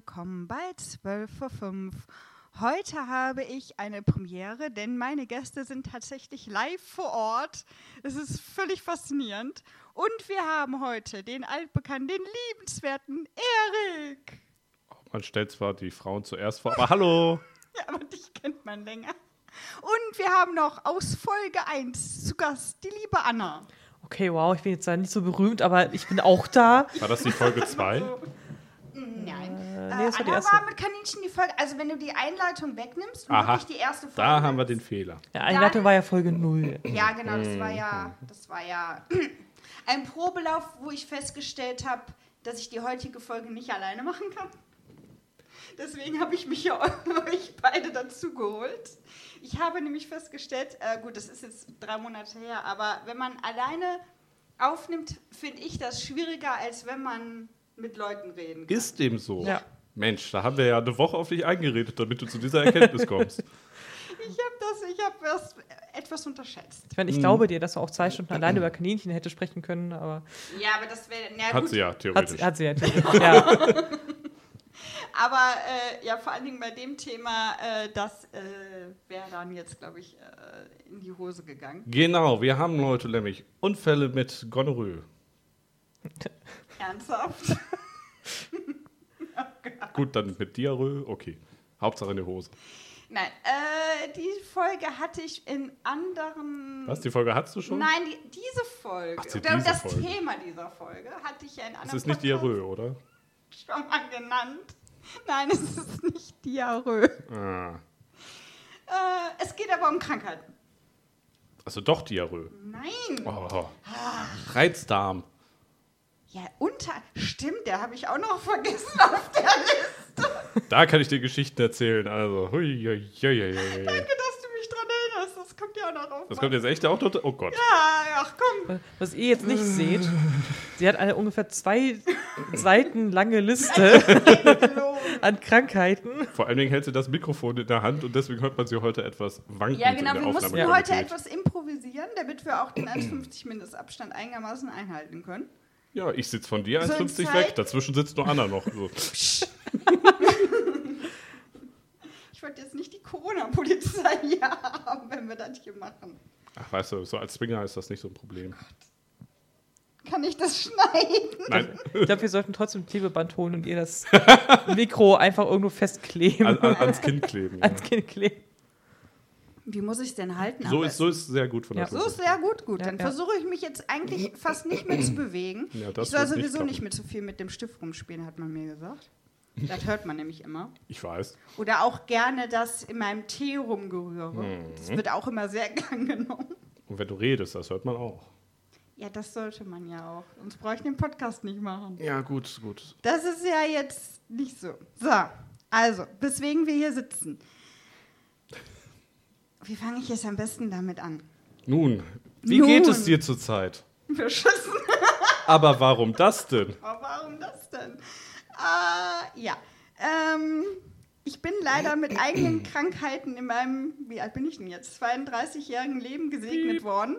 willkommen bei 12 vor 5. Heute habe ich eine Premiere, denn meine Gäste sind tatsächlich live vor Ort. Es ist völlig faszinierend. Und wir haben heute den altbekannten, den liebenswerten Erik. Man stellt zwar die Frauen zuerst vor, aber hallo! Ja, aber dich kennt man länger. Und wir haben noch aus Folge 1 zu Gast die liebe Anna. Okay, wow, ich bin jetzt nicht so berühmt, aber ich bin auch da. War das die Folge 2? Nein. Äh, Äh, nee, das war die Anna erste. war mit Kaninchen die Folge. Also, wenn du die Einleitung wegnimmst und Aha, wirklich die erste Folge. da haben wir den Fehler. Ja, Einleitung war ja Folge 0. Ja, genau, das war ja, das war ja ein Probelauf, wo ich festgestellt habe, dass ich die heutige Folge nicht alleine machen kann. Deswegen habe ich mich ja euch beide dazu geholt. Ich habe nämlich festgestellt, äh, gut, das ist jetzt drei Monate her, aber wenn man alleine aufnimmt, finde ich das schwieriger, als wenn man mit Leuten reden kann. Ist dem so. Ja. Mensch, da haben wir ja eine Woche auf dich eingeredet, damit du zu dieser Erkenntnis kommst. Ich habe das, ich habe das etwas unterschätzt. Ich meine, ich glaube dir, dass du auch zwei Stunden alleine über Kaninchen hätte sprechen können, aber Ja, aber das wäre, Hat gut, sie ja, hat, theoretisch. hat sie ja theoretisch. Ja. Aber äh, ja, vor allen Dingen bei dem Thema, äh, das äh, wäre dann jetzt, glaube ich, äh, in die Hose gegangen. Genau, wir haben Leute nämlich Unfälle mit Gonorrhoe. Ernsthaft? Gut, dann mit Diarrhoe, okay. Hauptsache in die Hose. Nein, äh, die Folge hatte ich in anderen. Was, die Folge hattest du schon? Nein, die, diese Folge. Ach, diese das Folge. Thema dieser Folge hatte ich ja in Es anderen ist nicht Diarrhoe, oder? schon mal genannt. Nein, es ist nicht Diarrhoe. Ah. Äh, es geht aber um Krankheiten. Also doch Diarrhoe. Nein. Oh. Reizdarm. Ja, unter. Stimmt, der habe ich auch noch vergessen auf der Liste. Da kann ich dir Geschichten erzählen. Also, hui, hui, hui, hui, hui. Danke, dass du mich dran erinnerst. Das kommt ja auch noch auf. Das kommt jetzt echt auch noch. Oh Gott. Ja, ach komm. Was ihr jetzt nicht seht, sie hat eine ungefähr zwei Seiten lange Liste an Krankheiten. Vor allen Dingen hält sie das Mikrofon in der Hand und deswegen hört man sie heute etwas wankend Ja, genau. Wir mussten heute etwas improvisieren, damit wir auch den 1,50 Mindestabstand einigermaßen einhalten können. Ja, ich sitze von dir So in 1,50 Zeit- weg, dazwischen sitzt nur Anna noch. So. Ich wollte jetzt nicht die Corona-Polizei hier haben, wenn wir das hier machen. Ach, weißt du, so als Swinger ist das nicht so ein Problem. Kann ich das schneiden? Nein, Ich glaube, wir sollten trotzdem Klebeband holen und ihr das Mikro einfach irgendwo festkleben. an, an, ans Kinn kleben. Ja. Ans Kind kleben. Wie muss ich es denn halten? So ist, so ist sehr gut von der Ja. So ist sehr gut, gut. Ja, Dann ja. versuche ich mich jetzt eigentlich fast nicht mehr zu bewegen. Ja, das ich soll nicht sowieso klappen. nicht mehr zu viel mit dem Stift rumspielen, hat man mir gesagt. Das hört man nämlich immer. Ich weiß. Oder auch gerne das in meinem Tee rumgerühre. Mhm. Das wird auch immer sehr gern genommen. Und wenn du redest, das hört man auch. Ja, das sollte man ja auch. Sonst brauche ich den Podcast nicht machen. Ja, gut, gut. Das ist ja jetzt nicht so. So, also, weswegen wir hier sitzen. Wie fange ich jetzt am besten damit an? Nun, wie Nun. geht es dir zurzeit? Beschissen. Aber warum das denn? Aber warum das denn? Äh, ja. Ähm, ich bin leider mit eigenen Krankheiten in meinem, wie alt bin ich denn jetzt, 32-jährigen Leben gesegnet Piep. worden.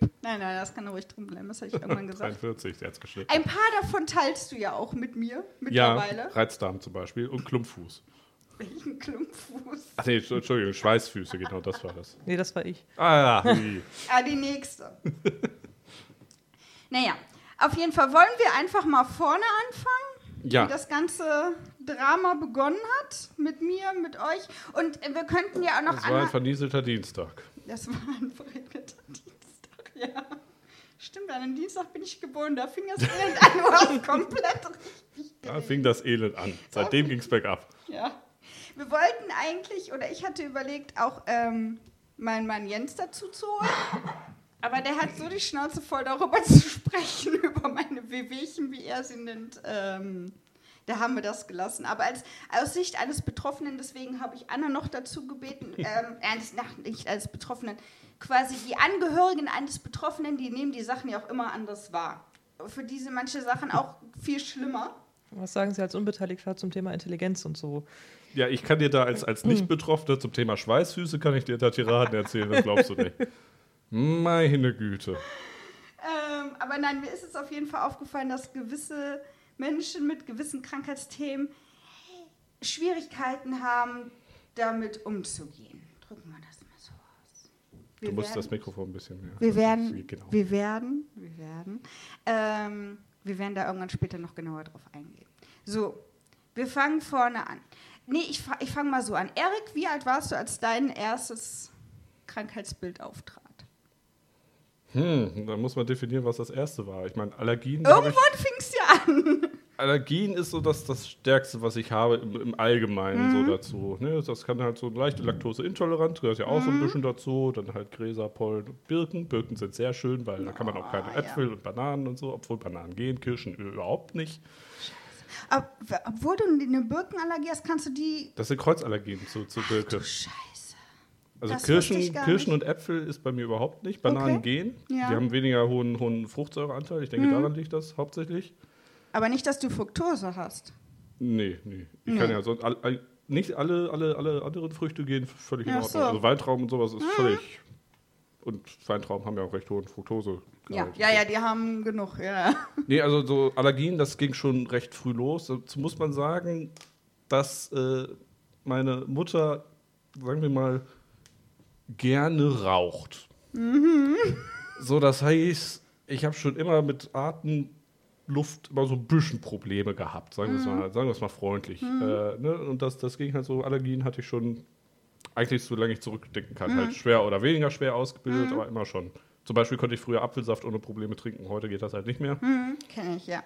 Piep. Nein, nein, das kann ruhig drin bleiben, das habe ich irgendwann gesagt. 43, der hat's geschnitten. Ein paar davon teilst du ja auch mit mir Ja, mittlerweile. Reizdarm zum Beispiel und Klumpfuß. Welchen Klumpfuß. Ach nee, Entschuldigung, Schweißfüße, genau, das war das. Nee, das war ich. Ah, ja. Ah, die nächste. naja, auf jeden Fall wollen wir einfach mal vorne anfangen, Ja. wie das ganze Drama begonnen hat. Mit mir, mit euch. Und wir könnten ja auch noch Das war ein vernieselter Dienstag. Das war ein verregneter Dienstag, ja. Stimmt, an einem Dienstag bin ich geboren, da fing das Elend an, du hast komplett richtig Da fing das Elend an. Seitdem ging es bergab. Ja. Wir wollten eigentlich, oder ich hatte überlegt, auch ähm, meinen Mann Jens dazu zu holen. Aber der hat so die Schnauze voll, darüber zu sprechen, über meine Wehwehchen, wie er sie nennt. Ähm, da haben wir das gelassen. Aber als, aus Sicht eines Betroffenen, deswegen habe ich Anna noch dazu gebeten, ähm, nach, nicht als Betroffenen, quasi die Angehörigen eines Betroffenen, die nehmen die Sachen ja auch immer anders wahr. Für diese manche Sachen auch viel schlimmer. Was sagen Sie als Unbeteiligter zum Thema Intelligenz und so? Ja, ich kann dir da als, als Nicht-Betroffener zum Thema Schweißfüße, kann ich dir da Tiraden erzählen, das glaubst du nicht. Meine Güte. Ähm, aber nein, mir ist es auf jeden Fall aufgefallen, dass gewisse Menschen mit gewissen Krankheitsthemen Schwierigkeiten haben, damit umzugehen. Drücken wir das mal so aus. Wir Du musst werden- das Mikrofon ein bisschen mehr. Wir werden, Genau. wir werden, wir werden, ähm, wir werden da irgendwann später noch genauer drauf eingehen. So, wir fangen vorne an. Nee, ich, ich fange mal so an. Erik, wie alt warst du, als dein erstes Krankheitsbild auftrat? Hm, da muss man definieren, was das erste war. Ich meine, Allergien. Irgendwann fing es ja an. Allergien ist so das, das Stärkste, was ich habe im, im Allgemeinen Mhm. so dazu. Ne? Das kann halt so leichte Laktoseintolerant, gehört ja auch Mhm. so ein bisschen dazu. Dann halt Gräser, Pollen und Birken. Birken sind sehr schön, weil da kann man auch keine Oh, ja. Äpfel und Bananen und so, obwohl Bananen gehen, Kirschen überhaupt nicht. Ob, obwohl du eine Birkenallergie hast, kannst du die. Das sind Kreuzallergien zu, zu Birke. Scheiße. Also Das Kirschen, Kirschen und Äpfel ist bei mir überhaupt nicht. Bananen Okay. gehen. Ja. Mhm. Die haben weniger hohen, hohen Fruchtsäureanteil. Ich denke, daran liegt das hauptsächlich. Aber nicht, dass du Fructose hast. Nee, nee. Ich Nee. kann ja sonst all, all, nicht alle, alle, alle anderen Früchte gehen völlig in Ach Ordnung. so. Mhm. Also Weintrauben und sowas ist völlig. Und Weintrauben haben ja auch recht hohen Fructose. Ja, ja, ja, die haben genug, ja. Nee, also so Allergien, das ging schon recht früh los. Dazu muss man sagen, dass äh, meine Mutter, sagen wir mal, gerne raucht. So, das heißt, ich habe schon immer mit Atemluft immer so ein bisschen Probleme gehabt, sagen wir es mal, sagen wir es mal freundlich. Äh, ne? Und das, das ging halt so, Allergien hatte ich schon eigentlich, solange ich zurückdenken kann, halt schwer oder weniger schwer ausgebildet, aber immer schon. Zum Beispiel konnte ich früher Apfelsaft ohne Probleme trinken, heute geht das halt nicht mehr. Hm, Kenn ich, ja.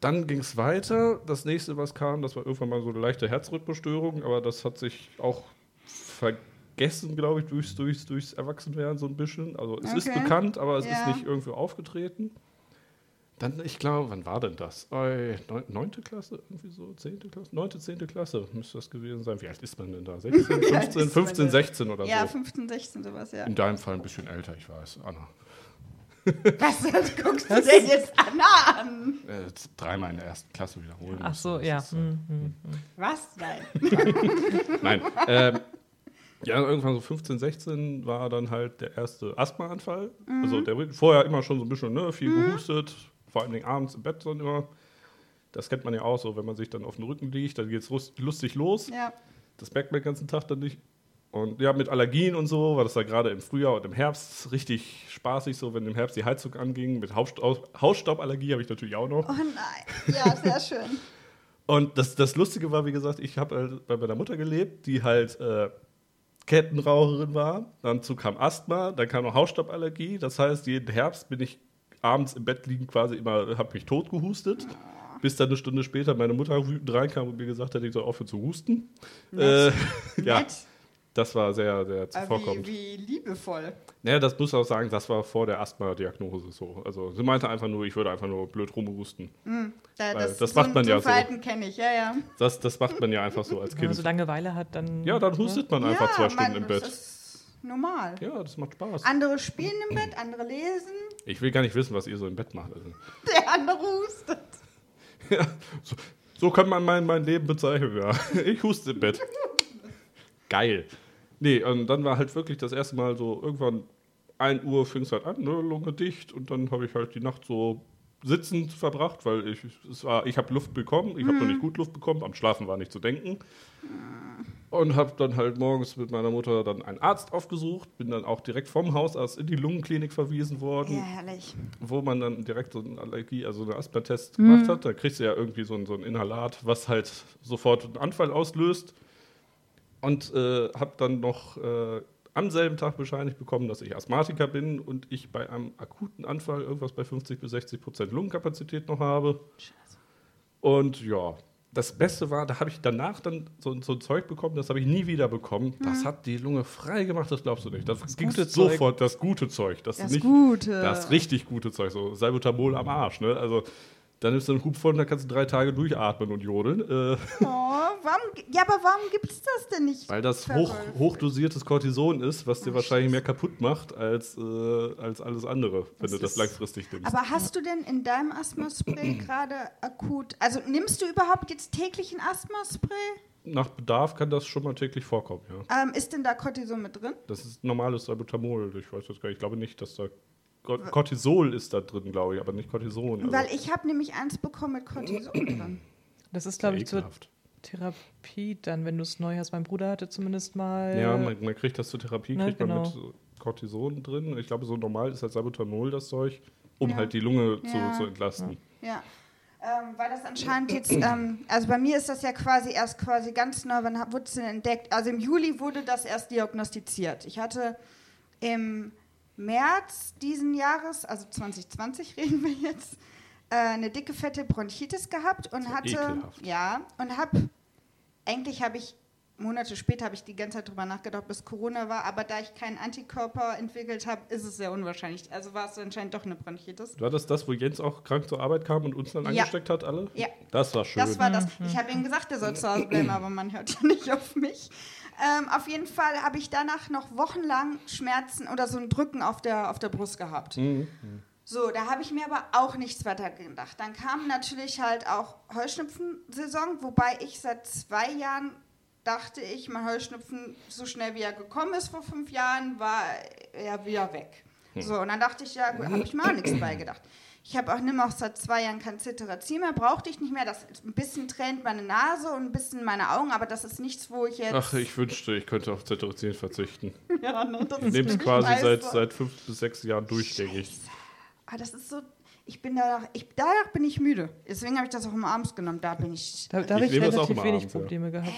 Dann ging es weiter. Das nächste, was kam, das war irgendwann mal so eine leichte Herzrhythmusstörung, aber das hat sich auch vergessen, glaube ich, durchs, durchs, durchs Erwachsenwerden so ein bisschen. Also es ist Okay. bekannt, aber es Ja. ist nicht irgendwo aufgetreten. Dann, ich glaube, wann war denn das? Neun- Neunte Klasse, irgendwie so, zehnte Klasse? Neunte, zehnte Klasse müsste das gewesen sein. Wie alt ist man denn da? 16, alt 15, ist man 15, denn? 16 oder Ja, so. 15, 16, sowas, ja. In deinem Fall ein bisschen älter, ich weiß, Anna. Was das guckst du denn jetzt Anna an? Äh, dreimal in der ersten Klasse wiederholen. Ach so, ja. ist, äh, Hm, hm. Was? Nein. Nein. ähm, ja, irgendwann so 15, 16 war dann halt der erste Asthmaanfall. Also der vorher immer schon so ein bisschen ne, viel gehustet, vor allen Dingen abends im Bett dann immer. Das kennt man ja auch so, wenn man sich dann auf den Rücken liegt, dann geht es lustig los. Ja. Das merkt man den ganzen Tag dann nicht. Und ja, mit Allergien und so war das da gerade im Frühjahr und im Herbst richtig spaßig, so wenn im Herbst die Heizung anging. Mit Hausstaub, Hausstauballergie habe ich natürlich auch noch. Oh nein. Ja, sehr schön. Und das, das Lustige war, wie gesagt, ich habe halt bei meiner Mutter gelebt, die halt äh, Kettenraucherin war. Dazu kam Asthma, dann kam noch Hausstauballergie. Das heißt, jeden Herbst bin ich abends im Bett liegen quasi immer, habe mich tot gehustet. Bis dann eine Stunde später meine Mutter wütend reinkam und mir gesagt hat, ich soll aufhören zu husten. Äh, ja, das war sehr, sehr Aber zuvorkommend. wie, wie liebevoll. Naja, das muss auch sagen, das war vor der Asthma-Diagnose so. Also sie meinte einfach nur, ich würde einfach nur blöd rumhusten. Da, Weil das so macht man so ja ein so. Verhalten kenne ich, ja, ja. Das, das macht man ja einfach so als Wenn man Kind. so Langeweile hat, dann. Ja, dann hustet man einfach ja, zwei Stunden man, im Bett. Das ist normal. Ja, das macht Spaß. Andere spielen im Bett, andere lesen, Ich will gar nicht wissen, was ihr so im Bett macht. Also, der andere hustet. ja, so, so kann man mein, mein Leben bezeichnen, ja. Ich huste im Bett. Geil. Nee, und dann war halt wirklich das erste Mal so, irgendwann 1 Uhr fing es halt an, ne, Lunge dicht. Und dann habe ich halt die Nacht so sitzend verbracht, weil ich, es war, ich habe Luft bekommen. Ich habe noch nicht gut Luft bekommen, am Schlafen war nicht zu denken. Und habe dann halt morgens mit meiner Mutter dann einen Arzt aufgesucht, bin dann auch direkt vom Hausarzt in die Lungenklinik verwiesen worden. Ja, herrlich. wo man dann direkt so einen Allergie, also einen Asthma-Test gemacht hat. Da kriegst du ja irgendwie so ein, so ein Inhalat, was halt sofort einen Anfall auslöst. Und äh, habe dann noch äh, am selben Tag bescheinigt bekommen, dass ich Asthmatiker bin und ich bei einem akuten Anfall irgendwas bei 50 bis 60 Prozent Lungenkapazität noch habe. Und ja, das Beste war, da habe ich danach dann so, so ein Zeug bekommen, das habe ich nie wieder bekommen. Das hat die Lunge frei gemacht, das glaubst du nicht. Das, das Zeug. sofort das gute Zeug. Das, Das nicht, Gute. Das richtig gute Zeug, so Salbutamol am Arsch. Ne? Also dann nimmst du einen Hub voll und dann kannst du drei Tage durchatmen und jodeln. Äh, Oh, warum, ja, aber warum gibt es das denn nicht? weil das hoch, hochdosiertes Cortison ist, was dir Ach, wahrscheinlich mehr kaputt macht als, äh, als alles andere, wenn Das du das ist- langfristig nimmst. Aber hast du denn in deinem Asthma-Spray gerade akut, also nimmst du überhaupt jetzt täglich ein Asthma-Spray? Nach Bedarf kann das schon mal täglich vorkommen, ja. Ähm, ist denn da Cortison mit drin? Das ist normales Salbutamol. Ich weiß jetzt gar nicht. Ich glaube nicht, dass da. Cor- Cortisol ist da drin, glaube ich, aber nicht Cortison. Also, Weil ich habe nämlich eins bekommen mit Cortison drin. Das ist, glaube ich, zur. Therapie dann, wenn du es neu hast. Mein Bruder hatte zumindest mal. Ja, man, man kriegt das zur Therapie, Na, kriegt man genau. mit Cortison drin. Ich glaube, so normal ist halt Salbutamol das Zeug, um Ja. halt die Lunge Ja. zu, zu entlasten. Ja. Ähm, weil das anscheinend jetzt, ähm, also bei mir ist das ja quasi erst quasi ganz neu, wann wurde es denn entdeckt? Also im Juli wurde das erst diagnostiziert. Ich hatte im März diesen Jahres, also 2020 reden wir jetzt, äh, eine dicke, fette Bronchitis gehabt und ja hatte, ekelhaft. ja, und habe, eigentlich habe ich, Monate später habe ich die ganze Zeit drüber nachgedacht, bis Corona war, aber da ich keinen Antikörper entwickelt habe, ist es sehr unwahrscheinlich. Also war es anscheinend doch eine Bronchitis. War das das, wo Jens auch krank zur Arbeit kam und uns dann Ja. angesteckt hat, alle? Ja. Das war schön. Das war das. Ich habe ihm gesagt, er soll zu Hause bleiben, aber man hört ja nicht auf mich. Ähm, auf jeden Fall habe ich danach noch wochenlang Schmerzen oder so ein Drücken auf der, auf der Brust gehabt. Mhm. So, da habe ich mir aber auch nichts weiter gedacht. Dann kam natürlich halt auch Heuschnupfensaison, wobei ich seit zwei Jahren dachte ich, mein Heuschnupfen, so schnell wie er gekommen ist vor fünf Jahren, war er wieder weg. So, und dann dachte ich, ja, gut, habe ich mir auch nichts beigedacht. Ich habe auch nimmer auch seit zwei Jahren kein Cetirizin mehr, brauchte ich nicht mehr. Das ein bisschen tränt meine Nase und ein bisschen meine Augen, aber das ist nichts, wo ich jetzt. Ach, ich wünschte, ich könnte auf Cetirizin verzichten. ja, ne, das Ich nehme es quasi weiß, seit, seit fünf bis sechs Jahren durchgängig. Ah, das ist so. Ich bin danach, ich, danach bin ich müde. Deswegen habe ich das auch immer abends genommen. Da bin ich. Da, da habe Ich relativ wenig abends, ja. Probleme gehabt.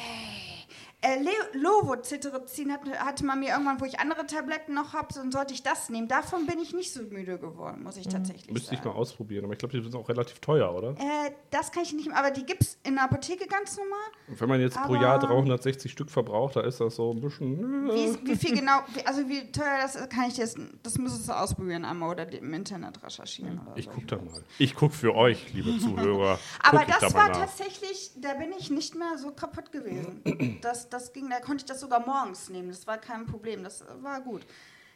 Äh, Lovo-Cetirizin hat, hatte man mir irgendwann, wo ich andere Tabletten noch habe, dann sollte ich das nehmen. Davon bin ich nicht so müde geworden, muss ich tatsächlich Müsste ich sagen. mal ausprobieren, aber ich glaube, die sind auch relativ teuer, oder? Äh, das kann ich nicht mehr, aber die gibt es in der Apotheke ganz normal. Und wenn man jetzt pro Aber- Jahr 360 Stück verbraucht, da ist das so ein bisschen. Wie, Äh, wie viel genau, wie, also wie teuer das ist, kann ich jetzt, das müsstest du ausprobieren einmal oder im Internet recherchieren. Oder ich so. guck da mal. Ich guck für euch, liebe Zuhörer. Aber ich das da war nach. tatsächlich, da bin ich nicht mehr so kaputt gewesen. Das, das ging, da konnte ich das sogar morgens nehmen. Das war kein Problem. Das war gut.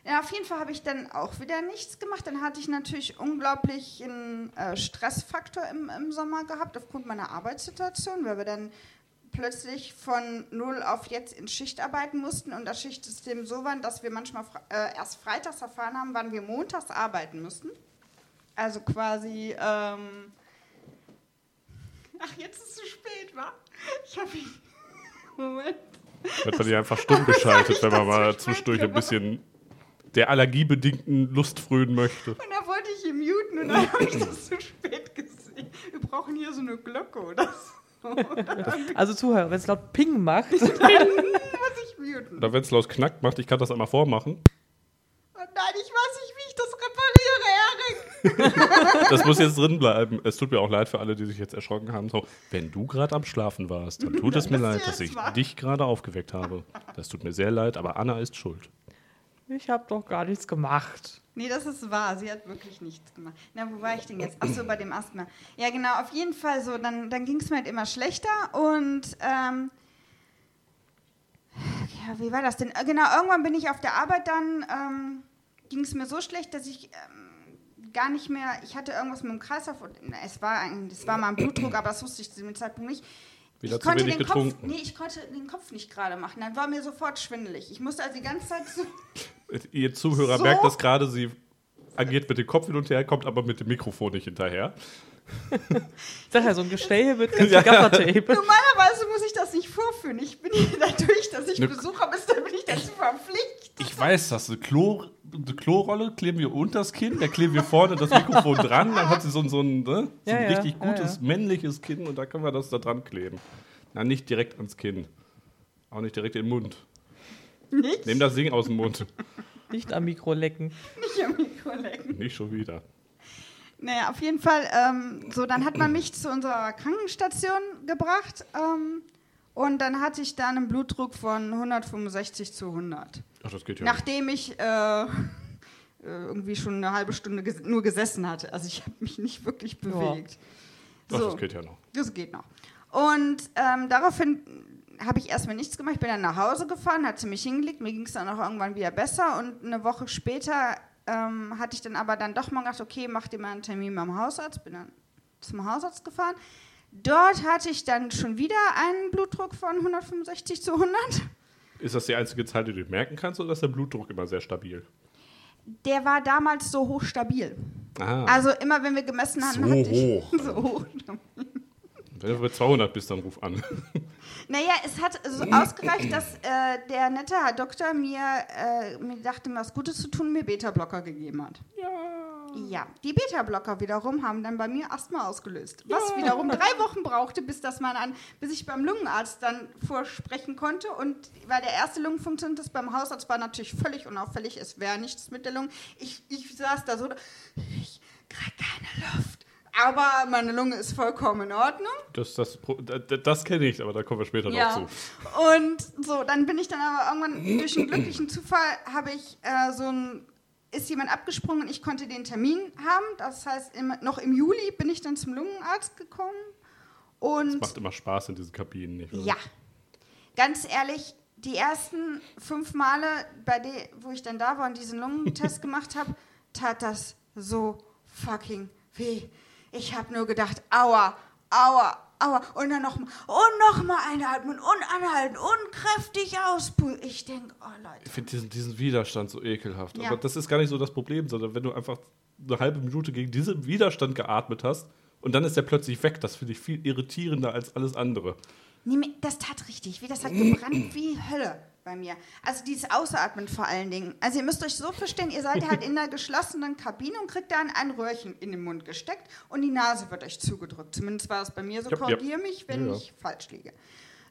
Ja, auf jeden Fall habe ich dann auch wieder nichts gemacht. Dann hatte ich natürlich unglaublich einen äh, Stressfaktor im, im Sommer gehabt, aufgrund meiner Arbeitssituation, weil wir dann plötzlich von null auf jetzt in Schicht arbeiten mussten und das Schichtsystem so war, dass wir manchmal äh, erst freitags erfahren haben, wann wir montags arbeiten müssten. Also quasi ähm, Ach, jetzt ist es zu spät, wa? Ich habe. Moment. Wird man die einfach stumm geschaltet, wenn man mal zwischendurch ein bisschen der allergiebedingten Lust frönen möchte. Und da wollte ich ihn muten und dann habe ich das zu spät gesehen. Wir brauchen hier so eine Glocke oder so. Also Zuhörer, wenn es laut Ping macht, Muss ich muten. Oder wenn es laut knackt macht, ich kann das einmal vormachen. Oh nein, ich weiß nicht, wie das muss jetzt drin bleiben. Es tut mir auch leid für alle, die sich jetzt erschrocken haben. So, wenn du gerade am Schlafen warst, dann tut es mir leid, dass ich dich gerade aufgeweckt habe. Das tut mir sehr leid, aber Anna ist schuld. ich habe doch gar nichts gemacht. Nee, das ist wahr. Sie hat wirklich nichts gemacht. Na, wo war ich denn jetzt? Ach so, bei dem Asthma. Ja, genau, auf jeden Fall so. Dann, dann ging es mir halt immer schlechter und ähm, ja, wie war das denn? Äh, Genau, irgendwann bin ich auf der Arbeit dann, ähm, ging es mir so schlecht, dass ich ähm, gar nicht mehr, ich hatte irgendwas mit dem Kreislauf und na, es war, ein, es war mal ein Blutdruck, aber das wusste ich zu dem Zeitpunkt nicht. Wieder ich zu konnte wenig den Kopf, getrunken. nee, ich konnte den Kopf nicht gerade machen. Dann war mir sofort schwindelig. Ich musste also die ganze Zeit so Ihr Zuhörer So? merkt das gerade, sie agiert mit dem Kopf hin und her, kommt aber mit dem Mikrofon nicht hinterher. Ich sag ja, so ein Gestell mit ganz viel Gaffertape. Normalerweise muss ich das nicht vorführen. Ich bin hier dadurch, dass ich Ne- Besuch habe, ist, da bin ich dazu verpflichtet. Ich weiß das. Eine, Klo, eine Klorolle kleben wir unter das Kinn, da kleben wir vorne das Mikrofon dran, dann hat sie so ein, so ein, ne, so Ja, ein ja, richtig ja, gutes ja. männliches Kinn und da können wir das da dran kleben. Na, nicht direkt ans Kinn. Auch nicht direkt in den Mund. Nicht? Nehm das Ding aus dem Mund. Nicht am Mikro lecken. Nicht am Mikro lecken. Nicht schon wieder. Naja, auf jeden Fall, ähm, so, dann hat man mich zu unserer Krankenstation gebracht ähm, und dann hatte ich dann einen Blutdruck von 165 zu 100. Ach, das geht ja. Nachdem ich äh, äh, irgendwie schon eine halbe Stunde ges nur gesessen hatte. Also ich habe mich nicht wirklich bewegt. Ach, So. das geht ja noch. Das geht noch. Und ähm, daraufhin habe ich erstmal nichts gemacht. Ich bin dann nach Hause gefahren, hat sie mich hingelegt. Mir ging es dann auch irgendwann wieder besser. Und eine Woche später ähm, hatte ich dann aber dann doch mal gedacht, okay, mach dir mal einen Termin beim Hausarzt. Bin dann zum Hausarzt gefahren. Dort hatte ich dann schon wieder einen Blutdruck von 165 zu 100. Ist das die einzige Zahl, die du merken kannst, oder ist der Blutdruck immer sehr stabil? Der war damals so hoch stabil. Ah, Also immer wenn wir gemessen haben, So hatte ich hoch. so hoch. Wenn du bei 200 bist, dann ruf an. Naja, es hat so ausgereicht, dass äh, der nette Herr Doktor mir, äh, mir dachte, was Gutes zu tun, mir Beta-Blocker gegeben hat. Ja. Ja, die Beta-Blocker wiederum haben dann bei mir Asthma ausgelöst. Was wiederum drei Wochen brauchte, bis, das man an, bis ich beim Lungenarzt dann vorsprechen konnte. Und weil der erste Lungenfunktionstest beim Hausarzt war natürlich völlig unauffällig, es wäre nichts mit der Lunge. Ich, ich saß da so, ich kriege keine Luft. Aber meine Lunge ist vollkommen in Ordnung. Das, das, das, das kenne ich, aber da kommen wir später Ja. noch zu. Und so, dann bin ich dann aber irgendwann durch einen glücklichen Zufall habe ich äh, so ein ist jemand abgesprungen und ich konnte den Termin haben. Das heißt, im, noch im Juli bin ich dann zum Lungenarzt gekommen. Und Macht immer Spaß in diesen Kabinen, nicht wahr? ja, ganz ehrlich, die ersten fünf Male, bei de, wo ich dann da war und diesen Lungentest gemacht habe, tat das so fucking weh. Ich habe nur gedacht, aua, aua, aua. Und dann nochmal, und nochmal einatmen und anhalten und kräftig auspulen. Ich denke, oh Leute. Ich finde diesen, diesen Widerstand so ekelhaft. Ja. Aber das ist gar nicht so das Problem, sondern wenn du einfach eine halbe Minute gegen diesen Widerstand geatmet hast und dann ist der plötzlich weg, das finde ich viel irritierender als alles andere. Das tat richtig. Das hat gebrannt wie Hölle bei mir. Also dieses Ausatmen vor allen Dingen. Also ihr müsst euch so verstehen, ihr seid halt in einer geschlossenen Kabine und kriegt dann ein Röhrchen in den Mund gesteckt und die Nase wird euch zugedrückt. Zumindest war es bei mir so. Ja, ja. Korrigiere mich, wenn Ja, ja. ich falsch liege.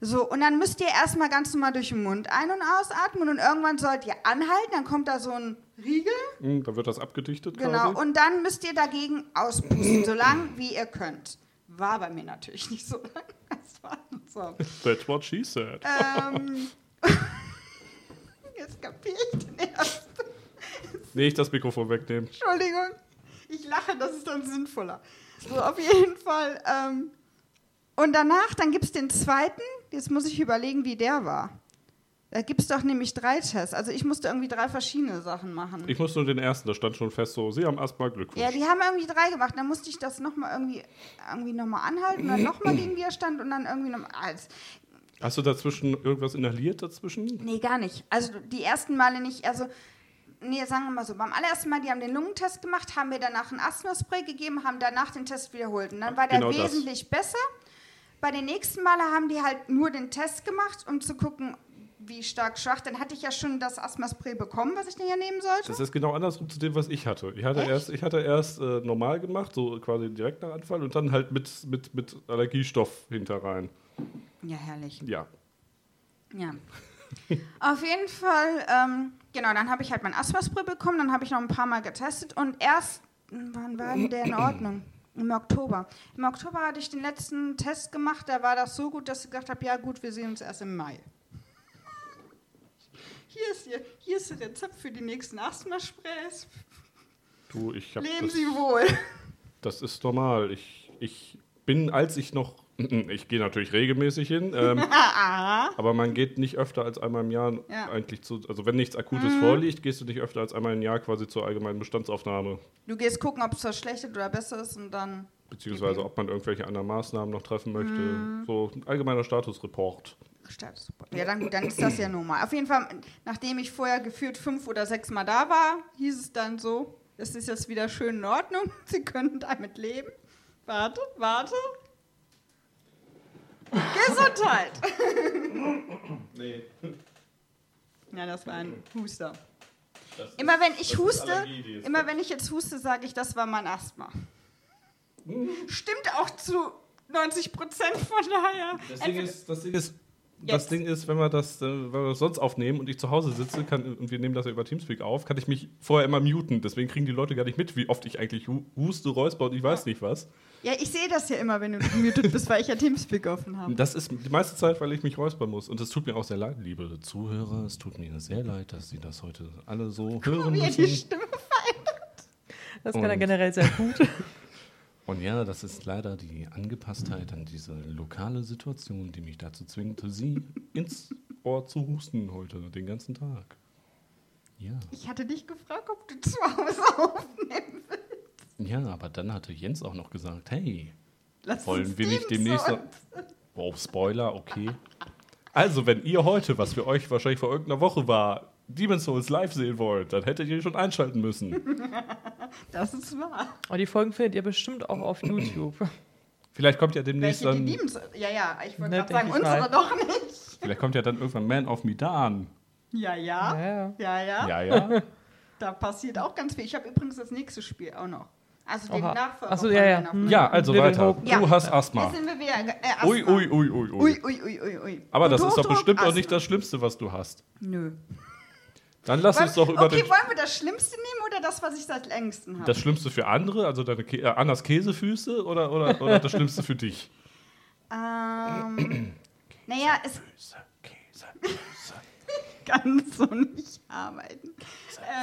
So, und dann müsst ihr erstmal ganz normal durch den Mund ein- und ausatmen und irgendwann sollt ihr anhalten, dann kommt da so ein Riegel, Hm, Da wird das abgedichtet genau, quasi. und dann müsst ihr dagegen auspusten, so lang wie ihr könnt. War bei mir natürlich nicht so lang. Das war so. That's what she said. Ähm, jetzt kapiere ich den erst. Nee, ich das Mikrofon wegnehmen. Entschuldigung. Ich lache, das ist dann sinnvoller. So, auf jeden Fall. Ähm, und danach, dann gibt es den zweiten. Jetzt muss ich überlegen, wie der war. Da gibt es doch nämlich drei Tests. Also ich musste irgendwie drei verschiedene Sachen machen. Ich muss nur den ersten, da stand schon fest so, Sie haben Asthma, Glückwunsch. ja, die haben irgendwie drei gemacht. Dann musste ich das nochmal irgendwie, irgendwie nochmal anhalten, dann nochmal gegen Widerstand und dann irgendwie nochmal. Hast du dazwischen irgendwas inhaliert dazwischen? Nee, gar nicht. Also die ersten Male nicht. Also, nee, sagen wir mal so. Beim allerersten Mal, die haben den Lungentest gemacht, haben mir danach ein Asthmaspray gegeben, haben danach den Test wiederholt. Und dann war der Genau das. wesentlich besser. Bei den nächsten Male haben die halt nur den Test gemacht, um zu gucken, wie stark schwach. Dann hatte ich ja schon das Asthmaspray bekommen, was ich denn ja nehmen sollte. Das ist genau andersrum zu dem, was ich hatte. Ich hatte Echt? erst, ich hatte erst äh, normal gemacht, so quasi direkt nach Anfall und dann halt mit, mit, mit Allergiestoff hinter rein. Ja, herrlich. Ja. Ja. Auf jeden Fall, ähm, genau, dann habe ich halt mein Asthmaspray bekommen, dann habe ich noch ein paar Mal getestet und erst, wann war denn der in Ordnung? Im Oktober. Im Oktober hatte ich den letzten Test gemacht, da war das so gut, dass ich gesagt habe, ja gut, wir sehen uns erst im Mai. Hier ist, hier, hier ist das Rezept für die nächsten Asthmasprays. Du, ich hab Leben das, Sie wohl. das ist normal. Ich, ich bin, als ich noch, ich gehe natürlich regelmäßig hin, ähm, aber man geht nicht öfter als einmal im Jahr Ja. Mhm. eigentlich zu, also wenn nichts Akutes vorliegt, gehst du nicht öfter als einmal im Jahr quasi zur allgemeinen Bestandsaufnahme, Du gehst gucken, ob es verschlechtert oder besser ist und dann. beziehungsweise ob man irgendwelche anderen Maßnahmen noch treffen möchte. Mhm. So ein allgemeiner Statusreport. Statussupport. Ja, dann, gut, dann ist das ja normal. Auf jeden Fall, nachdem ich vorher gefühlt fünf oder sechs Mal da war, hieß es dann so, es ist jetzt wieder schön in Ordnung, Sie können damit leben. Warte, warte. Gesundheit. Nee. Ja, das war ein Huster. Immer wenn ich huste, immer wenn ich jetzt huste, sage ich, das war mein Asthma. Stimmt auch zu 90 Prozent von daher. Das Ding ist, das Ding ist, das Jetzt. Ding ist, wenn wir das, äh, wenn wir das sonst aufnehmen und ich zu Hause sitze kann, und wir nehmen das ja über Teamspeak auf, kann ich mich vorher immer muten. Deswegen kriegen die Leute gar nicht mit, wie oft ich eigentlich hu- huste, räusper und ich weiß nicht was. Ja, ich sehe das ja immer, wenn du gemutet bist, weil ich ja Teamspeak offen habe. Das ist die meiste Zeit, weil ich mich räuspern muss. Und es tut mir auch sehr leid, liebe Zuhörer. Es tut mir sehr leid, dass Sie das heute alle so hören Wie er die müssen. Stimme verändert. Das kann er generell sehr gut. Und ja, das ist leider die Angepasstheit an diese lokale Situation, die mich dazu zwingt, Sie ins Ohr zu husten heute, den ganzen Tag. Ja. Ich hatte dich gefragt, ob du zu Hause aufnehmen willst. Ja, aber dann hatte Jens auch noch gesagt, hey, Lass wollen wir nicht demnächst... Oh, Spoiler, okay. Also, wenn ihr heute, was für euch wahrscheinlich vor irgendeiner Woche war, Demon's Souls live sehen wollt, dann hättet ihr schon einschalten müssen. Das ist wahr. Aber die Folgen findet ihr bestimmt auch auf YouTube. Vielleicht kommt ja demnächst Welche, die dann, lieben es. Ja, ja, ich wollte Ne, gerade sagen, unsere mal. doch nicht. vielleicht kommt ja dann irgendwann Man of Medan. Ja, ja. Ja, ja. Ja, ja. Ja, ja. Da passiert auch ganz viel. Ich habe übrigens das nächste Spiel auch noch. Also den. Nachfolger. Ach so, von ja, ja. Hm. Ja, also weiter. Du hast Jetzt Asthma. sind wir wieder. Äh, Asthma. Ui, ui, ui, ui, ui. Ui, ui, ui, ui, ui. Aber das ist doch bestimmt auch nicht das Schlimmste, was du hast. Nö. Dann lass uns doch über okay, den, wollen wir das Schlimmste nehmen oder das, was ich seit längsten habe? das Schlimmste für andere, also deine Kä äh, Annas Käsefüße oder, oder, oder das Schlimmste für dich? Ähm, naja, es Füße, Käsefüße, kann so nicht arbeiten.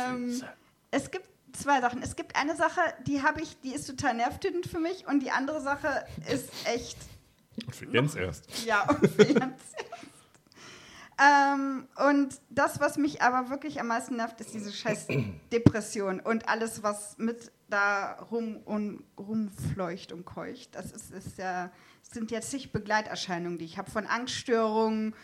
Ähm, es gibt zwei Sachen. Es gibt eine Sache, die habe ich, die ist total nervtötend für mich und die andere Sache ist echt, Und für Jens erst. ja, und für Jens. ähm, und das, was mich aber wirklich am meisten nervt, ist diese scheiß Depression und alles, was mit da rum und rumfleucht und keucht. Das ist, ist ja, sind jetzt zig Begleiterscheinungen, die ich habe, von Angststörungen.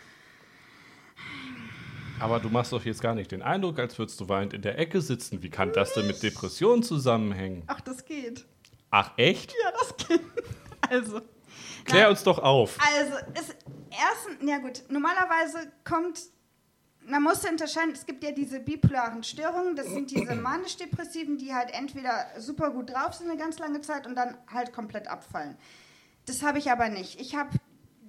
Aber du machst doch jetzt gar nicht den Eindruck, als würdest du weinend in der Ecke sitzen. Wie kann das denn mit Depressionen zusammenhängen? Ach, das geht. Ach, echt? Ja, das geht. Also. Klär uns doch auf. Also, es, erstens, ja gut, normalerweise kommt, man muss unterscheiden, es gibt ja diese bipolaren Störungen, das sind diese manisch-depressiven, die halt entweder super gut drauf sind eine ganz lange Zeit und dann halt komplett abfallen. Das habe ich aber nicht. Ich habe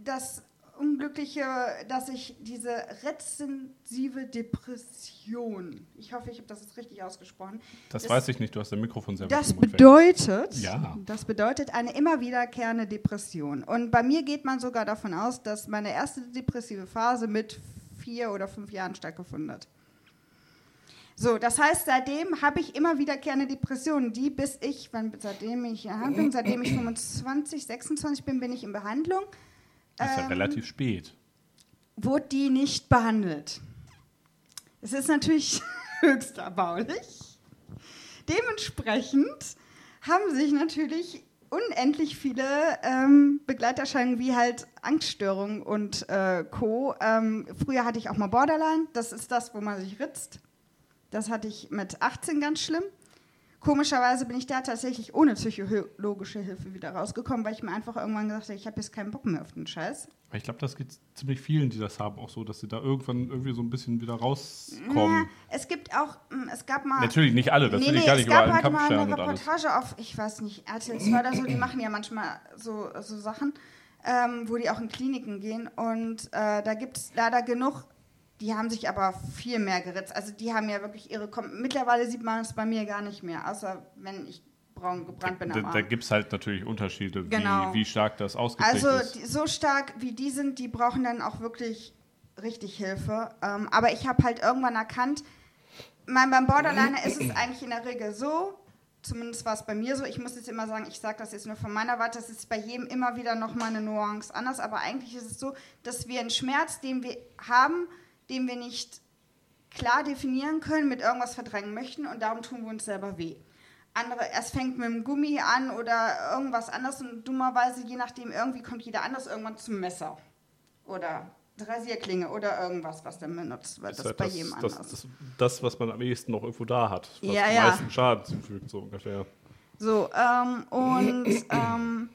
das Unglückliche, dass ich diese rezensive Depression, ich hoffe, ich habe das jetzt richtig ausgesprochen, Das weiß ich nicht, du hast dein Mikrofon selber das bedeutet, Ja. das bedeutet eine immer wiederkehrende Depression. Und bei mir geht man sogar davon aus, dass meine erste depressive Phase mit vier oder fünf Jahren stattgefunden hat. So, das heißt, seitdem habe ich immer wiederkehrende Depressionen, die bis ich, wann, seitdem ich in Behandlung, seitdem ich 25, 26 bin, bin ich in Behandlung, Das ist ja ähm, relativ spät. wurde die nicht behandelt. Es ist natürlich höchst erbaulich. Dementsprechend haben sich natürlich unendlich viele ähm, Begleiterscheinungen wie halt Angststörungen und äh, Co. Ähm, früher hatte ich auch mal Borderline, das ist das, wo man sich ritzt. Das hatte ich mit 18 ganz schlimm. Komischerweise bin ich da tatsächlich ohne psychologische Hilfe wieder rausgekommen, weil ich mir einfach irgendwann gesagt habe, ich habe jetzt keinen Bock mehr auf den Scheiß. Ich glaube, das geht ziemlich vielen, die das haben, auch so, dass sie da irgendwann irgendwie so ein bisschen wieder Ja, rauskommen. es gibt auch, mm, es gab mal. Natürlich nicht alle, das nee, will ich nee, gar es nicht gab überall einen halt mal eine. Reportage auf, ich weiß nicht, RTL 2 oder so, die machen ja manchmal so, so Sachen, ähm, wo die auch in Kliniken gehen. Und äh, da gibt es leider genug, die haben sich aber viel mehr geritzt. Also die haben ja wirklich ihre. Kom Mittlerweile sieht man es bei mir gar nicht mehr, außer wenn ich braun gebrannt bin Da, da gibt es halt natürlich Unterschiede, Genau. wie, wie stark das ausgeprägt Also ist. die, so stark wie die sind, die brauchen dann auch wirklich richtig Hilfe. Ähm, aber ich habe halt irgendwann erkannt, mein, beim Borderliner ist es eigentlich in der Regel so, zumindest war es bei mir so, ich muss jetzt immer sagen, ich sage das jetzt nur von meiner Warte, das ist bei jedem immer wieder nochmal eine Nuance anders, aber eigentlich ist es so, dass wir einen Schmerz, den wir haben, den wir nicht klar definieren können, mit irgendwas verdrängen möchten und darum tun wir uns selber weh. Andere, es fängt mit dem Gummi an oder irgendwas anderes und dummerweise, je nachdem, irgendwie kommt jeder anders irgendwann zum Messer oder Rasierklinge oder irgendwas, was dann benutzt wird. Das ist halt bei das, jedem das, anders. das, das, was man am ehesten noch irgendwo da hat, was Ja, am ja. meisten Schaden zufügt, so ungefähr. So, ähm, und ähm,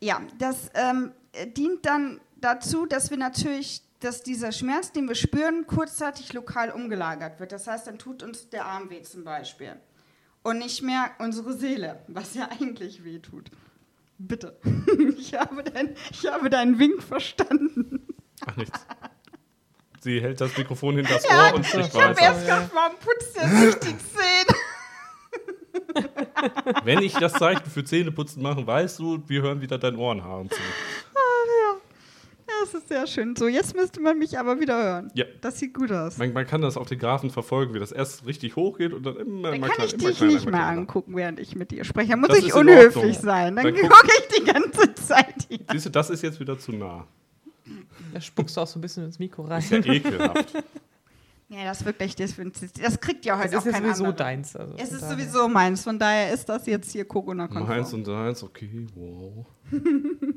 ja, das ähm, dient dann dazu, dass wir natürlich, dass dieser Schmerz, den wir spüren, kurzzeitig lokal umgelagert wird. Das heißt, dann tut uns der Arm weh zum Beispiel. Und nicht mehr unsere Seele, was ja eigentlich weh tut. Bitte. Ich habe, dein, ich habe deinen Wink verstanden. Ach, nichts. Sie hält das Mikrofon hinter das Ja, Ohr und spricht Ich habe weiter. erst gedacht, warum putzt der sich die Zähne? Wenn ich das Zeichen für Zähneputzen mache, weißt du, wir hören wieder dein Ohrenhaaren zu. Das ist sehr schön. So, jetzt müsste man mich aber wieder hören. Ja. Das sieht gut aus. Man, man kann das auf den Graphen verfolgen, wie das erst richtig hoch geht und dann immer, Dann immer kann klein, ich immer dich kleiner, nicht mehr kleiner. angucken, während ich mit dir spreche. Da muss Das ich unhöflich sein. Dann, Dann guck- gucke ich die ganze Zeit hier. Siehst du, das ist jetzt wieder zu nah. Da spuckst du auch so ein bisschen ins Mikro rein. Ist ja ekelhaft. Ja, das ist wirklich, das, das kriegt ja Das heute ist auch ja kein sowieso anderer. deins. Also Es ist daher. sowieso meins, von daher ist das jetzt hier Corona-konform. Meins und deins, okay, wow.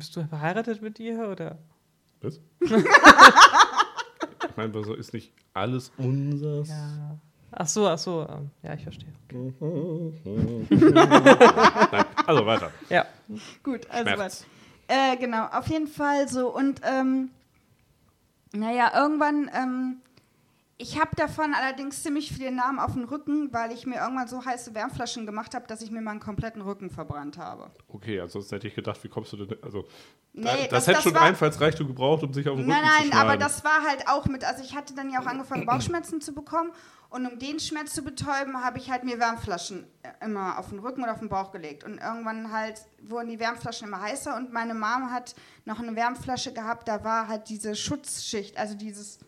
Bist du verheiratet mit ihr oder? Was? ich meine, so ist nicht alles unseres. Ja. Ach so, ach so. ähm, Ja, ich verstehe. Nein, also weiter. Ja. Gut, also Schmerz. was. Äh, genau, auf jeden Fall so. Und ähm, naja, irgendwann, ähm, ich habe davon allerdings ziemlich viele Namen auf dem Rücken, weil ich mir irgendwann so heiße Wärmflaschen gemacht habe, dass ich mir meinen kompletten Rücken verbrannt habe. Okay, ansonsten hätte ich gedacht, wie kommst du denn. Also, Nee, das, das- hätte das schon war- Einfallsreichtum gebraucht, um sich auf den Rücken Nein, zu nein, schneiden. aber das war halt auch mit, also ich hatte dann ja auch angefangen, Bauchschmerzen zu bekommen und um den Schmerz zu betäuben, habe ich halt mir Wärmflaschen äh, immer auf den Rücken oder auf den Bauch gelegt und irgendwann halt wurden die Wärmflaschen immer heißer und meine Mom hat noch eine Wärmflasche gehabt, da war halt diese Schutzschicht, also dieses,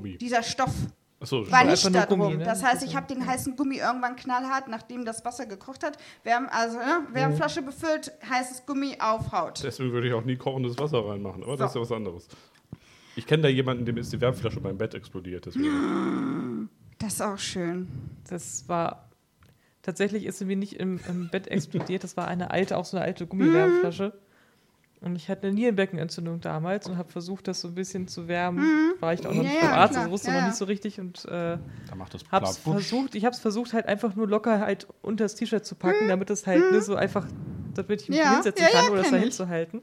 Gummi. dieser Stoff Achso, war nicht da Gummi, drum. ne? Das heißt, ich habe den heißen Gummi irgendwann knallhart, nachdem das Wasser gekocht hat, Wärm, also ne, Wärmflasche befüllt, heißes Gummi auf Haut. deswegen würde ich auch nie kochendes Wasser reinmachen, aber das ist So. ja was anderes. Ich kenne da jemanden, dem ist die Wärmflasche beim Bett explodiert. Deswegen. Das ist auch schön. Das war. Tatsächlich ist sie mir nicht im, im Bett explodiert. Das war eine alte, auch so eine alte Gummiwärmflasche. Und ich hatte eine Nierenbeckenentzündung damals und habe versucht, das so ein bisschen zu wärmen. War ich da auch noch Ja, nicht beim Arzt, also wusste Ja, noch nicht so richtig und äh, Da macht das hab's Blabutsch. versucht, ich habe es versucht halt einfach nur locker halt unter das T-Shirt zu packen, damit es halt ne, so einfach, damit ich mich Ja, hinsetzen ja, ja, kann oder es da hinzuhalten.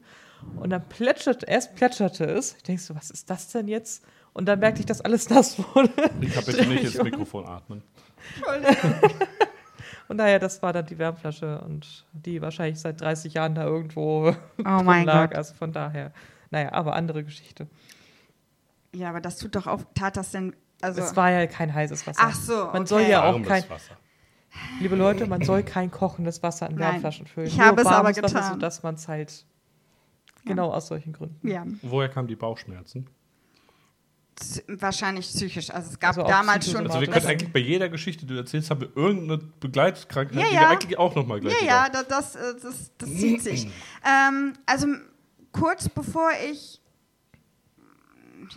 Und dann plätscherte, erst plätscherte es. Ich denke so, was ist das denn jetzt? Und dann merkte ich, dass alles nass wurde. Ich kann bitte nicht ins. Mikrofon atmen. Und daher, das war dann die Wärmflasche und die wahrscheinlich seit 30 Jahren da irgendwo Oh drin mein lag. Gott. Also von daher. Naja, aber andere Geschichte. Ja, aber das tut doch auch, tat das denn, also, es war ja kein heißes Wasser. ach so, Man okay. soll ja auch kein, Wasser. liebe Leute, man soll kein kochendes Wasser in Wärmflaschen füllen. ich habe es aber warmes Wasser, getan. sodass man es halt genau aus solchen Gründen. Ja, Woher kamen die Bauchschmerzen? Wahrscheinlich psychisch. Also es gab Also damals schon. Also wir können eigentlich bei jeder Geschichte, die du erzählst, haben wir irgendeine Begleitkrankheit, Ja, die ja. wir eigentlich auch nochmal gleich ja, ja, das, das, äh, das, das zieht sich. ähm, also kurz bevor ich,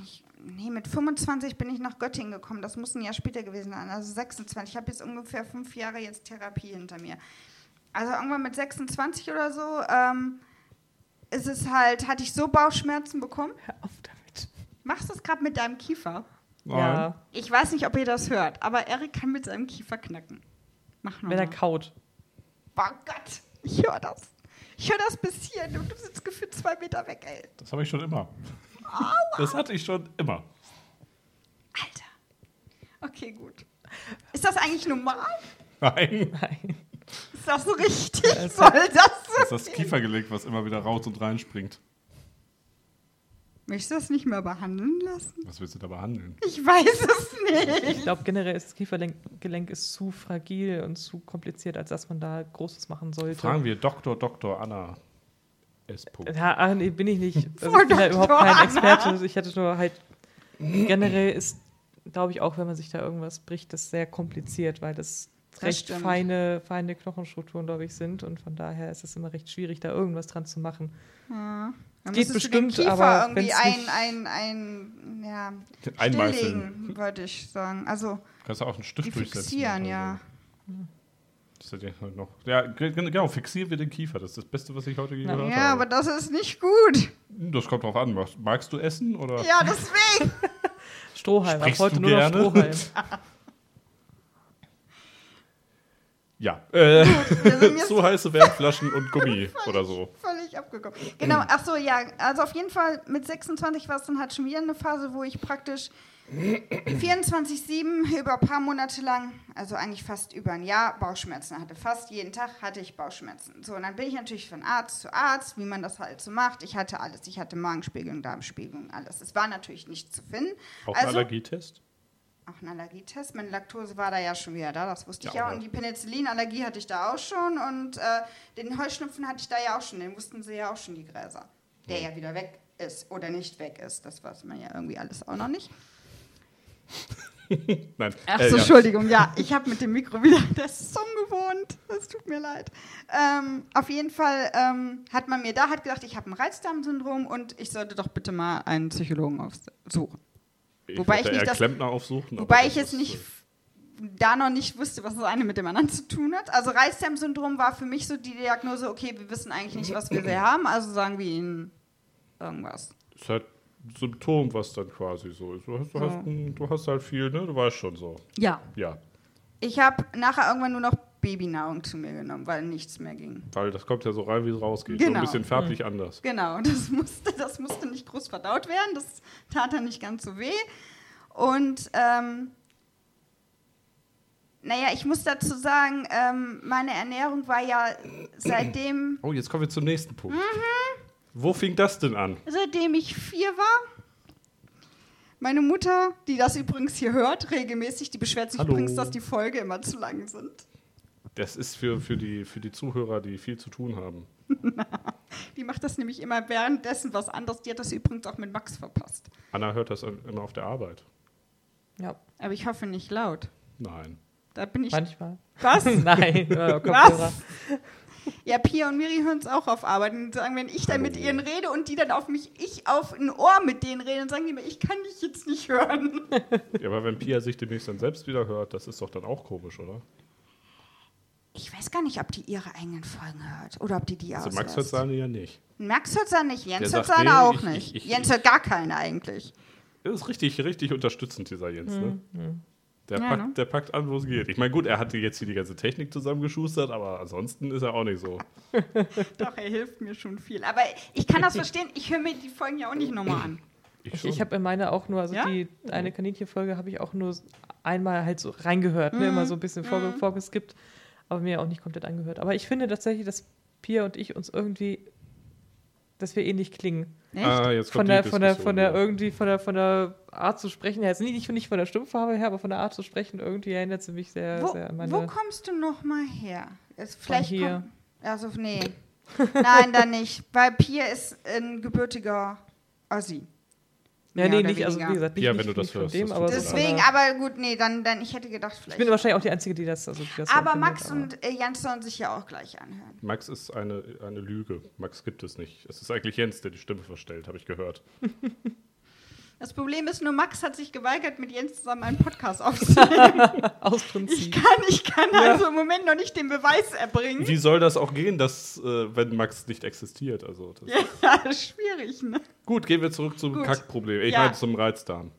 ich, nee, mit 25 bin ich nach Göttingen gekommen. Das muss ein Jahr später gewesen sein, also 26. Ich habe jetzt ungefähr fünf Jahre jetzt Therapie hinter mir. Also irgendwann mit 26 oder so ähm, ist es halt, hatte ich so Bauchschmerzen bekommen. Hör auf damit. Machst du es gerade mit deinem Kiefer? Nein. Ja, Ich weiß nicht, ob ihr das hört, aber Erik kann mit seinem Kiefer knacken. Mach wenn er kaut. Oh Gott, ich höre das. Ich höre das bis hierhin und du sitzt gefühlt zwei Meter weg, ey. Das habe ich schon immer. Das hatte ich schon immer. Alter. Okay, gut. Ist das eigentlich normal? Nein. Nein. Ist das so richtig? Soll das Das so? ist das Kiefergelenk, was immer wieder raus und reinspringt. Möchtest du das nicht mehr behandeln lassen? Was willst du da behandeln? Ich weiß es nicht. Ich glaube, generell ist das Kiefergelenk Gelenk ist zu fragil und zu kompliziert, als dass man da Großes machen sollte. Fragen wir Dr. Dr. Anna S. Ja, ah, nee, bin ich nicht. Also ich bin da überhaupt kein Anna. Experte. Ich hätte nur halt. Generell ist, glaube ich, auch wenn man sich da irgendwas bricht, das sehr kompliziert, weil das, Das recht stimmt. feine, feine Knochenstrukturen, glaube ich, sind. Und von daher ist es immer recht schwierig, da irgendwas dran zu machen. Ja. Dann Geht müsstest du den bestimmt, Kiefer aber irgendwie ein, ein, ein, ja, Einmeißeln. würde ich sagen. Also, Kannst du auch einen Stift die durchsetzen. fixieren, ja. so. Das ist ja noch. Ja, ge- genau, fixieren wir den Kiefer. Das ist das Beste, was ich heute Ja. gehört Ja, habe. aber das ist nicht gut. Das kommt drauf an. Magst, magst du essen oder? Ja, deswegen. Strohhalm, ab Sprichst heute du nur gerne? noch Strohhalm. Ja. Äh, so heiße Wärmflaschen und Gummi oder so. völlig abgekommen. Genau, ach so, ja. Also auf jeden Fall mit 26 war es dann halt schon wieder eine Phase, wo ich praktisch 24-7 über ein paar Monate lang, also eigentlich fast über ein Jahr, Bauchschmerzen hatte. Fast jeden Tag hatte ich Bauchschmerzen. So, und dann bin ich natürlich von Arzt zu Arzt, wie man das halt so macht. Ich hatte alles. Ich hatte Magenspiegelung, Darmspiegelung, alles. Es war natürlich nichts zu finden. Auch also, Allergietest? Auch ein Allergietest. Meine Laktose war da ja schon wieder da, das wusste ich Ja, ja. Und die Penicillinallergie hatte ich da auch schon. Und äh, den Heuschnupfen hatte ich da ja auch schon. Den wussten sie ja auch schon, die Gräser. Der ja wieder weg ist oder nicht weg ist. Das weiß man ja irgendwie alles auch noch nicht. Nein. Ach Äh, so, ja. Entschuldigung, ja, ich habe mit dem Mikro wieder das ist ungewohnt. Das tut mir leid. Ähm, auf jeden Fall ähm, hat man mir da hat gesagt, ich habe ein Reizdarmsyndrom und ich sollte doch bitte mal einen Psychologen aufsuchen. Ich Wobei ich nicht das- Klempner aufsuchen. Wobei ich jetzt nicht äh, da noch nicht wusste, was das eine mit dem anderen zu tun hat. Also Reizdarmsyndrom war für mich so die Diagnose, okay, wir wissen eigentlich nicht, was wir sehr haben, also sagen wir ihnen irgendwas. ist halt ein Symptom, was dann quasi so ist. Du hast, du, hast, du hast halt viel, ne? Du weißt schon so. Ja. Ja. Ich habe nachher irgendwann nur noch Babynahrung zu mir genommen, weil nichts mehr ging. Weil das kommt ja so rein, wie es rausgeht. So Genau. ein bisschen farblich anders. Genau, das musste, das musste nicht groß verdaut werden, das tat dann nicht ganz so weh. Und ähm, naja, ich muss dazu sagen, ähm, meine Ernährung war ja seitdem, Oh, jetzt kommen wir zum nächsten Punkt. Mhm. Wo fing das denn an? seitdem ich vier war. Meine Mutter, die das übrigens hier hört, regelmäßig, die beschwert sich Hallo. übrigens, dass die Folge immer zu lang sind. Das ist für, für, die, für die Zuhörer, die viel zu tun haben. Die macht das nämlich immer währenddessen was anderes. Die hat das übrigens auch mit Max verpasst. Anna hört das immer auf der Arbeit. Ja, Aber ich hoffe nicht laut. Nein. Da bin ich. manchmal. Was? Nein, äh, Kopfhörer. Ja, Pia und Miri hören es auch auf Arbeit und sagen, wenn ich dann mit ihnen rede und die dann auf mich, ich auf ein Ohr mit denen rede, dann sagen die mir, ich kann dich jetzt nicht hören. Ja, aber wenn Pia sich demnächst dann selbst wieder hört, das ist doch dann auch komisch, oder? Ich weiß gar nicht, ob die ihre eigenen Folgen hört oder ob die die Also auslässt. Max hört seine ja nicht. Max hört seine nicht, Jens Der hört seine nee, auch ich- nicht. ich- ich- Jens hört gar keine eigentlich. Das ist richtig, richtig unterstützend, dieser Jens, ne? Der, Mhm, Ja, packt, ne? der packt an, wo es geht. Ich meine, gut, er hatte jetzt hier die ganze Technik zusammengeschustert, aber ansonsten ist er auch nicht so. Doch, er hilft mir schon viel. Aber ich kann das verstehen, ich höre mir die Folgen ja auch nicht nochmal an. Ich, ich habe in meine auch nur, also Ja? die eine Kaninchenfolge habe ich auch nur einmal halt so reingehört, ne, immer so ein bisschen vorge vorgeskippt, aber mir auch nicht komplett angehört. Aber ich finde tatsächlich, dass Pia und ich uns irgendwie, dass wir ähnlich klingen. Echt? ah, jetzt Von kommt der, die von der, von der irgendwie, von der, von der Art zu sprechen her. Jetzt nicht, nicht von der Stimmfarbe her, aber von der Art zu sprechen, irgendwie erinnert sie mich sehr, wo, sehr an meine. wo kommst du noch mal her? Ist vielleicht hier. Komm, also, nee. Nein, dann nicht. Weil Pia ist ein gebürtiger Ossi. Ja, nee, nicht, also wie gesagt, nicht, Ja, wenn nicht, du das nicht von hörst, dem, das aber so Deswegen, aber gut, nee, dann, dann ich hätte gedacht, Ich vielleicht. bin wahrscheinlich auch die Einzige, die das, also die das so aber empfindet, Max aber- und äh, Jens sollen sich ja auch gleich anhören. Max ist eine, eine Lüge. Max gibt es nicht. Es ist eigentlich Jens, der die Stimme verstellt, habe ich gehört. Das Problem ist nur, Max hat sich geweigert, mit Jens zusammen einen Podcast aufzunehmen. Aus Ich Prinzip. kann, ich kann also im Moment noch nicht den Beweis erbringen. Wie soll das auch gehen, dass, äh, wenn Max nicht existiert? Also, das Ja, das ist schwierig, ne? Gut, gehen wir zurück zum. Kackproblem. Ich Ja. meine zum Reizdarm.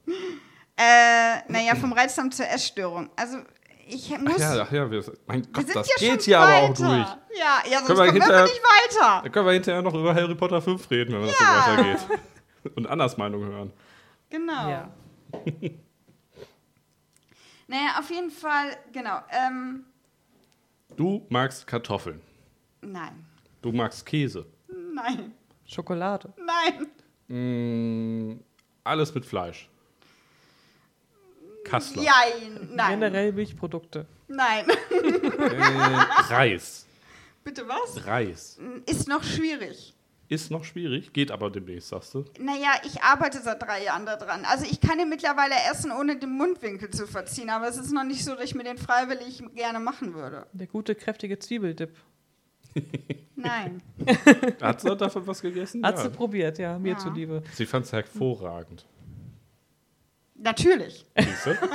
Äh, naja, vom Reizdarm zur Essstörung. Also, ich muss. Ach ja, ach ja, wir, mein wir Gott, sind das ja geht schon hier aber auch durch. Ja, ja, sonst Können wir kommen wir hinterher- nicht weiter. Da können wir hinterher noch über Harry Potter 5 reden, wenn das Ja. so weitergeht. Und Annas Meinung hören. Genau. Ja. Naja, auf jeden Fall, genau. Ähm, Du magst Kartoffeln. nein. Du magst Käse. Nein. Schokolade. Nein. Mm, alles mit Fleisch. Kassler. Jein. Nein. Generell Milchprodukte. Nein. Äh, Reis. Bitte was? Reis. Ist noch schwierig. Ist noch schwierig, geht aber demnächst, sagst du. Naja, ich arbeite seit drei Jahren daran. Also ich kann ihn mittlerweile essen, ohne den Mundwinkel zu verziehen. Aber es ist noch nicht so, dass ich mir den freiwillig gerne machen würde. Der gute, kräftige Zwiebeldip. Nein. Hat sie davon was gegessen? Hat ja. sie probiert, ja, mir Ja. zuliebe. Sie fand es hervorragend. Natürlich. Siehst du?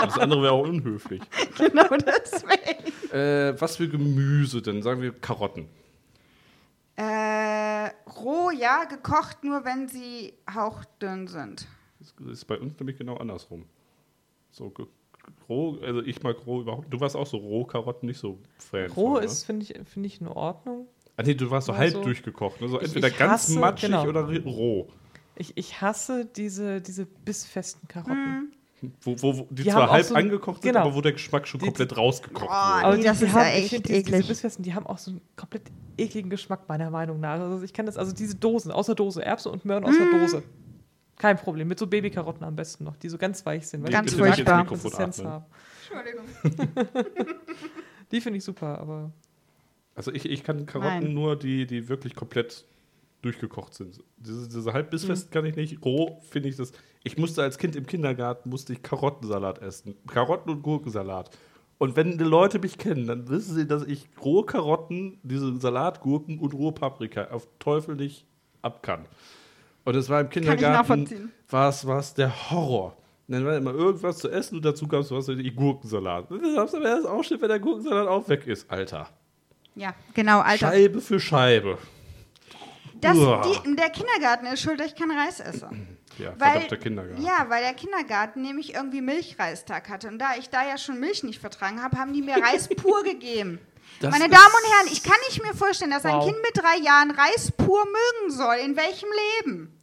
Das andere wäre auch unhöflich. genau deswegen. Äh, was für Gemüse denn? Sagen wir Karotten. Roh, ja, gekocht nur, wenn sie hauchdünn sind. Das ist bei uns nämlich genau andersrum. So roh, also ich mag roh überhaupt. Du warst auch so roh Karotten nicht so Fan. Roh von, ne? ist, finde ich, find ich in Ordnung. Ah, nee, du warst so halb durchgekocht. Ne? So ich- entweder ich ganz hasse- matschig genau. oder roh. Ich, ich hasse diese, diese bissfesten Karotten. Wo, wo, wo die, Die zwar halb so- angekocht sind, genau. aber wo der Geschmack schon Die- komplett rausgekocht Boah, wurde. Die, das die ist haben, ja ich echt finde, diese, diese eklig. bissfesten, die haben auch so einen komplett ekligen Geschmack, meiner Meinung nach. Also ich kann das, also diese Dosen, aus der Dose, Erbsen und Möhren Mhm. der Dose. Kein Problem. Mit so Babykarotten am besten noch, die so ganz weich sind. weil Ganz die furchtbar. Konsistenz haben. Entschuldigung. Die finde ich super, aber Also ich, ich kann Karotten Nein. nur, die, die wirklich komplett durchgekocht sind. Diese, diese halb Mhm. kann ich nicht. Roh finde ich das. Ich musste als Kind im Kindergarten musste ich Karottensalat essen. Karotten- und Gurkensalat. Und wenn die Leute mich kennen, dann wissen sie, dass ich rohe Karotten, diese Salatgurken und rohe Paprika auf Teufel nicht ab kann. Und es war im Kindergarten, war es, der Horror. Und dann war immer irgendwas zu essen und dazu gab es was, wie Gurkensalat. Das ist aber erst auch schön, wenn der Gurkensalat auch weg ist, Alter. Ja, genau, Alter. Scheibe für Scheibe. Das, Uah. die, der Kindergarten ist schuld, dass ich keinen Reis esse. Ja, Weil, verdammter Kindergarten. Ja, weil der Kindergarten nämlich irgendwie Milchreistag hatte. Und da ich da ja schon Milch nicht vertragen habe, haben die mir Reis pur gegeben. Das Meine Damen und Herren, ich kann nicht mir vorstellen, dass ein Wow. Kind mit drei Jahren Reis pur mögen soll. In welchem Leben?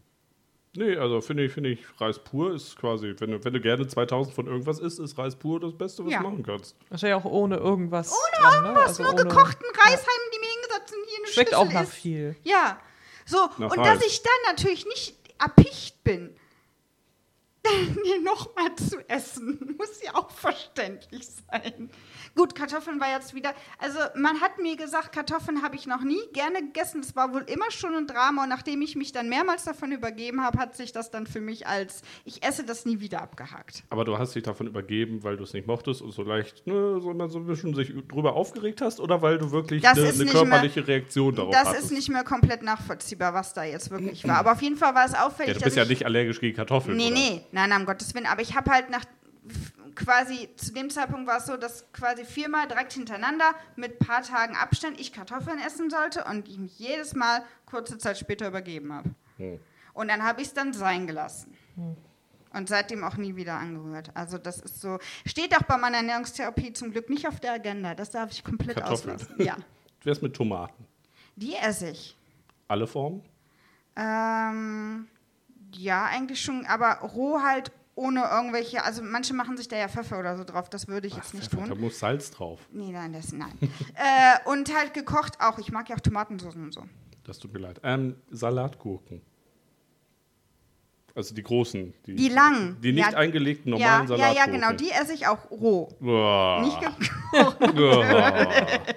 Nee, also finde ich, finde ich, Reis pur ist quasi, wenn du, wenn du gerne 2000 von irgendwas isst, ist Reis pur das Beste, was Ja. du machen kannst. Wahrscheinlich auch ohne irgendwas. Ohne dran, irgendwas, Ne? nur Also ohne- gekochten Reis haben die mir hingesetzt und hier eine Schmeckt Schüssel auch nach ist. viel. Ja, so, und dass ich dann natürlich nicht erpicht bin, den nochmal zu essen, muss ja auch verständlich sein. Gut, Kartoffeln war jetzt wieder, also man hat mir gesagt, Kartoffeln habe ich noch nie gerne gegessen. Es war wohl immer schon ein Drama und nachdem ich mich dann mehrmals davon übergeben habe, hat sich das dann für mich als, ich esse das nie wieder abgehakt. Aber du hast dich davon übergeben, weil du es nicht mochtest und so leicht, ne, so, mal so ein bisschen sich drüber aufgeregt hast oder weil du wirklich eine, eine nicht mehr- körperliche Reaktion darauf Das hattest? ist nicht mehr komplett nachvollziehbar, was da jetzt wirklich war. Aber auf jeden Fall war es auffällig, ja, du bist ja ich nicht allergisch gegen Kartoffeln. Nee, oder? nee, nein, nein, um Gottes Willen. Aber ich habe halt nach quasi, zu dem Zeitpunkt war es so, dass quasi viermal direkt hintereinander mit ein paar Tagen Abstand ich Kartoffeln essen sollte und ich mich jedes Mal kurze Zeit später übergeben habe. Hm. Und dann habe ich es dann sein gelassen. Und seitdem auch nie wieder angerührt. Also das ist so, steht auch bei meiner Ernährungstherapie zum Glück nicht auf der Agenda. Das darf ich komplett Kartoffeln. auslassen. Ja, Du wärst mit Tomaten. die esse ich. Alle Formen? Ähm, ja, eigentlich schon, aber roh halt ohne irgendwelche, also manche machen sich da ja Pfeffer oder so drauf, das würde ich jetzt nicht Da tun. muss Salz drauf. Nee, nein, das nein. äh, und halt gekocht auch, ich mag ja auch Tomatensauce und so. Das tut mir leid. Ähm, Salatgurken. Also die großen. Die, Die langen. Die nicht Ja. eingelegten Ja, normalen ja, Salatgurken. ja, genau, die esse ich auch roh. Boah. Nicht gekocht.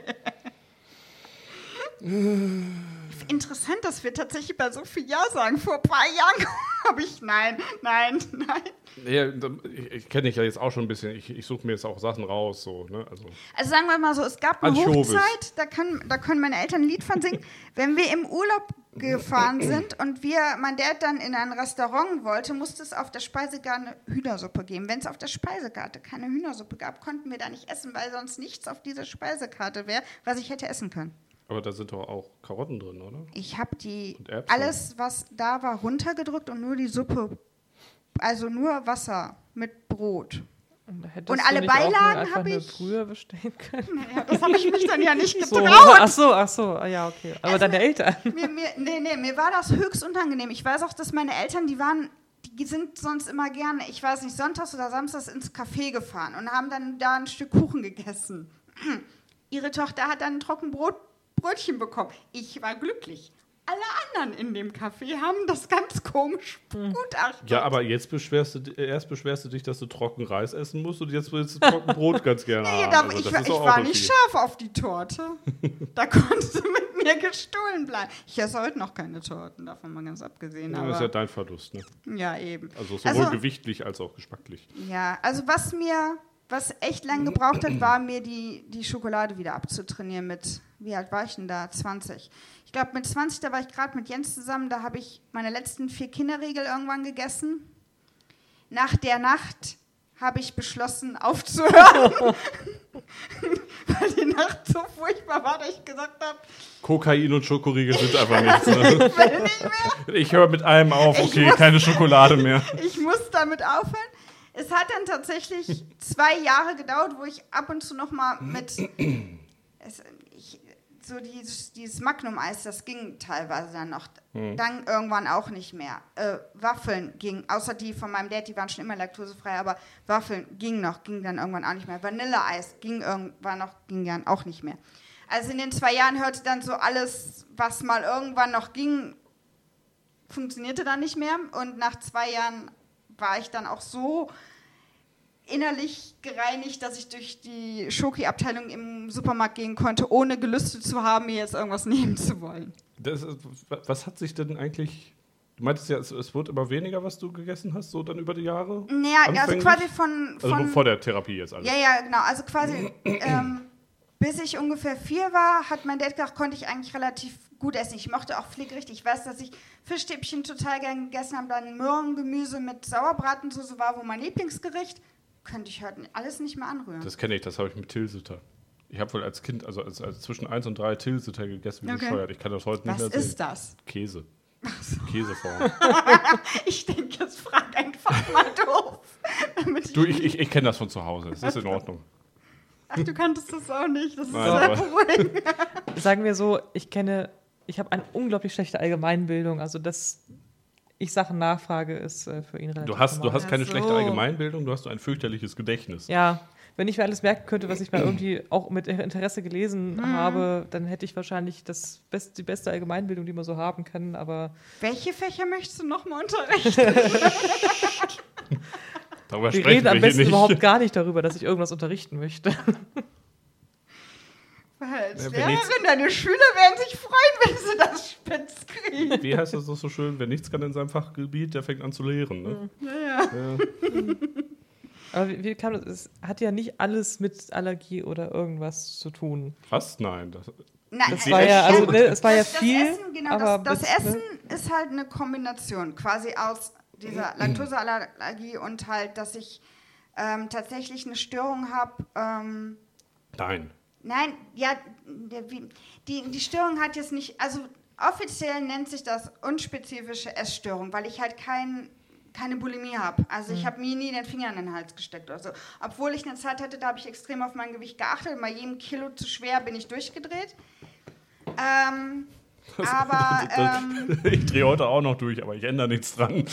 Interessant, dass wir tatsächlich bei so viel Ja sagen. Vor ein paar Jahren habe ich nein, nein, nein. Ja, ich, ich kenne dich ja jetzt auch schon ein bisschen. Ich, ich suche mir jetzt auch Sachen raus. So, ne? also, Also sagen wir mal so, es gab eine. Hochzeit, da können, da können meine Eltern ein Lied von singen. Wenn wir im Urlaub gefahren sind und wir, mein Dad dann in ein Restaurant wollte, musste es auf der Speisekarte Hühnersuppe geben. Wenn es auf der Speisekarte keine Hühnersuppe gab, konnten wir da nicht essen, weil sonst nichts auf dieser Speisekarte wäre, was ich hätte essen können. Aber da sind doch auch Karotten drin, oder? Ich habe die alles, was da war, runtergedrückt und nur die Suppe, also nur Wasser mit Brot. Und, Und alle Beilagen einfach hab eine ich- Brühe bestellen können. Ja, das habe ich mich dann ja nicht So. getraut. Ach so, ach so. Ah, Ja, okay. Aber Also- deine Eltern. mir, mir, nee, nee, mir war das höchst unangenehm. Ich weiß auch, dass meine Eltern, die waren, die sind sonst immer gerne, ich weiß nicht, sonntags oder samstags ins Café gefahren und haben dann da ein Stück Kuchen gegessen. Ihre Tochter hat dann ein Trockenbrot, Brötchen bekommen. Ich war glücklich. Alle anderen in dem Café haben das ganz komisch begutachtet. Ja, aber jetzt beschwerst du, erst beschwerst du dich, dass du trocken Reis essen musst und jetzt willst du trocken Brot ganz gerne Nee, haben. da, Also ich, war- ich war nicht scharf auf die Torte. Da konntest du mit mir gestohlen bleiben. Ich esse heute noch keine Torten, davon mal ganz abgesehen. Ja, das ist ja dein Verlust. Ne? ja, eben. Also sowohl Also- gewichtlich als auch geschmacklich. Ja, also was mir, was echt lang gebraucht hat, war mir die, die Schokolade wieder abzutrainieren mit, wie alt war ich denn da? 20. Ich glaube, mit 20, da war ich gerade mit Jens zusammen, da habe ich meine letzten vier Kinderriegel irgendwann gegessen. Nach der Nacht habe ich beschlossen, aufzuhören. Weil die Nacht so furchtbar war, dass ich gesagt habe, Kokain und Schokoriegel sind einfach nichts. Ne? ich. Ich höre mit einem auf, okay, muss- keine Schokolade mehr. Ich muss damit aufhören. Es hat dann tatsächlich zwei Jahre gedauert, wo ich ab und zu noch mal mit es, ich, so dieses, dieses Magnum-Eis, das ging teilweise dann noch. Dann irgendwann auch nicht mehr. Äh, Waffeln ging, außer die von meinem Dad, die waren schon immer laktosefrei, aber Waffeln ging noch, ging dann irgendwann auch nicht mehr. Vanilleeis ging irgendwann noch, ging dann auch nicht mehr. Also in den zwei Jahren hörte dann so alles, was mal irgendwann noch ging, funktionierte dann nicht mehr. Und nach zwei Jahren war ich dann auch so innerlich gereinigt, dass ich durch die Schoki-Abteilung im Supermarkt gehen konnte, ohne Gelüste zu haben, mir jetzt irgendwas nehmen zu wollen. Ist, was hat sich denn eigentlich. Du meintest ja, es, es wird immer weniger, was du gegessen hast, so dann über die Jahre? Naja, also quasi von, Also von vor der Therapie jetzt alles. Ja, ja, genau. Also quasi, ähm, bis ich ungefähr vier war, hat mein Dad gesagt, konnte ich eigentlich relativ gut essen. Ich mochte auch Flickricht. Ich weiß, dass ich Fischstäbchen total gern gegessen habe. Dann Möhrengemüse mit Sauerbratensoße war wohl mein Lieblingsgericht. Könnte ich heute alles nicht mehr anrühren. Das kenne ich, das habe ich mit Tilsiter. Ich habe wohl als Kind, also als, als zwischen 1 und 3 Tilsiter gegessen, wie Okay. bescheuert. Ich kann das heute nicht Was mehr ist sehen. das? Käse. Käseform. Ich denke, jetzt frag einfach mal doof. Du, ich, ich, ich kenne das von zu Hause. Es ist in Ordnung. Ach, du kanntest das auch nicht. Das ist Nein, sehr beruhigend. Sagen wir so, ich kenne, ich habe eine unglaublich schlechte Allgemeinbildung. Also, dass ich Sachen nachfrage, ist äh, für ihn relativ Du hast, du hast keine Ach schlechte so. Allgemeinbildung, du hast ein fürchterliches Gedächtnis. Ja, wenn ich mir alles merken könnte, was ich mal irgendwie auch mit Interesse gelesen Mhm. habe, dann hätte ich wahrscheinlich das best, die beste Allgemeinbildung, die man so haben kann. Aber Welche Fächer möchtest du nochmal unterrichten? Darüber wir sprechen reden wir am hier besten nicht. überhaupt gar nicht darüber, dass ich irgendwas unterrichten möchte. Weil als Ja, Lehrerin, deine Schüler werden sich freuen, wenn sie das spitz kriegen. Wie heißt das doch so schön? Wer nichts kann in seinem Fachgebiet, der fängt an zu lehren. Ne? Ja, ja. Ja. Aber wie, wie kam das? Es hat ja nicht alles mit Allergie oder irgendwas zu tun. Fast nein. Das, Nein, Das war ja, also ne, es war ja das, das viel, Essen, genau, aber das, das ne? Essen ist halt eine Kombination, quasi aus dieser Laktoseallergie und halt, dass ich ähm, tatsächlich eine Störung habe. Ähm, nein. nein, ja, die, die Störung hat jetzt nicht, also offiziell nennt sich das unspezifische Essstörung, weil ich halt kein, keine Bulimie habe. Also Mhm. ich habe mir nie den Finger in den Hals gesteckt oder so. Obwohl ich eine Zeit hatte, da habe ich extrem auf mein Gewicht geachtet. Bei jedem Kilo zu schwer bin ich durchgedreht. Ähm, aber, ähm, ich drehe heute auch noch durch, aber ich ändere nichts dran.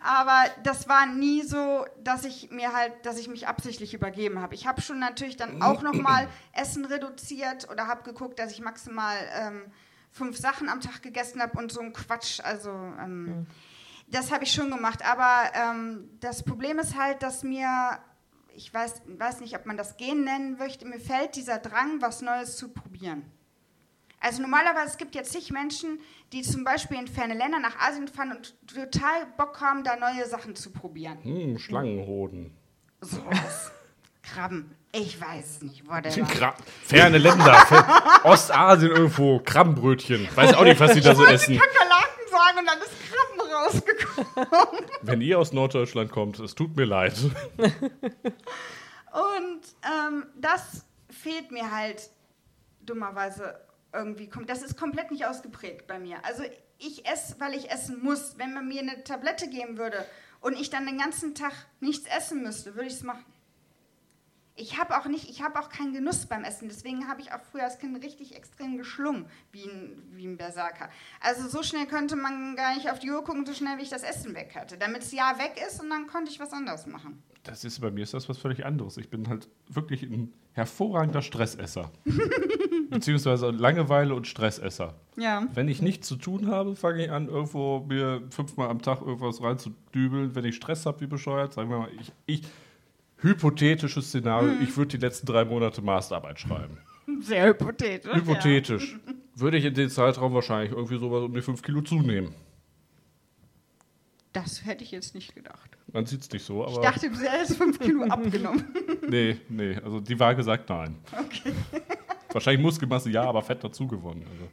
aber das war nie so, dass ich mir halt, dass ich mich absichtlich übergeben habe. Ich habe schon natürlich dann auch noch mal Essen reduziert oder habe geguckt, dass ich maximal ähm, fünf Sachen am Tag gegessen habe und so ein Quatsch. Also ähm, das habe ich schon gemacht. Aber ähm, das Problem ist halt, dass mir ich weiß, weiß nicht, ob man das Gen nennen möchte, mir fällt dieser Drang, was Neues zu probieren. Also normalerweise, es gibt jetzt zig Menschen, die zum Beispiel in ferne Länder nach Asien fahren und total Bock haben, da neue Sachen zu probieren. Hm, Schlangenhoden. Sowas. Krabben. Ich weiß es nicht. Whatever. Kra ferne Länder. Ostasien irgendwo. Krabbenbrötchen. Weiß auch nicht, was die da so essen. Kakerlaken sagen und dann ist Krabben rausgekommen. Wenn ihr aus Norddeutschland kommt, es tut mir leid. Und ähm, das fehlt mir halt dummerweise irgendwie. kom- Das ist komplett nicht ausgeprägt bei mir. Also ich esse, weil ich essen muss. Wenn man mir eine Tablette geben würde und ich dann den ganzen Tag nichts essen müsste, würde ich es machen. Ich habe auch nicht, ich habe auch keinen Genuss beim Essen. Deswegen habe ich auch früher als Kind richtig extrem geschlungen, wie ein, wie ein Berserker. Also so schnell könnte man gar nicht auf die Uhr gucken, so schnell wie ich das Essen weg hatte. Damit es ja weg ist und dann konnte ich was anderes machen. Das ist bei mir ist das was völlig anderes. Ich bin halt wirklich ein hervorragender Stressesser. Beziehungsweise Langeweile und Stressesser. Ja. Wenn ich nichts zu tun habe, fange ich an, irgendwo mir fünfmal am Tag irgendwas reinzudübeln. Wenn ich Stress habe, wie bescheuert, sagen wir mal, ich, ich hypothetisches Szenario, ich würde die letzten drei Monate Masterarbeit schreiben. Sehr hypothetisch. Hypothetisch. Würde ich in den Zeitraum wahrscheinlich irgendwie sowas um die fünf Kilo zunehmen. Das hätte ich jetzt nicht gedacht. Man sieht es nicht so, Ich aber. dachte, du hättest fünf Kilo abgenommen. Nee, nee, also die Waage sagt nein. Wahrscheinlich Muskelmasse ja, aber Fett dazu gewonnen. Also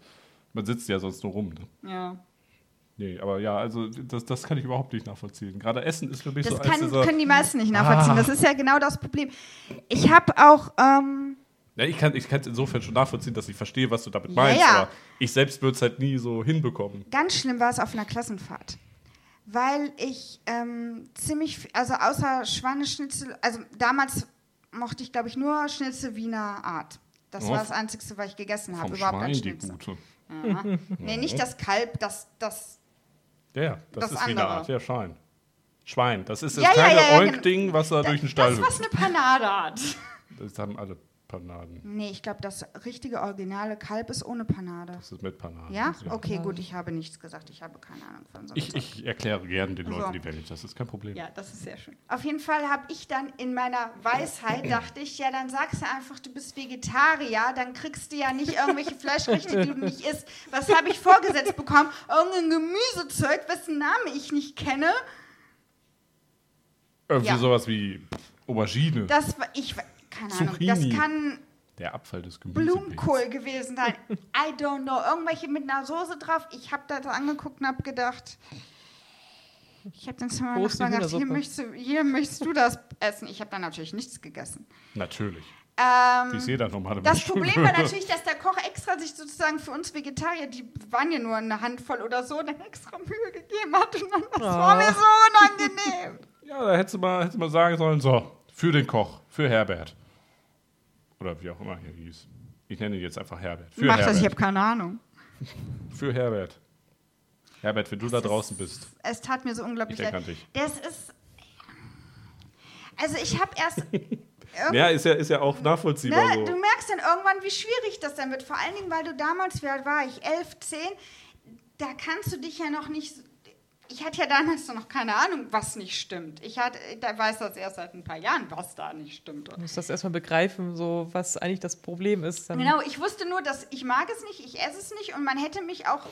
man sitzt ja sonst nur rum. Ne? Ja. Nee, aber ja, also das, das kann ich überhaupt nicht nachvollziehen. Gerade Essen ist für mich Das so eins kann, dieser. können die meisten nicht nachvollziehen. Ah. Das ist ja genau das Problem. Ich habe auch, ähm, Ja, ich kann es insofern schon nachvollziehen, dass ich verstehe, was du damit Ja, meinst, ja. aber ich selbst würde es halt nie so hinbekommen. ganz schlimm war es auf einer Klassenfahrt. Weil ich ähm, ziemlich, viel- also außer Schweineschnitzel, also damals mochte ich, glaube ich, nur Schnitzel Wiener Art. Das Oh, war das Einzige, was ich gegessen habe. Überhaupt Schwein, die Schnitzel. gute. Aha. Nee, nicht das Kalb, das, das Ja, das, Das ist andere. Art, ja, Schein. Schwein, das ist das Ja, ja, kleine ja, ja, Oink-Ding, was da durch den Stall das, was hüpft. eine Panade hat. Das haben alle Panaden. Nee, ich glaube, das richtige originale Kalb ist ohne Panade. Das ist mit Panaden. Ja? Okay, gut, ich habe nichts gesagt. Ich habe keine Ahnung von so Ich, ich erkläre gerne den. Leuten die Welt, das ist kein Problem. Ja, das ist sehr schön. Auf jeden Fall habe ich dann in meiner Weisheit, dachte ich, ja, dann sagst du einfach, du bist Vegetarier, dann kriegst du ja nicht irgendwelche Fleischgerichte, die du nicht isst. Was habe ich vorgesetzt bekommen? Irgendein Gemüsezeug, wessen Name ich nicht kenne. Irgendwie Ja. sowas wie Aubergine, Das war, ich, keine Ahnung, das Zucchini. kann der Abfall des Gemüsebeets. Blumenkohl gewesen sein. I don't know. Irgendwelche mit einer Soße drauf. Ich habe das angeguckt und habe gedacht, ich habe dann zu die Nachbarn gesagt, hier möchtest, du, hier möchtest du das essen. Ich habe dann natürlich nichts gegessen. Natürlich. Ähm, Wie ist jeder normale das. Problem war natürlich, dass der Koch extra sich sozusagen für uns Vegetarier, die waren ja nur eine Handvoll oder so, dann extra Mühe gegeben hat. Und dann, das war Oh. mir so unangenehm. Ja, da hättest du, mal, hättest du mal sagen sollen, so, für den Koch, für Herbert. Oder wie auch immer er hieß. Ich nenne ihn jetzt einfach Herbert. Für Mach Herbert. das, ich habe keine Ahnung. für Herbert. Herbert, wenn du da Es ist- draußen bist. Es tat mir so unglaublich leid. Das ist. Also ich habe erst. Ja, ist ja, ist ja auch nachvollziehbar ne, so. Du merkst dann irgendwann, wie schwierig das dann wird. Vor allen Dingen, weil du damals, wie alt war ich? 11, 10. Da kannst du dich ja noch nicht. Ich hatte ja damals noch keine Ahnung, was nicht stimmt. Ich hatte, da weiß das erst seit ein paar Jahren, was da nicht stimmt. Du musst das erstmal begreifen, so was eigentlich das Problem ist. Dann Genau, ich wusste nur, dass ich mag es nicht, ich esse es nicht und man hätte mich auch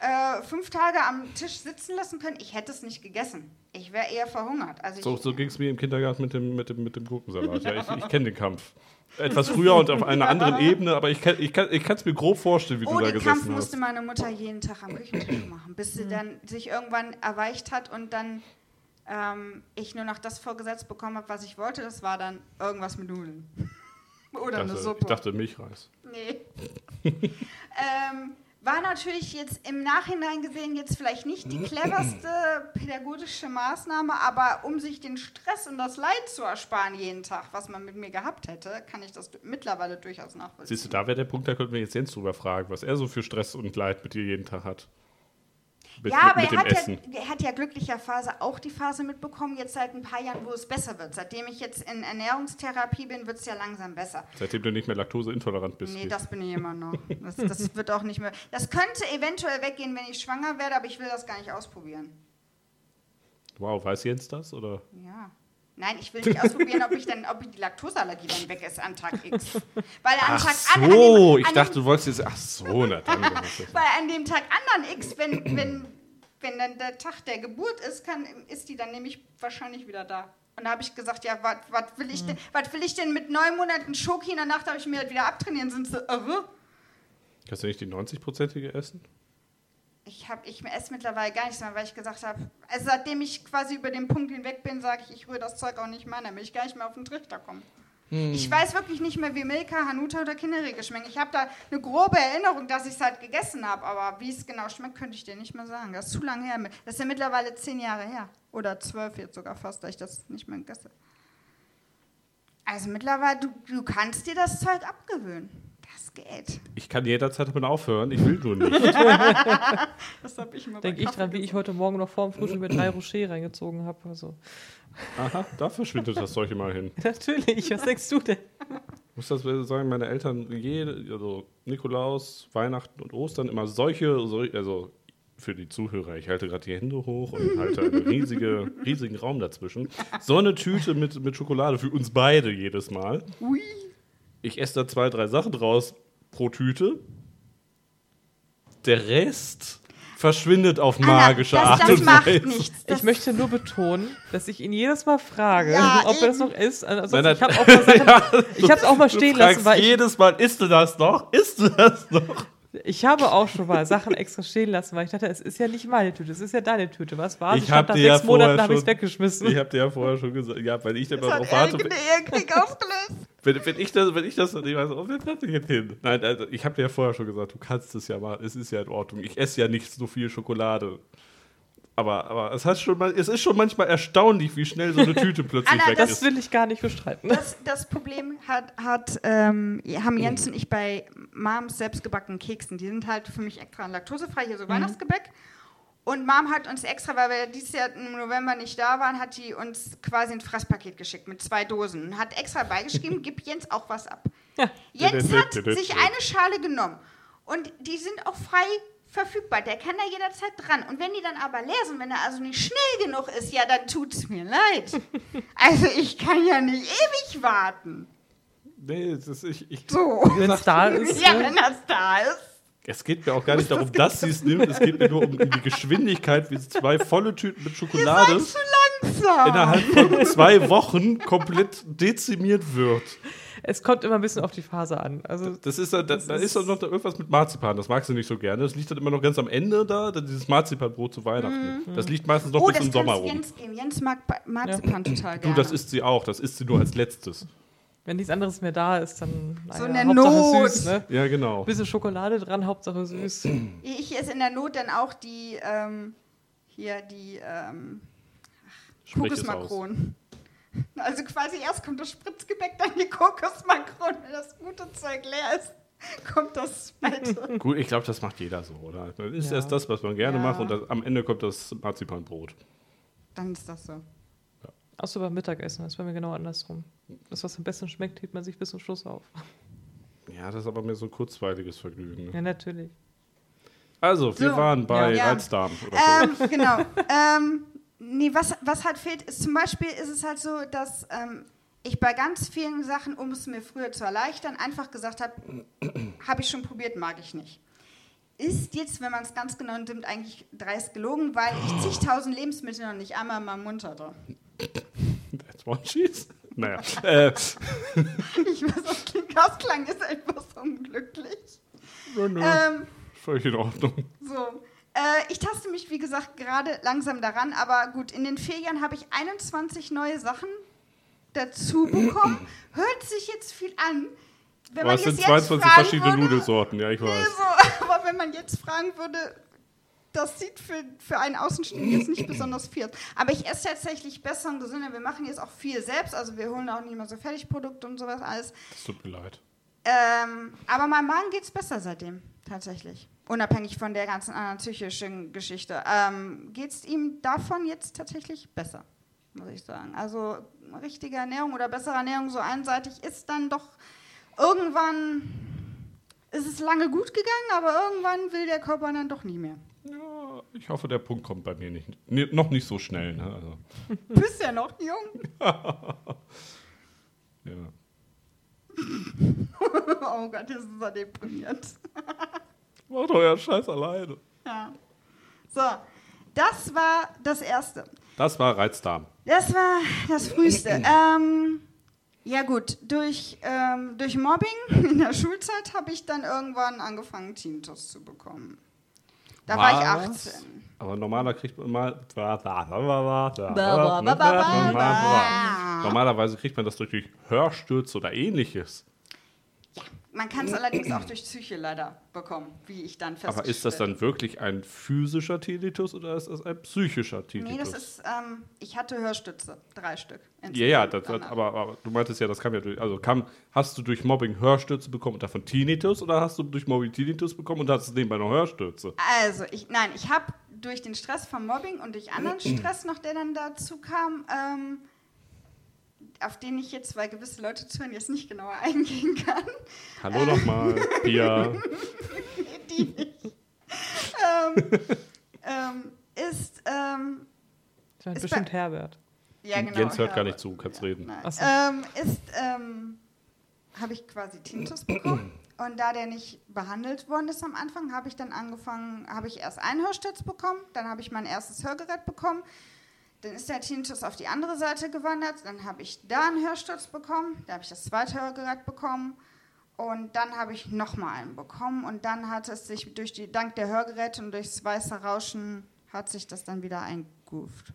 äh, fünf Tage am Tisch sitzen lassen können. Ich hätte es nicht gegessen. Ich wäre eher verhungert. Also So, ich, so ging es mir im Kindergarten mit dem, mit dem, mit dem Gurkensalat. Ja, ich ich kenne den Kampf. Etwas früher und auf einer anderen Ebene, aber ich kann es ich kann, ich kann's mir grob vorstellen, wie du oh, da den gesessen Kampf hast. musste meine Mutter jeden Tag am Küchentisch machen, bis sie dann sich irgendwann erweicht hat und dann ähm, ich nur noch das vorgesetzt bekommen habe, was ich wollte. Das war dann irgendwas mit Nudeln. Oder ich, eine dachte, Suppe. ich dachte Milchreis. Nee. ähm, war natürlich jetzt im Nachhinein gesehen jetzt vielleicht nicht die cleverste pädagogische Maßnahme, aber um sich den Stress und das Leid zu ersparen jeden Tag, was man mit mir gehabt hätte, kann ich das mittlerweile durchaus nachvollziehen. Siehst du, da wäre der Punkt, da könnten wir jetzt Jens drüber fragen, was er so für Stress und Leid mit dir jeden Tag hat. Mit, ja, mit, aber mit dem er hat, Essen. ja, er hat ja glücklicherweise auch die Phase mitbekommen, jetzt seit ein paar Jahren, wo es besser wird. Seitdem ich jetzt in Ernährungstherapie bin, wird es ja langsam besser. Seitdem du nicht mehr laktoseintolerant bist. Nee, das bin ich immer noch. Das, das wird auch nicht mehr. Das könnte eventuell weggehen, wenn ich schwanger werde, aber ich will das gar nicht ausprobieren. wow, weiß Jens das? Oder? Ja. Nein, ich will nicht ausprobieren, ob ich dann, ob die Laktoseallergie dann weg ist an Tag X. Weil an Ach Tag an, an so, dem, ich an dachte, du wolltest jetzt. Ach so, na dann. weil an dem Tag anderen X, wenn, wenn, wenn dann der Tag der Geburt ist, kann, ist die dann nämlich wahrscheinlich wieder da. Und da habe ich gesagt, ja, was will, ich denn- was will ich denn mit neun Monaten Schoki in der Nacht, habe ich mir das wieder abtrainieren, sind sie irre? Kannst du nicht die 90-prozentige essen? Ich, hab, ich esse mittlerweile gar nichts mehr, weil ich gesagt habe, also seitdem ich quasi über den Punkt hinweg bin, sage ich, ich rühre das Zeug auch nicht mehr, an, damit ich gar nicht mehr auf den Trichter komme. Ich weiß wirklich nicht mehr, wie Milka, Hanuta oder Kinderriegel schmecken. Ich habe da eine grobe Erinnerung, dass ich es halt gegessen habe, aber wie es genau schmeckt, könnte ich dir nicht mehr sagen. Das ist zu lange her. Das ist ja mittlerweile zehn Jahre her. Oder zwölf jetzt sogar fast, da ich das nicht mehr gegessen habe. Also mittlerweile, du, du kannst dir das Zeug abgewöhnen. Geht. Ich kann jederzeit damit aufhören, ich will nur nicht. Das habe ich immer denke ich dran, wie ich heute Morgen noch vor dem Frühstück mit drei Rocher reingezogen habe. Also, Aha, da verschwindet das Zeug immer hin. natürlich, was denkst du denn? Ich muss das sagen, meine Eltern, jede, also Nikolaus, Weihnachten und Ostern immer solche, sol- also für die Zuhörer, ich halte gerade die Hände hoch und halte einen riesige, riesigen Raum dazwischen. So eine Tüte mit, mit Schokolade für uns beide jedes Mal. Ui. Ich esse da zwei, drei Sachen draus pro Tüte. Der Rest verschwindet auf magische Anna, Art das, das und macht Weise. nichts. Das Ich möchte nur betonen, dass ich ihn jedes Mal frage, Ja, ob er das noch ist. Also Nein, nein. ich habe auch mal Sachen, ich habe auch mal Du stehen lassen, weil ich, jedes Mal, isst du das noch? Isst du das noch? ich habe auch schon mal Sachen extra stehen lassen, weil ich dachte, es ist ja nicht meine Tüte, es ist ja deine Tüte. Was war? Ich hab nach dir ja sechs Monaten habe ich es weggeschmissen. Ich habe dir ja vorher schon gesagt, ja, weil ich immer hat darauf warte. Ehekrieg ausgelöst. Wenn, wenn ich das, wenn ich das, ich weiß, oh, wer fährt denn jetzt hin? Nein, also ich habe dir ja vorher schon gesagt, du kannst es ja mal, es ist ja in Ordnung. Ich esse ja nicht so viel Schokolade. Aber, aber es, hat schon mal, es ist schon manchmal erstaunlich, wie schnell so eine Tüte plötzlich Anna, weg das ist. will ich gar nicht bestreiten. Das, das Problem hat, hat ähm, haben Jens und ich bei Mams selbstgebackenen Keksen. Die sind halt für mich extra laktosefrei, hier so Weihnachtsgebäck. Und Mom hat uns extra, weil wir dieses Jahr im November nicht da waren, hat die uns quasi ein Fresspaket geschickt mit zwei Dosen. Und hat extra beigeschrieben, gib Jens auch was ab. Ja. Jens hat sich eine Schale genommen. Und die sind auch frei verfügbar. Der kann da jederzeit dran. Und wenn die dann aber leer sind, wenn er also nicht schnell genug ist, ja, dann tut's mir leid. Also ich kann ja nicht ewig warten. Nee, es, ist, ich, ich, So. Wenn es da ist. Ja, ne? wenn das da ist. Es geht mir auch gar nicht darum, dass sie es nimmt. Es geht mir nur um die Geschwindigkeit, wie zwei volle Tüten mit Ihr Schokolade seid zu langsam. innerhalb von zwei Wochen komplett dezimiert wird. Es kommt immer ein bisschen auf die Phase an. Also Das ist, da, da Das ist ist- doch noch irgendwas mit Marzipan, das magst du nicht so gerne. Das liegt dann immer noch ganz am Ende da, dieses Marzipanbrot zu Weihnachten. Das liegt meistens noch oh, bis im Sommer rum. Jens geben. Jens mag Marzipan total Du, gerne. das isst sie auch, das isst sie nur als letztes. Wenn nichts anderes mehr da ist, dann So naja, in der Hauptsache Not. süß, ne? Ja, genau. Bisschen Schokolade dran, Hauptsache süß. Ich esse in der Not dann auch die, ähm, hier die ähm. Kokosmakronen. Also quasi erst kommt das Spritzgebäck, dann die Kokosmakronen. Wenn das gute Zeug leer ist, kommt das zweite. Gut, ich glaube, das macht jeder so, oder? Man isst Ja. erst das, was man gerne Ja. macht und das, am Ende kommt das Marzipanbrot. Dann ist das so. Außer beim Mittagessen, das ist bei mir genau andersrum. Das, was am besten schmeckt, hebt man sich bis zum Schluss auf. Ja, das ist aber mehr so ein kurzweiliges Vergnügen. Ne? Ja, natürlich. Also, wir So, waren bei ja. Reizdarm oder so. Ähm, genau. ähm, nee, was, was halt fehlt, ist zum Beispiel ist es halt so, dass ähm, ich bei ganz vielen Sachen, um es mir früher zu erleichtern, einfach gesagt habe, habe ich schon probiert, mag ich nicht. Ist jetzt, wenn man es ganz genau nimmt, eigentlich dreist gelogen, weil ich zigtausend Lebensmittel noch nicht einmal in meinem Mund hatte. That's one cheese. Naja. äh, Ich weiß, das klingt, das klang ist etwas unglücklich. nö, nö, Ähm, völlig in Ordnung. So. Äh, ich taste mich, wie gesagt, gerade langsam daran, aber gut, in den Ferien habe ich 21 neue Sachen dazu bekommen. Hört sich jetzt viel an. Wenn Aber man es jetzt sind jetzt 22 fragen verschiedene würde, Nudelsorten, ja, ich Nee, weiß. so, aber wenn man jetzt fragen würde, das sieht für, für einen Außenstehenden jetzt nicht besonders viel aus. Aber ich esse tatsächlich besser und gesünder. Wir machen jetzt auch viel selbst, also wir holen auch nicht mehr so Fertigprodukte und sowas alles. Das tut mir leid. Ähm, aber meinem Magen geht es besser seitdem, tatsächlich. Unabhängig von der ganzen anderen psychischen Geschichte. Ähm, geht es ihm davon jetzt tatsächlich besser, muss ich sagen. Also richtige Ernährung oder bessere Ernährung so einseitig ist dann doch irgendwann, ist es lange gut gegangen, aber irgendwann will der Körper dann doch nie mehr. Ja, ich hoffe, der Punkt kommt bei mir nicht. Nee, noch nicht so schnell. Ne? Also, Bist ja noch jung. ja. oh Gott, jetzt ist er deprimiert. Macht euer Scheiß alleine. Ja. So, das war das Erste. Das war Reizdarm. Das war das Frühste. ähm, ja gut, durch, ähm, durch Mobbing in der Schulzeit habe ich dann irgendwann angefangen, Tinnitus zu bekommen. Da war ich Was? 18. Aber normaler kriegt man mal. Normalerweise kriegt man das durch Hörstürze oder ähnliches. Man kann es allerdings auch durch Psyche leider bekommen, wie ich dann festgestellt Aber ist das dann wirklich ein physischer Tinnitus oder ist das ein psychischer Tinnitus? Nee, das ist, ähm, ich hatte Hörstütze, drei Stück. ja, ja, das, aber, aber du meintest ja, das kam ja durch. Also kam, hast du durch Mobbing Hörstürze bekommen und davon Tinnitus oder hast du durch Mobbing Tinnitus bekommen und hattest nebenbei noch Hörstürze? Also, ich, nein, ich habe durch den Stress vom Mobbing und durch anderen Stress noch, der dann dazu kam, ähm, auf den ich jetzt, weil gewisse Leute zuhören, jetzt nicht genauer eingehen kann, Hallo nochmal, Pia. die nicht, ähm, ähm, ist, ähm, Das Ist bestimmt Herbert. ja genau. Jens hört ja, gar nicht zu, kannst reden. Nein. Ach so. Ähm, ist, ähm, habe ich quasi Tinnitus bekommen. Und da der nicht behandelt worden ist am Anfang, habe ich dann angefangen, habe ich erst einen Hörsturz bekommen, dann habe ich mein erstes Hörgerät bekommen. Dann ist der Tinnitus auf die andere Seite gewandert. Dann habe ich da einen Hörsturz bekommen. Da habe ich das zweite Hörgerät bekommen. Und dann habe ich nochmal einen bekommen. Und dann hat es sich durch die, dank der Hörgeräte und durchs weiße Rauschen, hat sich das dann wieder eingegroovt.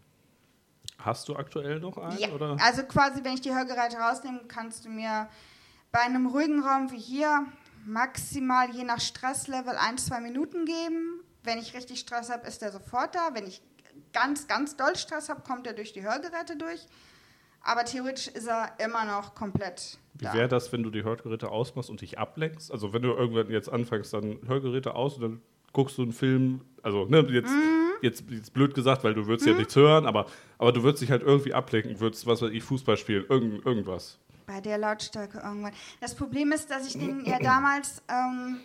Hast du aktuell noch einen? Ja, Oder? also quasi, wenn ich die Hörgeräte rausnehme, kannst du mir bei einem ruhigen Raum wie hier maximal je nach Stresslevel ein, zwei Minuten geben. Wenn ich richtig Stress habe, ist er sofort da. Wenn ich ganz, ganz doll Stress habe, kommt er durch die Hörgeräte durch. Aber theoretisch ist er immer noch komplett Wie wäre das, wenn du die Hörgeräte ausmachst und dich ablenkst? Also wenn du irgendwann jetzt anfängst, dann Hörgeräte aus und dann guckst du einen Film, also ne, jetzt, Mhm. jetzt, jetzt blöd gesagt, weil du würdest ja nichts hören, aber, aber du würdest dich halt irgendwie ablenken, würdest, was weiß ich, Fußball spielen, irgend, irgendwas. bei der Lautstärke irgendwann. Das Problem ist, dass ich den ja damals, ähm,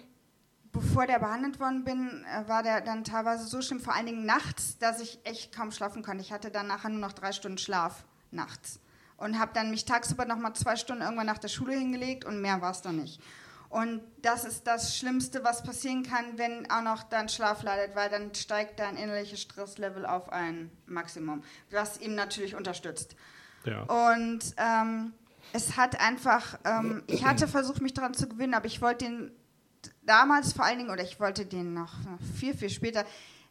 bevor der behandelt worden bin, äh, war der dann teilweise so schlimm, vor allen Dingen nachts, dass ich echt kaum schlafen konnte. Ich hatte dann nachher nur noch drei Stunden Schlaf nachts und habe dann mich tagsüber noch mal zwei Stunden irgendwann nach der Schule hingelegt und mehr war es dann nicht. Und das ist das Schlimmste, was passieren kann, wenn auch noch dann Schlaf leidet, weil dann steigt dein innerliches Stresslevel auf ein Maximum, was ihm natürlich unterstützt. Ja. Und ähm, es hat einfach, ähm, ich hatte versucht, mich daran zu gewinnen, aber ich wollte den damals vor allen Dingen, oder ich wollte den noch viel, viel später,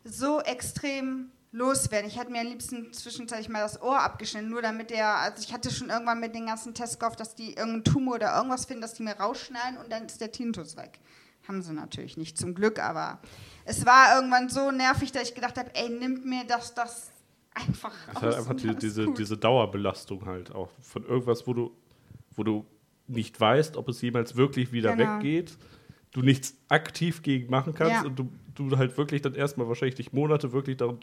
so extrem loswerden. Ich hätte mir am liebsten zwischenzeitlich mal das Ohr abgeschnitten, nur damit der, also ich hatte schon irgendwann mit den ganzen Tests gehofft, dass die irgendeinen Tumor oder irgendwas finden, dass die mir rausschneiden und dann ist der Tinnitus weg. Haben sie natürlich nicht, zum Glück, aber es war irgendwann so nervig, dass ich gedacht habe, ey, nimmt mir das, das einfach Es ist halt einfach die, diese, diese Dauerbelastung halt auch von irgendwas, wo du, wo du nicht weißt, ob es jemals wirklich wieder Genau. weggeht, du nichts aktiv gegen machen kannst Ja. und du, du halt wirklich dann erstmal wahrscheinlich dich Monate wirklich darum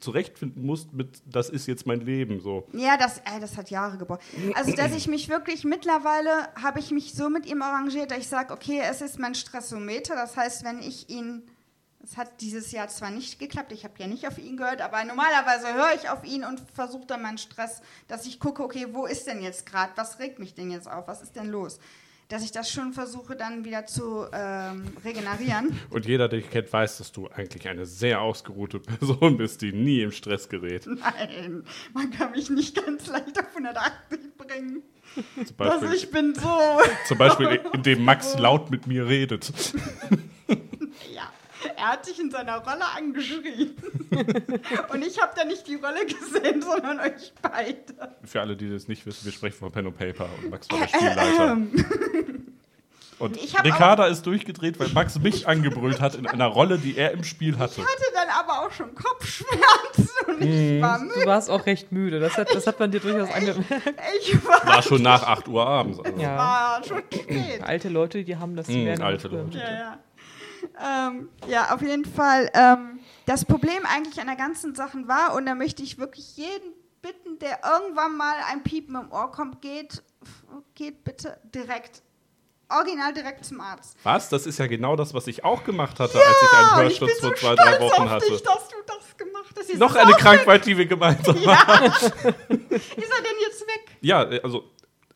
zurechtfinden musst mit, das ist jetzt mein Leben so. Ja, das, äh, das hat Jahre gebraucht. Also, dass ich mich wirklich mittlerweile habe ich mich so mit ihm arrangiert, dass ich sage, okay, es ist mein Stressometer. Das heißt, wenn ich ihn, es hat dieses Jahr zwar nicht geklappt, ich habe ja nicht auf ihn gehört, aber normalerweise höre ich auf ihn und versuche dann meinen Stress, dass ich gucke, okay, wo ist denn jetzt gerade, was regt mich denn jetzt auf, was ist denn los? Dass ich das schon versuche, dann wieder zu ähm, regenerieren. Und jeder, der dich kennt, weiß, dass du eigentlich eine sehr ausgeruhte Person bist, die nie im Stress gerät. Nein, man kann mich nicht ganz leicht auf 180 bringen. Zum Also Beispiel, ich bin so. zum Beispiel indem Max laut mit mir redet. Ja, er hat sich in seiner Rolle angeschrien. Und ich habe da nicht die Rolle gesehen, sondern euch beide. Für alle, die das nicht wissen, wir sprechen von Pen and Paper und Max war der Spielleiter. Und Ich hab Ricarda ist durchgedreht, weil Max mich angebrüllt hat in einer Rolle, die er im Spiel hatte. Ich hatte dann aber auch schon Kopfschmerzen und ich war Du müde. warst auch recht müde. Das hat, das hat man dir durchaus angemerkt. Ich war, War schon nach 8 Uhr abends. Also. Ja. war schon spät. Alte Leute, die haben das, werden alte Leute. Ja, ja. Ähm, ja, auf jeden Fall. Ähm, das Problem eigentlich an der ganzen Sache war, und da möchte ich wirklich jeden bitten, der irgendwann mal ein Piepen im Ohr kommt, geht, geht bitte direkt, original direkt zum Arzt. Was? Das ist ja genau das, was ich auch gemacht hatte, als ich einen ich bin Hörsturz so vor zwei, drei Wochen hatte. dich, dass du das gemacht hast. Noch eine Krankheit, die wir gemeinsam haben. Ja. Ist er denn jetzt weg? Ja, also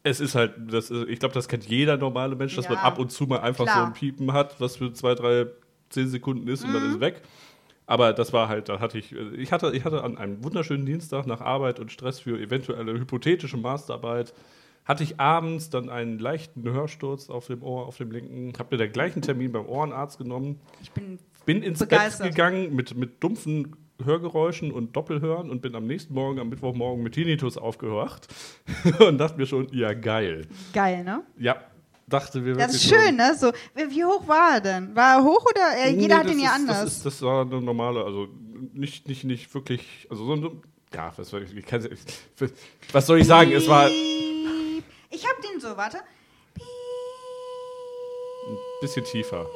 es ist halt, das ist, ich glaube, das kennt jeder normale Mensch, dass Ja. man ab und zu mal einfach Klar. so ein Piepen hat, was für zwei, drei, zehn Sekunden ist und Mhm. dann ist es weg. Aber das war halt, da hatte ich, ich hatte, ich hatte an einem wunderschönen Dienstag nach Arbeit und Stress für eventuelle hypothetische Masterarbeit, hatte ich abends dann einen leichten Hörsturz auf dem Ohr, auf dem linken, habe mir den gleichen Termin beim Ohrenarzt genommen, Ich bin bin ins Begeistert. Bett gegangen mit, mit dumpfen Hörgeräuschen und Doppelhören und bin am nächsten Morgen, am Mittwochmorgen mit Tinnitus aufgewacht und dachte mir schon, ja geil. geil, ne? Ja, dachte wir Das ist schön, ne? So, wie hoch war er denn? War er hoch oder äh, jeder nee, hat ihn ja ist, anders? Das, ist, das war eine normale, also nicht, nicht, nicht wirklich, also so ein, ja, was soll ich, kann, was soll ich sagen, es war ein Piep. Ich hab den so, warte. bisschen tiefer.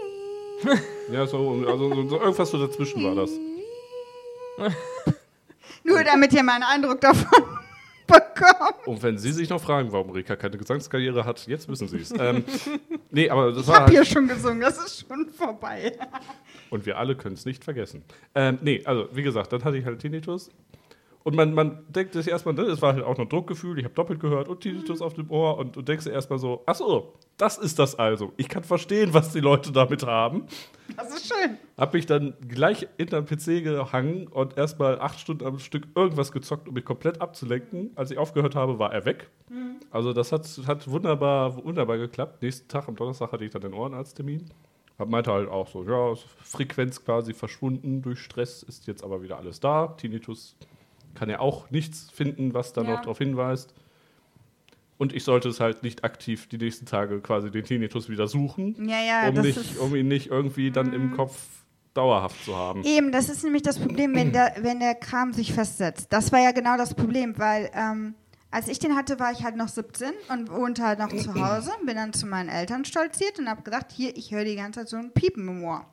Ja, so, also so, so irgendwas so dazwischen war das. Nur damit ihr mal einen Eindruck davon bekommt. Und wenn Sie sich noch fragen, warum Rika keine Gesangskarriere hat, jetzt wissen Sie es. Ähm, nee, aber das Ich war hab halt, hier schon gesungen, das ist schon vorbei. Und wir alle können es nicht vergessen. Ähm, nee, also wie gesagt, dann hatte ich halt Tinnitus. Und man, man denkt sich erstmal, ne, es war halt auch noch Druckgefühl, ich habe doppelt gehört und Tinnitus auf dem Ohr und du denkst dir erstmal so, ach so, das ist das also. Ich kann verstehen, was die Leute damit haben. Das ist schön. Hab mich dann gleich hinterm PC gehangen und erstmal acht Stunden am Stück irgendwas gezockt, um mich komplett abzulenken. Als ich aufgehört habe, war er weg. Also das hat, hat wunderbar, wunderbar geklappt. Nächsten Tag, am Donnerstag, hatte ich dann den Ohrenarzttermin. Hab meinte halt auch so, ja, Frequenz quasi verschwunden durch Stress, ist jetzt aber wieder alles da. Tinnitus kann ja auch nichts finden, was da Ja. noch darauf hinweist. Und ich sollte es halt nicht aktiv die nächsten Tage quasi den Tinnitus wieder suchen, Ja, ja, um, nicht, um ihn nicht irgendwie dann im Kopf dauerhaft zu haben. Eben, das ist nämlich das Problem, wenn der, wenn der Kram sich festsetzt. Das war ja genau das Problem, weil ähm, als ich den hatte, war ich halt noch 17 und wohnte halt noch zu Hause. Bin dann zu meinen Eltern stolziert und habe gesagt, hier, ich höre die ganze Zeit so ein Piepen im Ohr.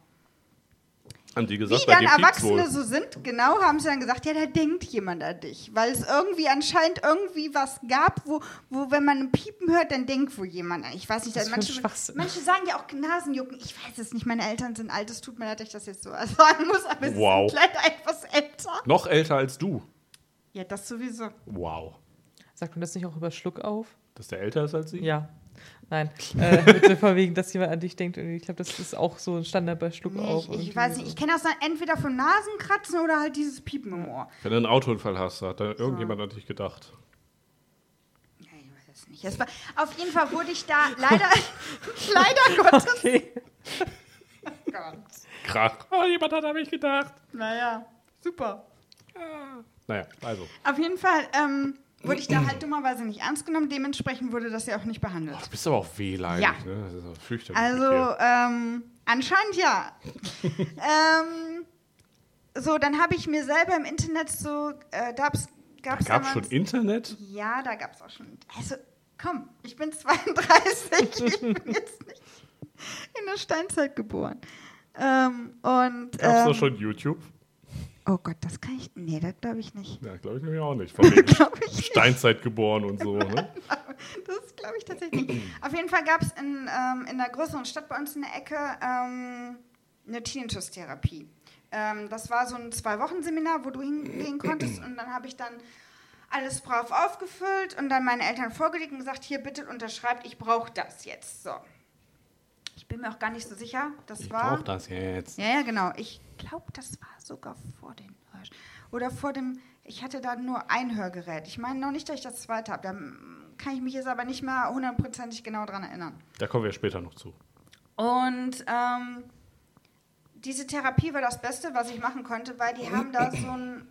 Haben die gesagt, Wie dann Erwachsene wohl. so sind, genau, haben sie dann gesagt, ja, da denkt jemand an dich. Weil es irgendwie anscheinend irgendwie was gab, wo, wo wenn man ein Piepen hört, dann denkt wohl jemand an. Ich weiß nicht, ein manche, manche sagen ja auch Nasenjucken. Ich weiß es nicht, meine Eltern sind alt, es tut mir leid, dass ich das jetzt so sagen muss, aber sie Wow. sind leider etwas älter. Noch älter als du. Ja, das sowieso. Wow. Sagt man das nicht auch über Schluck auf? Dass der älter ist als sie? Ja. Nein. Äh, bitte wegen, dass jemand an dich denkt. Irgendwie. Ich glaube, das ist auch so ein Standard bei Schluck Nee, auf. ich, ich weiß so. nicht, ich kenne das dann entweder vom Nasenkratzen oder halt dieses Piepen im Ohr. Wenn du einen Autounfall hast, hat da irgendjemand an dich gedacht. Ja, ich weiß es nicht. Es war, auf jeden Fall wurde ich da leider, leider Gottes. Okay. Gott. Krach. Oh, jemand hat an mich gedacht. Naja, super. Naja, also. Auf jeden Fall ähm, wurde ich da halt dummerweise nicht ernst genommen. Dementsprechend wurde das ja auch nicht behandelt. Du bist aber auch wehleidig, Ja. ne? Das ist auch fürchterlich. Also, ähm, anscheinend ja. ähm, so, dann habe ich mir selber im Internet so, äh, gab's, gab's Gab es schon Internet? Ja, da gab es auch schon. Also, komm, ich bin 32, ich bin jetzt nicht in der Steinzeit geboren. Ähm, und. Gab es ähm, doch schon YouTube? Oh Gott, das kann ich. Nee, das glaube ich nicht. Ja, glaube ich nämlich auch nicht. Von ich nicht. Steinzeit geboren und so, ne? Das glaube ich tatsächlich nicht. Auf jeden Fall gab es in, ähm, in einer größeren Stadt bei uns in der Ecke ähm, eine Tinnitus-Therapie. Ähm, das war so ein Zwei-Wochen-Seminar, wo du hingehen konntest und dann habe ich dann alles brav aufgefüllt und dann meinen Eltern vorgelegt und gesagt, hier bitte unterschreibt, ich brauche das jetzt. So. Ich bin mir auch gar nicht so sicher. Das Ich war. brauche das jetzt. Ja, ja, genau. Ich glaube, das war sogar vor den Hörsch. Oder vor dem, ich hatte da nur ein Hörgerät. Ich meine noch nicht, dass ich das zweite habe. Da kann ich mich jetzt aber nicht mehr hundertprozentig genau dran erinnern. Da kommen wir später noch zu. Und ähm, diese Therapie war das Beste, was ich machen konnte, weil die haben da so ein,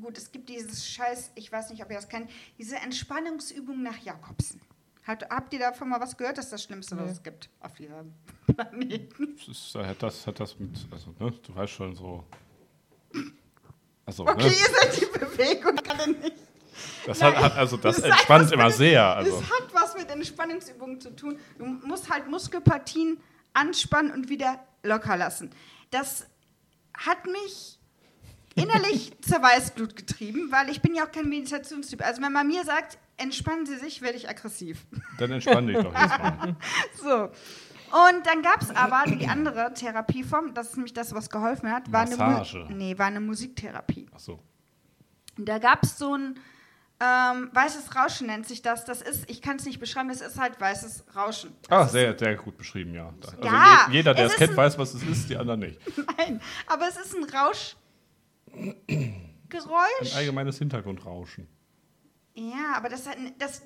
gut, es gibt dieses Scheiß, ich weiß nicht, ob ihr das kennt, diese Entspannungsübung nach Jakobsen. Hat, habt ihr davon mal was gehört? Das ist das Schlimmste, was Nee. es gibt auf diesem Planeten. Das ist, hat, das, hat das mit, also, ne, du weißt schon so. Also, Okay, ne? ihr seid die Bewegung alle nicht. Das hat, hat, also das Das entspannt was immer mit- sehr. Also. Das hat was mit Entspannungsübungen zu tun. Du musst halt Muskelpartien anspannen und wieder locker lassen. Das hat mich innerlich zur Weißglut getrieben, weil ich bin ja auch kein Meditationstyp. Also wenn man mir sagt, entspannen Sie sich, werde ich aggressiv. Dann entspann dich doch jetzt mal. So. Und dann gab es aber die andere Therapieform, das ist nämlich das, was geholfen hat, war eine, Massage. Mu nee, war eine Musiktherapie. Achso. Und Da gab es so ein ähm, weißes Rauschen, nennt sich das. Das ist, ich kann es nicht beschreiben, das ist halt weißes Rauschen. Ah, Das ist- sehr, sehr gut beschrieben, ja. Also Ja, je, jeder, der es es kennt, weiß, was es ist, die anderen nicht. Nein, aber es ist ein Rauschgeräusch. Ein allgemeines Hintergrundrauschen. Ja, aber das, das,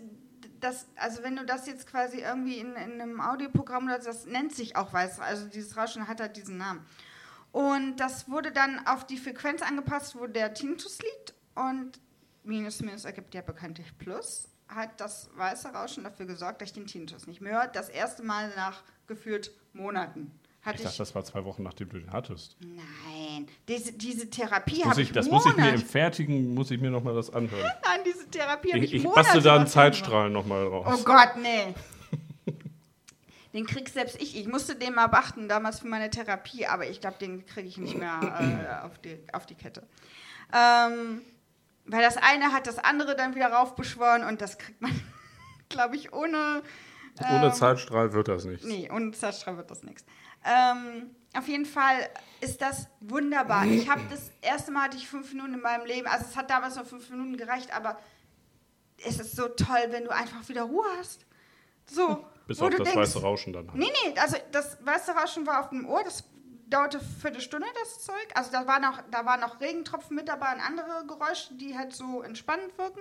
das, also wenn du das jetzt quasi irgendwie in, in einem Audioprogramm oder das nennt sich auch weiß, also dieses Rauschen hat halt diesen Namen. Und das wurde dann auf die Frequenz angepasst, wo der Tinnitus liegt und Minus Minus ergibt ja bekanntlich Plus, hat das weiße Rauschen dafür gesorgt, dass ich den Tinnitus nicht mehr höre. Das erste Mal nach gefühlt Monaten. Hatte Ich ich, dachte, das war zwei Wochen, nachdem du den hattest. Nein, diese, diese Therapie habe ich, ich, das muss ich mir im Fertigen, muss ich mir nochmal das anhören. Nein, diese Therapie habe Ich, ich, ich bastel da einen Zeitstrahl nochmal Oh raus. Gott, nee. Den krieg selbst ich. Ich musste den mal beachten damals für meine Therapie, aber ich glaube, den kriege ich nicht mehr äh, auf, die, auf die Kette. Ähm, weil das eine hat das andere dann wieder raufbeschworen und das kriegt man, glaube ich, ohne. Ohne ähm, Zeitstrahl wird das nichts. Nee, ohne Zeitstrahl wird das nichts. Ähm, auf jeden Fall ist das wunderbar. Ich habe das erste Mal hatte ich fünf Minuten in meinem Leben, also es hat damals nur fünf Minuten gereicht, aber es ist so toll, wenn du einfach wieder Ruhe hast. So, Bis wo auf du das denkst, weiße Rauschen dann. Halt. Nee, nee, also das weiße Rauschen war auf dem Ohr, das dauerte eine Viertelstunde, das Zeug. Also da war noch, da waren noch Regentropfen mit dabei und andere Geräusche, die halt so entspannend wirken.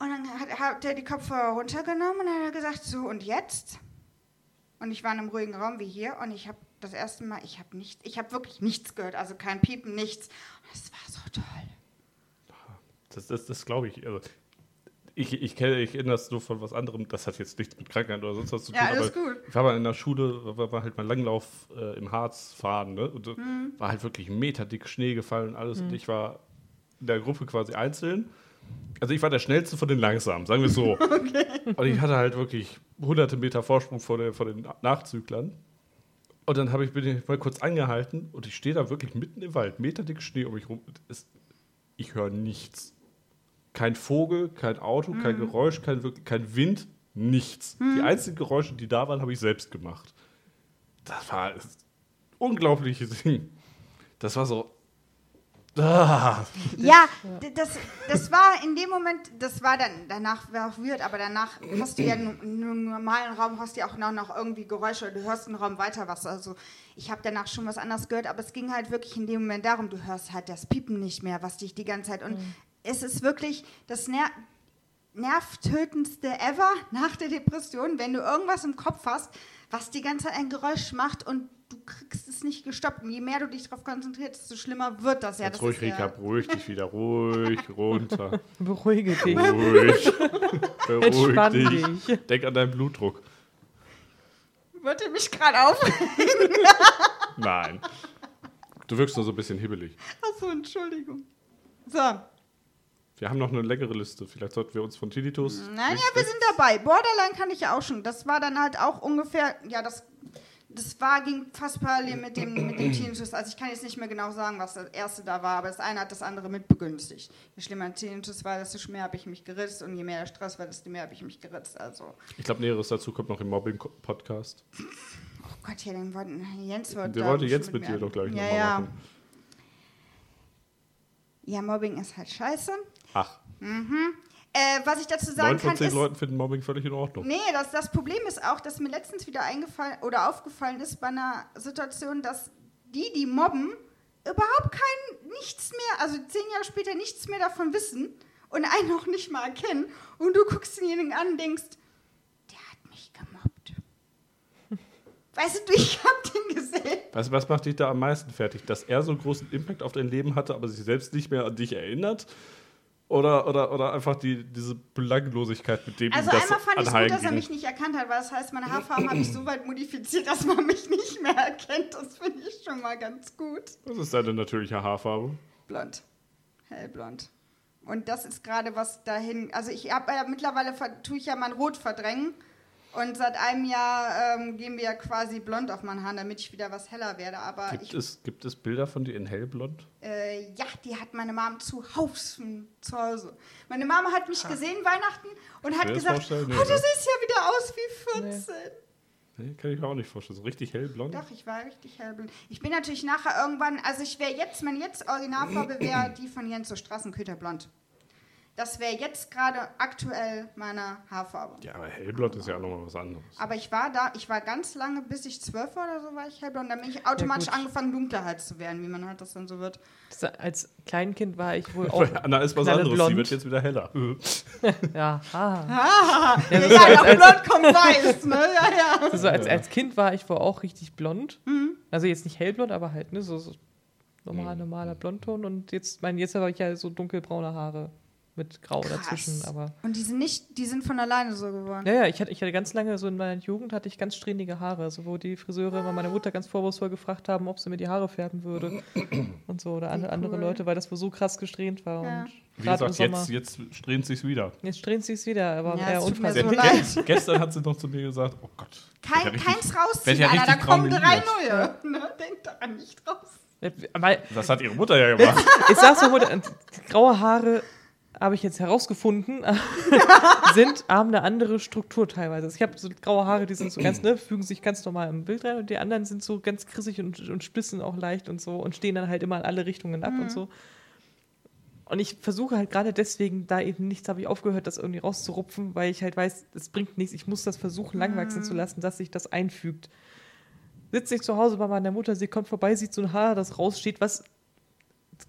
Und dann hat, hat er die Kopfhörer runtergenommen und dann hat er gesagt, so und jetzt? Und ich war in einem ruhigen Raum wie hier und ich habe das erste Mal, ich habe nicht, ich habe wirklich nichts gehört, also kein Piepen, nichts. Und es war so toll. Das, das, das glaube ich. Also, ich, ich kenne ich kenne das nur von was anderem. Das hat jetzt nichts mit Krankheit oder sonst was zu tun. Ja, alles aber gut. Ich war mal in der Schule, war, war halt mein Langlauf äh, im Harz fahren. Ne? Und da Mhm. war halt wirklich meterdick Schnee gefallen und alles. Und ich war in der Gruppe quasi einzeln. Also ich war der schnellste von den langsamen, sagen wir es so. Und ich hatte halt wirklich hunderte Meter Vorsprung vor, der, vor den Nachzüglern. Und dann habe ich, bin ich mal kurz angehalten und ich stehe da wirklich mitten im Wald, meterdick Schnee um mich rum. Es, ich höre nichts. Kein Vogel, kein Auto, kein Geräusch, kein, kein Wind, nichts. Die einzigen Geräusche, die da waren, habe ich selbst gemacht. Das war unglaubliches Ding. Das war so. Ah, Ja, das, das war in dem Moment, das war dann, danach war auch weird, aber danach hast du ja in einem normalen Raum, hast du ja auch noch, noch irgendwie Geräusche, du hörst einen Raum weiter was. Also ich habe danach schon was anderes gehört, aber es ging halt wirklich in dem Moment darum, du hörst halt das Piepen nicht mehr, was dich die ganze Zeit. Und es ist wirklich das Ner nervtötendste ever nach der Depression, wenn du irgendwas im Kopf hast, was die ganze Zeit ein Geräusch macht und du kriegst es nicht gestoppt. Und je mehr du dich darauf konzentrierst, desto schlimmer wird das ja. Jetzt das ruhig, ist ja- Rika, beruhig dich wieder. Ruhig, runter. Beruhige dich. Ruhig. Beruhig Entspann dich. dich. Denk an deinen Blutdruck. Wird ihr mich gerade auf? Nein. Du wirkst nur so ein bisschen hibbelig. Achso, Entschuldigung. So, Wir haben noch eine längere Liste. Vielleicht sollten wir uns von Tinnitus. Nein, ja, wir sind dabei. Borderline kann ich ja auch schon. Das war dann halt auch ungefähr, ja, das, das war, ging fast parallel mit dem, mit dem Tinnitus. Also ich kann jetzt nicht mehr genau sagen, was das erste da war, aber das eine hat das andere mit begünstigt. Je schlimmer ein Tinnitus war, desto mehr habe ich mich geritzt und je mehr der Stress war, desto mehr habe ich mich geritzt. Also, Ich glaube, Näheres dazu kommt noch im Mobbing-Podcast. oh Gott, hier, den wollten, Jens wollte Der wollte jetzt mit mir- dir doch gleich ja, nochmal ja. machen. Ja, Mobbing ist halt scheiße. Ach, Äh, was ich dazu sagen neun von kann, zehn ist... Leuten finden Mobbing völlig in Ordnung. Nee, das, das Problem ist auch, dass mir letztens wieder eingefallen oder aufgefallen ist bei einer Situation, dass die, die mobben, überhaupt kein nichts mehr, also zehn Jahre später nichts mehr davon wissen und einen auch nicht mal erkennen. Und du guckst denjenigen an und denkst, der hat mich gemobbt. Weißt du, ich hab den gesehen. Weißt du, was macht dich da am meisten fertig? Dass er so einen großen Impact auf dein Leben hatte, aber sich selbst nicht mehr an dich erinnert? Oder, oder, oder einfach die, diese Belanglosigkeit, mit dem Also einmal fand ich es gut, dass er mich nicht erkannt hat, weil das heißt, meine Haarfarbe habe ich so weit modifiziert, dass man mich nicht mehr erkennt. Das finde ich schon mal ganz gut. Was ist deine natürliche Haarfarbe? Blond. Hellblond. Und das ist gerade was dahin. Also ich habe ja mittlerweile ver- tue ich ja mein Rot verdrängen. Und seit einem Jahr ähm, gehen wir ja quasi blond auf meinen Haaren, damit ich wieder was heller werde. Aber Gibt ich, es, gibt es Bilder von dir in hellblond? äh, ja, die hat meine Mom zu Hause. Zu Hause. Meine Mama hat mich gesehen Weihnachten und hat gesagt, vorstellen? Nee, oh, du siehst ja wieder aus wie 14. Nee, kann ich mir auch nicht vorstellen. So richtig hellblond? Doch, ich war richtig hellblind. Ich bin natürlich nachher irgendwann, also ich wäre jetzt, meine jetzt Originalfarbe wäre die von Jens so Straßenköterblond. Das wäre jetzt gerade aktuell meine Haarfarbe. Ja, aber hellblond ist ja auch nochmal was anderes. Aber ich war da, ich war ganz lange, bis ich zwölf war oder so, war ich hellblond. Dann bin ich automatisch gut. angefangen, dunkler halt zu werden, wie man halt das dann so wird. Das, als Kleinkind war ich wohl auch. Anna ist was anderes, knalleblond. sie wird jetzt wieder heller. Ja, ah. Ah, ja, ja, als- nach als- blond kommt weiß, ne? Ja, ja. Also als, als Kind war ich wohl auch richtig blond. Mhm. Also jetzt nicht hellblond, aber halt, ne, so, so normal, normaler Blondton. Und jetzt, mein, jetzt habe ich ja so dunkelbraune Haare mit Grau dazwischen. Aber Und die sind nicht, die sind von alleine so geworden. ja, ja, ich hatte, ich hatte ganz lange, so in meiner Jugend hatte ich ganz strähnige Haare. Also wo die Friseure immer meine Mutter ganz vorwurfsvoll gefragt haben, ob sie mir die Haare färben würde. Und so. Oder andere, andere cool. Leute, weil das wohl so krass gesträhnt war. Ja. Und Wie gesagt, Sommer. jetzt, jetzt strähnt sich's wieder. Jetzt strähnt sie es wieder, aber Ja, eher so unfreiwillig. leid. ge gestern hat sie noch zu mir gesagt, oh Gott. Kein, ja keins rausziehen, ja Anna, da richtig kommen drei neue. Ne? Denk daran nicht raus. Aber Das hat ihre Mutter ja gemacht. Ich sag's mal, die graue Haare habe ich jetzt herausgefunden, sind, haben eine andere Struktur teilweise. Also Ich habe so graue Haare, die sind so ganz, ne, fügen sich ganz normal im Bild rein und die anderen sind so ganz krissig und, und spitzen auch leicht und so und stehen dann halt immer in alle Richtungen ab und so. Und ich versuche halt gerade deswegen, da eben nichts habe ich aufgehört, das irgendwie rauszurupfen, weil ich halt weiß, es bringt nichts. Ich muss das versuchen, lang wachsen zu lassen, dass sich das einfügt. Sitze ich zu Hause bei meiner Mutter, sie kommt vorbei, sieht so ein Haar, das raussteht, was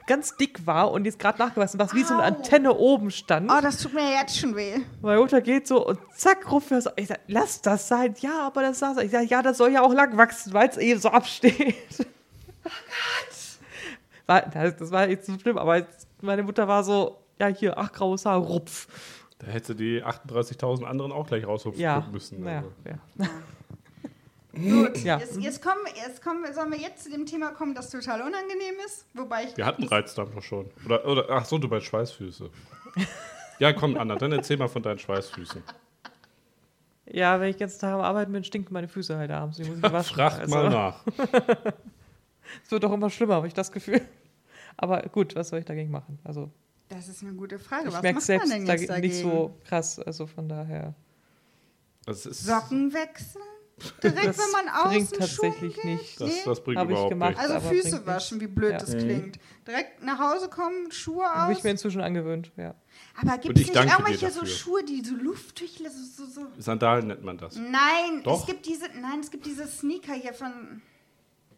ganz dick war und jetzt gerade nachgewachsen, was wie so eine Au. Antenne oben stand. Oh, das tut mir jetzt schon weh. Meine Mutter geht so und zack, ruft mir so. Ich sag, lass das sein. Ja, aber das saß. Ich sag, ja, das soll ja auch lang wachsen, weil es eben so absteht. Oh Gott. War, das, das war jetzt so schlimm, aber jetzt, meine Mutter war so, ja, hier, ach, graues Haar, rupf. Da hätte die 38.000 anderen auch gleich raushupfen Ja, müssen. naja, Also. ja. Gut, Ja. jetzt, jetzt, kommen, jetzt kommen, wir- sollen wir jetzt zu dem Thema kommen, das total unangenehm ist. Wobei ich. Wir hatten Reizdarm doch schon. Oder, oder ach so, du meinst Schweißfüße. ja, komm, Anna, dann erzähl mal von deinen Schweißfüßen. ja, wenn ich jetzt Tag am Arbeiten bin, stinken meine Füße halt abends. Die muss ich waschen. Fragt Also, mal nach. Es wird auch immer schlimmer, habe ich das Gefühl. Aber gut, was soll ich dagegen machen? Also, Das ist eine gute Frage. ich Was merke macht selbst man denn jetzt dagegen? nicht so krass. Also von daher. Ist, Socken wechseln? Direkt, Das wenn man außen bringt Schuhen tatsächlich geht? nicht. das, Nee. das bringt Hab ich überhaupt gemacht. nichts. Also Füße waschen, wie blöd Ja. das klingt. Direkt nach Hause kommen, Schuhe Habe aus. ich mir inzwischen angewöhnt, ja. Aber gibt es ich nicht irgendwelche so. Schuhe, die so luftig so, so, so. Sandalen nennt man das. Nein, Doch. es gibt diese, nein, es gibt diese Sneaker hier von.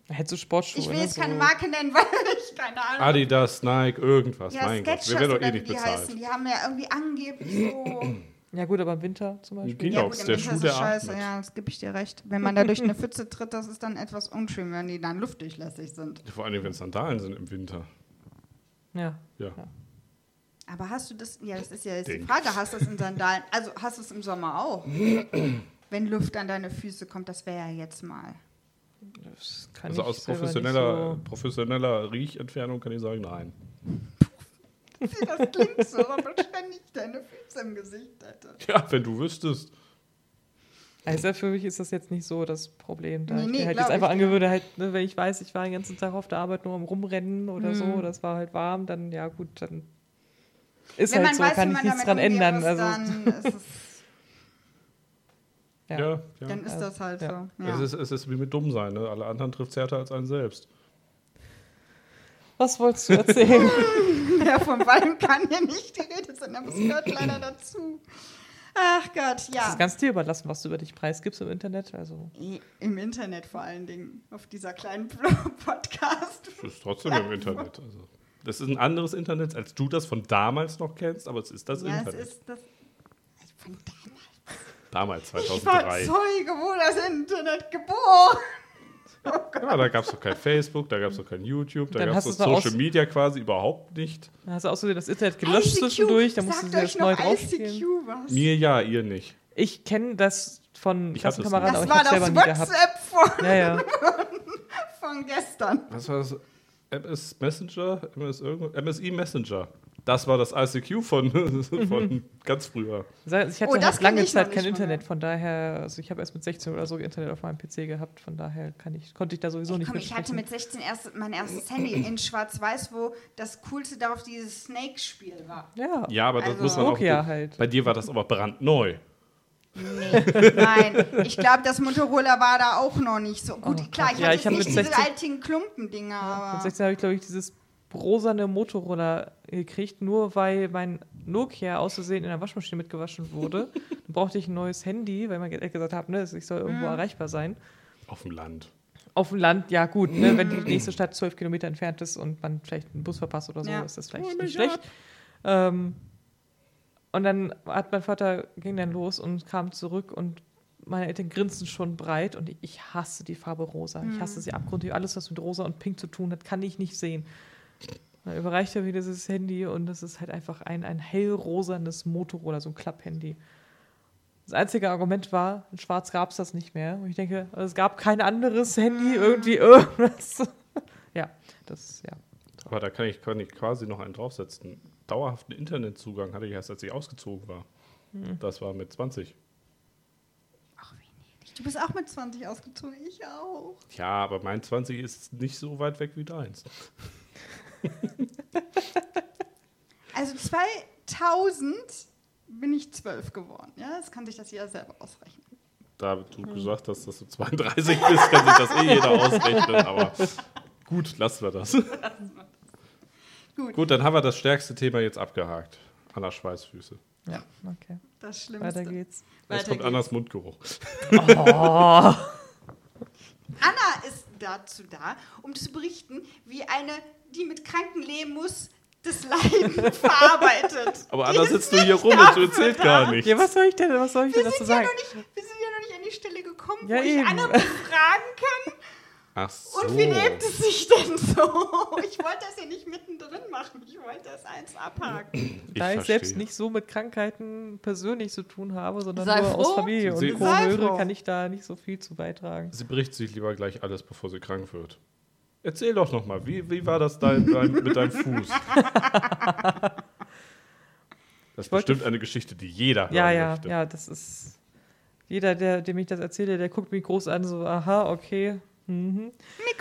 Hättest du Sportschuhe. Ich will ne, jetzt keine so. Marke nennen, weil ich keine Ahnung. Adidas, Nike, irgendwas. ja, mein Gott, wir Sketchers werden doch eh nicht die bezahlt. heißen. Die haben ja irgendwie angeblich so. Ja, gut, aber im Winter zum Beispiel. Genau, ja, das gut, ist der im Winter Schuh, ist es scheiße, atmet. ja, das gebe ich dir recht. Wenn man da durch eine Pfütze tritt, das ist dann etwas unschön, wenn die dann luftdurchlässig sind. Vor allem, wenn es Sandalen sind im Winter. Ja. Ja. Aber hast du das, ja, das ist ja jetzt die. Frage, hast du es in Sandalen, also hast du es im Sommer auch? wenn Luft an deine Füße kommt, das wäre ja jetzt mal. Das kann Also ich aus professioneller, so- professioneller Riechentfernung kann ich sagen, nein. Das klingt so, aber ständig deine Füße im Gesicht hätte. Ja, wenn du wüsstest. Also für mich ist das jetzt nicht so das Problem. Da Nee, ich nee, mir halt jetzt einfach ich, angewöhne, halt, ne, wenn ich weiß, ich war den ganzen Tag auf der Arbeit nur am Rumrennen oder so, Mhm. das war halt warm, dann ja gut, dann ist wenn halt so, weiß, kann ich nichts dran ändern. muss, Also, dann, ist es, ja. Ja, ja. dann ist das halt Ja. so. Ja. Es, ist, es ist wie mit dumm sein. Ne? Alle anderen trifft es härter als einen selbst. Was wolltest du erzählen? Ja, vom Wein kann ja nicht die Rede sein, aber es gehört leider dazu. Ach Gott, Das ja. ist ganz dir überlassen, was du über dich preisgibst im Internet. Also Im Internet vor allen Dingen, auf dieser kleinen Podcast. Es ist trotzdem im Internet. Also, das ist ein anderes Internet, als du das von damals noch kennst, aber es ist das ja, Internet. es ist das. Von damals. damals, Ich war 2003. Zeuge, wo das Internet geboren. Ja, da gab es doch kein Facebook, da gab es doch kein YouTube, da gab es das Social aus- Media quasi überhaupt nicht. dann hast du außerdem das Internet gelöscht ICQ, zwischendurch, dann musst du das neu was? Mir ja, ihr nicht. Ich kenne das von Ich hatte es Klassenkameraden, Das aber ich war habe selber das nie gehabt. WhatsApp von, Ja, ja. von gestern. Was war das? MS Messenger? MS irgendwo? MSI Messenger. Das war das ICQ von, von ganz früher. Also Ich hatte Oh, das halt lange ich Zeit kein Internet, von daher, also ich habe erst mit 16 oder so Internet auf meinem PC gehabt, von daher kann ich, konnte ich da sowieso nicht Komm, ich hatte mit 16 erst mein erstes Handy in Schwarz-Weiß, wo das Coolste darauf dieses Snake-Spiel war. Ja, Ja, aber das Also- muss man auch. Nokia halt. Bei dir war das aber brandneu. Nee, nein. Ich glaube, das Motorola war da auch noch nicht so. Gut, Oh klar, ich Ja, hatte ich nicht mit diese 16 alten Klumpendinger, Mit aber... 16 habe ich, glaube ich, dieses rosane Motorola gekriegt, nur weil mein Nokia aus Versehen in der Waschmaschine mitgewaschen wurde. Dann brauchte ich ein neues Handy, weil man ge- gesagt hat, ne, ich soll irgendwo Mhm. erreichbar sein. Auf dem Land. Auf dem Land, ja gut, ne, wenn die nächste Stadt zwölf Kilometer entfernt ist und man vielleicht einen Bus verpasst oder so, Ja. ist das vielleicht nicht schlecht. Ähm, und dann hat mein Vater, ging dann los und kam zurück und meine Eltern grinsen schon breit und ich hasse die Farbe rosa. Ich hasse sie abgrundtief. Alles, was mit rosa und pink zu tun hat, kann ich nicht sehen. Dann überreicht er mir dieses Handy und es ist halt einfach ein, ein hellrosanes Motorola, so ein Klapphandy. Das einzige Argument war, in schwarz gab es das nicht mehr. Und ich denke, es gab kein anderes Handy, irgendwie irgendwas. ja, das, ja. Aber da kann ich, kann ich quasi noch einen draufsetzen. Dauerhaften Internetzugang hatte ich erst, als ich ausgezogen war. Hm. Das war mit 20. Ach, niedlich. Du bist auch mit 20 ausgezogen, ich auch. Ja, aber mein 20 ist nicht so weit weg wie deins. Also 2000 bin ich 12 geworden. Ja, das kann sich das jeder selber ausrechnen. Da du Hm. gesagt hast, dass du 32 bist, kann sich das eh jeder ausrechnen. Aber gut, lassen wir das. Gut, Gut, dann haben wir das stärkste Thema jetzt abgehakt. Anna Schweißfüße. Ja, okay. das Schlimmste. Weiter geht's. Jetzt Weiter kommt geht's. Annas Mundgeruch. Oh. Dazu da, um zu berichten, wie eine, die mit Kranken leben muss, das Leiden verarbeitet. Aber ist sitzt du hier rum und du erzählst da. gar nichts. Ja, was soll ich denn, was soll ich denn Wir dazu sind, ja sagen? noch nicht, wir sind ja noch nicht an die Stelle gekommen, Ja, wo ich eben. Anna befragen kann. Ach so. Und wie lebt es sich denn so? Ich wollte das ja nicht mittendrin machen. Ich wollte das eins abhaken. Da ich selbst nicht so mit Krankheiten persönlich zu tun habe, sondern Sei nur aus froh. Familie Sie- und Co. Höre, kann ich da nicht so viel zu beitragen. Sie bricht sich lieber gleich alles, bevor sie krank wird. Erzähl doch noch mal, wie, wie war das dein, dein, mit deinem Fuß? Das ist bestimmt eine Geschichte, die jeder hören Ja, ja, möchte. ja, das ist. Jeder, der, dem ich das erzähle, der guckt mich groß an, so, aha, okay. Mhm.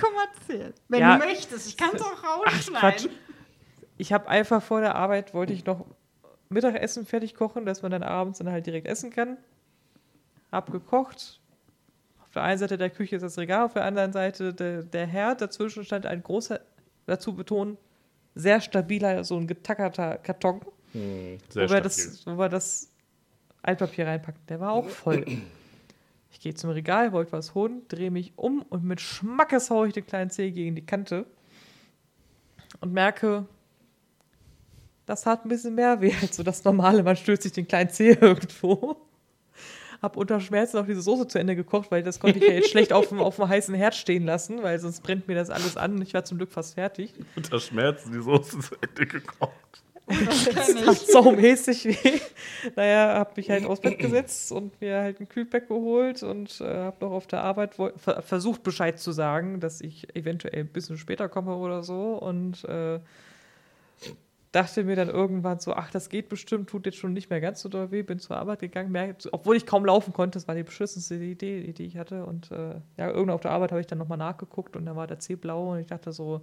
Komm, erzähl. Wenn Ja. du möchtest. Ich kann es auch Ach, Quatsch. rausschneiden. Ich habe einfach vor der Arbeit, wollte ich noch Mittagessen fertig kochen, dass man dann abends dann halt direkt essen kann. Hab gekocht. Auf der einen Seite der Küche ist das Regal, auf der anderen Seite der, der Herd. Dazwischen stand ein großer, dazu betonen, sehr stabiler, so ein getackerter Karton, Hm, sehr wo wir, stabil. das, wo wir das Altpapier reinpacken. Der war auch voll. Ich gehe zum Regal, wollte was holen, drehe mich um und mit Schmackes haue ich den kleinen Zeh gegen die Kante und merke, das hat ein bisschen mehr weh als so das normale. Man stößt sich den kleinen Zeh irgendwo. Hab unter Schmerzen auch diese Soße zu Ende gekocht, weil das konnte ich ja jetzt schlecht auf dem, auf dem heißen Herd stehen lassen, weil sonst brennt mir das alles an. Ich war zum Glück fast fertig. Unter Schmerzen die Soße zu Ende gekocht. Das tat saumäßig weh. Naja, hab mich halt aufs Bett gesetzt und mir halt ein Kühlpack geholt und äh, hab noch auf der Arbeit ver versucht Bescheid zu sagen, dass ich eventuell ein bisschen später komme oder so und äh, dachte mir dann irgendwann so, ach, das geht bestimmt, tut jetzt schon nicht mehr ganz so doll weh, bin zur Arbeit gegangen, merk, obwohl ich kaum laufen konnte, das war die beschissenste Idee, die ich hatte und äh, ja, irgendwann auf der Arbeit habe ich dann nochmal nachgeguckt und da war der Zeh blau und ich dachte so,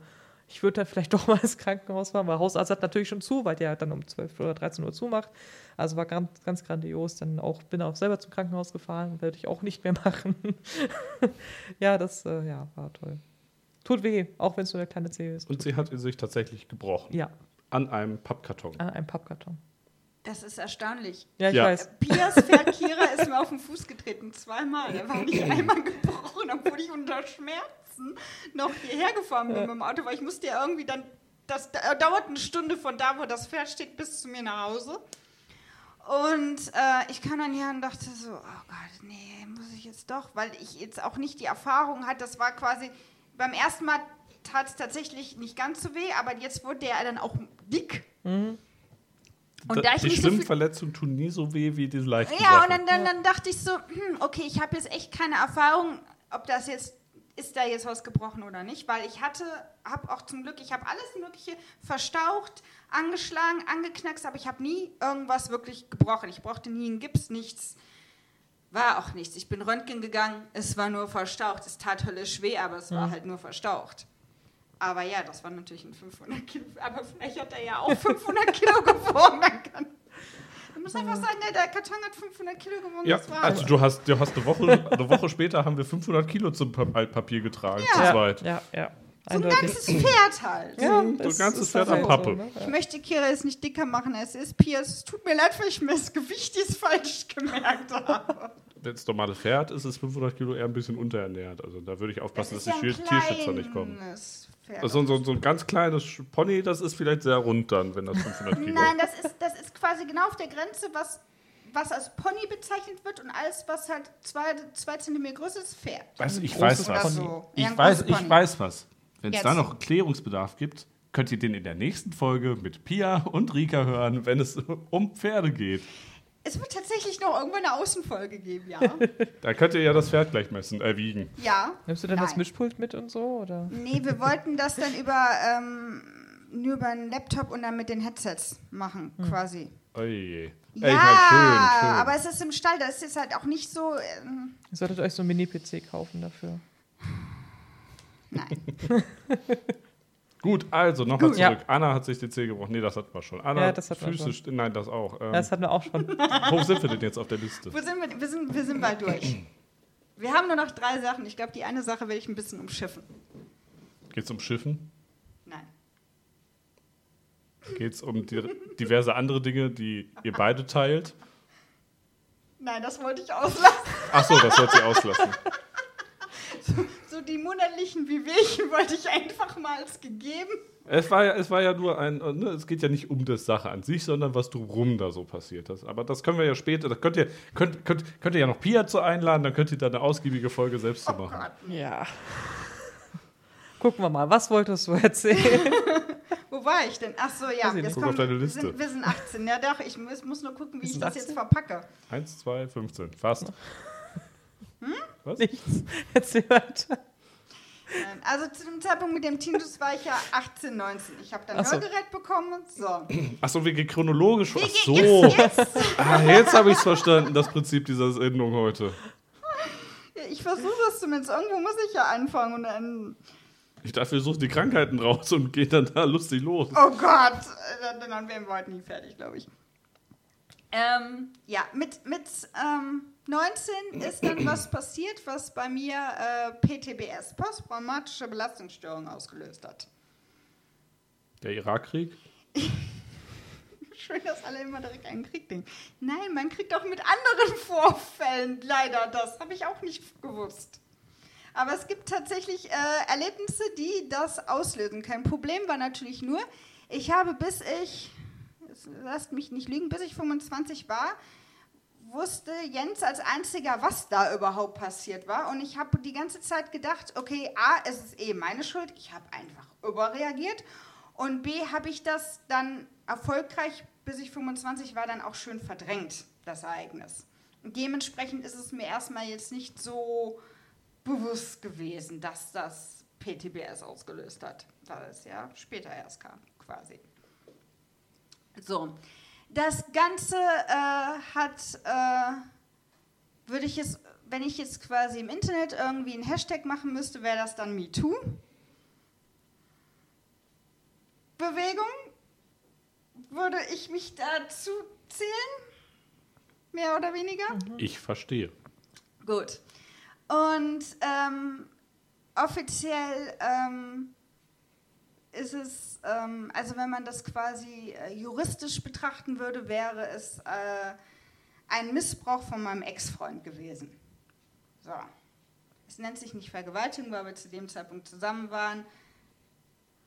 ich würde da vielleicht doch mal ins Krankenhaus fahren, weil Hausarzt hat natürlich schon zu, weil der dann um 12 oder 13 Uhr zumacht. Also war ganz, ganz grandios. Dann auch, bin auch selber zum Krankenhaus gefahren, werde ich auch nicht mehr machen. ja, das äh, ja, war toll. Tut weh, auch wenn es nur eine kleine Zehe ist. Und sie hat sich tatsächlich gebrochen. Ja, An einem Pappkarton. an einem Pappkarton. Das ist erstaunlich. Ja, ich Ja. weiß. Piers Pferd Kira ist mir auf den Fuß getreten, zweimal. Er war nicht einmal gebrochen, obwohl ich unter Schmerzen noch hierher gefahren bin mit dem Auto, weil ich musste ja irgendwie dann, das da- dauert eine Stunde von da, wo das Pferd steht, bis zu mir nach Hause. Und äh, ich kam dann her und dachte so, oh Gott, nee, muss ich jetzt doch, weil ich jetzt auch nicht die Erfahrung hatte, das war quasi, beim ersten Mal tat es tatsächlich nicht ganz so weh, aber jetzt wurde der dann auch dick. Und da ich die nicht so Schwimmverletzungen tun nie so weh wie diese leichten ja, Sachen. und dann, dann, dann dachte ich so, hm, okay, ich habe jetzt echt keine Erfahrung, ob das jetzt, ist da jetzt was gebrochen oder nicht, weil ich hatte, habe auch zum Glück, ich habe alles Mögliche verstaucht, angeschlagen, angeknackst, aber ich habe nie irgendwas wirklich gebrochen. Ich brauchte nie einen Gips, nichts. War auch nichts. Ich bin Röntgen gegangen, es war nur verstaucht. Es tat höllisch weh, aber es war halt nur verstaucht. Aber ja, das war natürlich ein 500 Kilo. Aber vielleicht hat er ja auch 500 Kilo gewogen. Man kann- Ich muss einfach sagen, der, Karton hat 500 Kilo gewogen. Ja, also du hast, du hast eine, Woche, eine Woche später haben wir 500 Kilo zum Pa- Altpapier getragen, zu Ja, zweit. ja, ja. So ein ganzes Pferd halt. Ja, So ein es ganzes Pferd halt an so, Pappe. ne? Ich möchte Kira jetzt nicht dicker machen, als es ist. Piers, es tut mir leid, weil ich mir das Gewicht jetzt falsch gemerkt habe. Wenn es normales Pferd ist, ist 500 Kilo eher ein bisschen unterernährt. Also da würde ich aufpassen, dass die Tier- Tierschützer nicht kommen. Pferd. Also so, so ein ganz kleines Pony, das ist vielleicht sehr rund dann, wenn das 500 Kilo Nein, das ist, das ist quasi genau auf der Grenze, was, was als Pony bezeichnet wird und alles, was halt zwei, zwei Zentimeter größer ist, Pferd. Weißt ich weiß was. So. Ich Ja, ein weiß, ich weiß was. Wenn es da noch Klärungsbedarf gibt, könnt ihr den in der nächsten Folge mit Pia und Rika hören, wenn es um Pferde geht. Es wird tatsächlich noch irgendwann eine Außenfolge geben, ja. Da könnt ihr ja das Pferd gleich messen, äh, wiegen. ja. Nimmst du denn das Nein. Mischpult mit und so? Oder? Nee, wir wollten das dann über, ähm, nur über einen Laptop und dann mit den Headsets machen, quasi. Oje. Ja, Ey, halt schön, schön. aber es ist im Stall, das ist halt auch nicht so. Ähm, Ihr solltet euch so einen Mini-PC kaufen dafür. Nein. Gut, also nochmal zurück. Ja. Anna hat sich die Zeh gebrochen. Nee, das hatten wir schon. Anna, Ja, das hatten wir Füße, schon. nein, das auch. Ähm, das hatten wir auch schon. wo sind wir denn jetzt auf der Liste? Wo sind wir? Wir sind, wir sind bald durch. Wir haben nur noch drei Sachen. Ich glaube, die eine Sache werde ich ein bisschen umschiffen. Geht es um Schiffen? Nein. Geht es um di diverse andere Dinge, die ihr beide teilt? Nein, das wollte ich auslassen. Achso, das wollt ihr auslassen. So die monatlichen Wehwehchen wollte ich einfach mal als gegeben. Es war, ja, es war ja nur ein, äh, ne, es geht ja nicht um das Sache an sich, sondern was drumrum da so passiert ist. Aber das können wir ja später, das könnt ihr, könnt, könnt, könnt ihr ja noch Pia zu einladen, dann könnt ihr da eine ausgiebige Folge selbst zu Oh machen. Gott. Ja. Gucken wir mal, was wolltest du erzählen? Wo war ich denn? Ach so, ja. Jetzt Guck kommt, auf deine Wir Liste. sind, wir sind 18. Ja, doch. Ich muss, muss nur gucken, wie ich das jetzt 18? verpacke. 1, 2, 15. Fast. Was? Nichts. Erzähl weiter. Also zu dem Zeitpunkt mit dem Tintus war ich ja 18, 19. Ich habe dann Ach so. Hörgerät bekommen. So. Achso, wir gehen chronologisch. Ach so. jetzt, jetzt? Ah, jetzt habe ich es verstanden, das Prinzip dieser Sendung heute. Ich versuche es zumindest. Irgendwo muss ich ja anfangen. Und dann, Ich dachte, wir suchen die Krankheiten raus und gehen dann da lustig los. oh Gott, dann, dann wären wir heute nie fertig, glaube ich. Ähm, ja, mit, mit ähm, 19 ist dann was passiert, was bei mir äh, PTBS, posttraumatische Belastungsstörung, ausgelöst hat. Der Irakkrieg? Schön, dass alle immer direkt einen Krieg denken. Nein, man kriegt auch mit anderen Vorfällen leider das. Habe ich auch nicht gewusst. Aber es gibt tatsächlich äh, Erlebnisse, die das auslösen können. Problem war natürlich nur, ich habe bis ich lasst mich nicht lügen, bis ich 25 war, wusste Jens als einziger, was da überhaupt passiert war. Und ich habe die ganze Zeit gedacht, okay, A, es ist eh meine Schuld, ich habe einfach überreagiert. Und B, habe ich das dann erfolgreich, bis ich 25 war, dann auch schön verdrängt, das Ereignis. Und dementsprechend ist es mir erstmal jetzt nicht so bewusst gewesen, dass das PTBS ausgelöst hat, weil es ja später erst kam, quasi. So, das Ganze äh, hat, äh, würde ich es, wenn ich jetzt quasi im Internet irgendwie einen Hashtag machen müsste, wäre das dann MeToo. Bewegung würde ich mich dazu zählen, mehr oder weniger. Ich verstehe. Gut. Und ähm, offiziell ähm, ist es, ähm, also wenn man das quasi äh, juristisch betrachten würde, wäre es äh, ein Missbrauch von meinem Ex-Freund gewesen. So. Es nennt sich nicht Vergewaltigung, weil wir zu dem Zeitpunkt zusammen waren.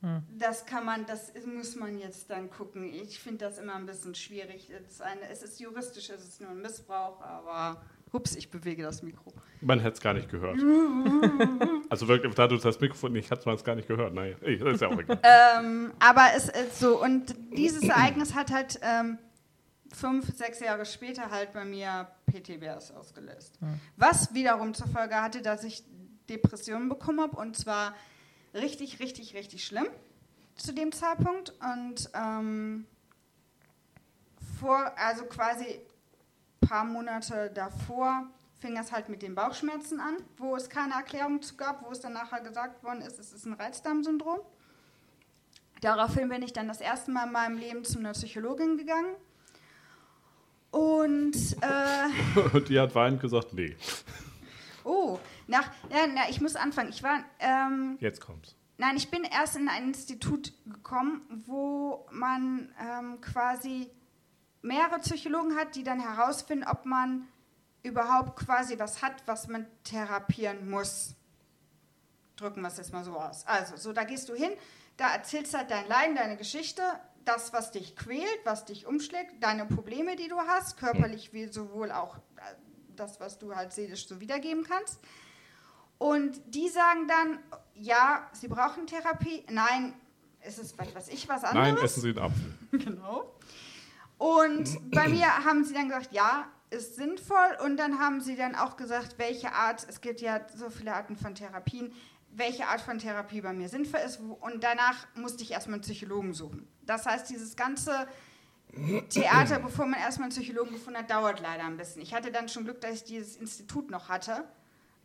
Hm. Das kann man, das muss man jetzt dann gucken. Ich finde das immer ein bisschen schwierig. Es ist, eine, es ist juristisch, es ist nur ein Missbrauch, aber Ups, ich bewege das Mikro. Man hätte es gar nicht gehört. also wirklich, da du das Mikrofon nicht hast, man es gar nicht gehört. Naja, das ist ja auch egal. ähm, aber es ist so, und dieses Ereignis hat halt ähm, fünf, sechs Jahre später halt bei mir PTBS ausgelöst. Hm. Was wiederum zur Folge hatte, dass ich Depressionen bekommen habe und zwar richtig, richtig, richtig schlimm zu dem Zeitpunkt. Und ähm, vor, also quasi paar Monate davor fing es halt mit den Bauchschmerzen an, wo es keine Erklärung zu gab, wo es dann nachher gesagt worden ist, es ist ein Reizdarmsyndrom. Daraufhin bin ich dann das erste Mal in meinem Leben zu einer Psychologin gegangen. Und äh, die hat weinend gesagt, nee, oh, nach, ja, na, ich muss anfangen. Ich war, ähm, jetzt kommt's. nein, ich bin erst in ein Institut gekommen, wo man ähm, quasi mehrere Psychologen hat, die dann herausfinden, ob man überhaupt quasi was hat, was man therapieren muss. Drücken wir es jetzt mal so aus. Also, so, da gehst du hin, da erzählst halt dein Leiden, deine Geschichte, das, was dich quält, was dich umschlägt, deine Probleme, die du hast, körperlich wie sowohl auch äh, das, was du halt seelisch so wiedergeben kannst. Und die sagen dann, ja, sie brauchen Therapie. Nein, es ist was weiß ich was anderes. Nein, essen Sie den Apfel. Genau. Und bei mir haben sie dann gesagt, ja, ist sinnvoll. Und dann haben sie dann auch gesagt, welche Art, es gibt ja so viele Arten von Therapien, welche Art von Therapie bei mir sinnvoll ist. Und danach musste ich erstmal einen Psychologen suchen. Das heißt, dieses ganze Theater, bevor man erstmal einen Psychologen gefunden hat, dauert leider ein bisschen. Ich hatte dann schon Glück, dass ich dieses Institut noch hatte,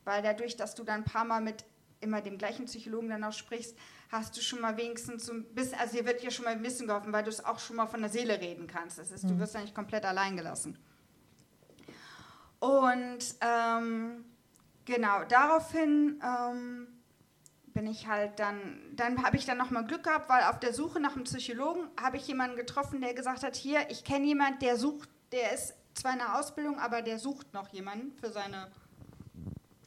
weil dadurch, dass du dann ein paar Mal mit immer dem gleichen Psychologen dann auch sprichst, hast du schon mal wenigstens so ein bisschen, also dir wird dir schon mal ein bisschen geholfen, weil du es auch schon mal von der Seele reden kannst. Das ist, du wirst ja nicht komplett allein gelassen. Und ähm, genau, daraufhin ähm, bin ich halt dann, dann habe ich dann nochmal Glück gehabt, weil auf der Suche nach einem Psychologen habe ich jemanden getroffen, der gesagt hat, hier, ich kenne jemanden, der sucht, der ist zwar in der Ausbildung, aber der sucht noch jemanden für seine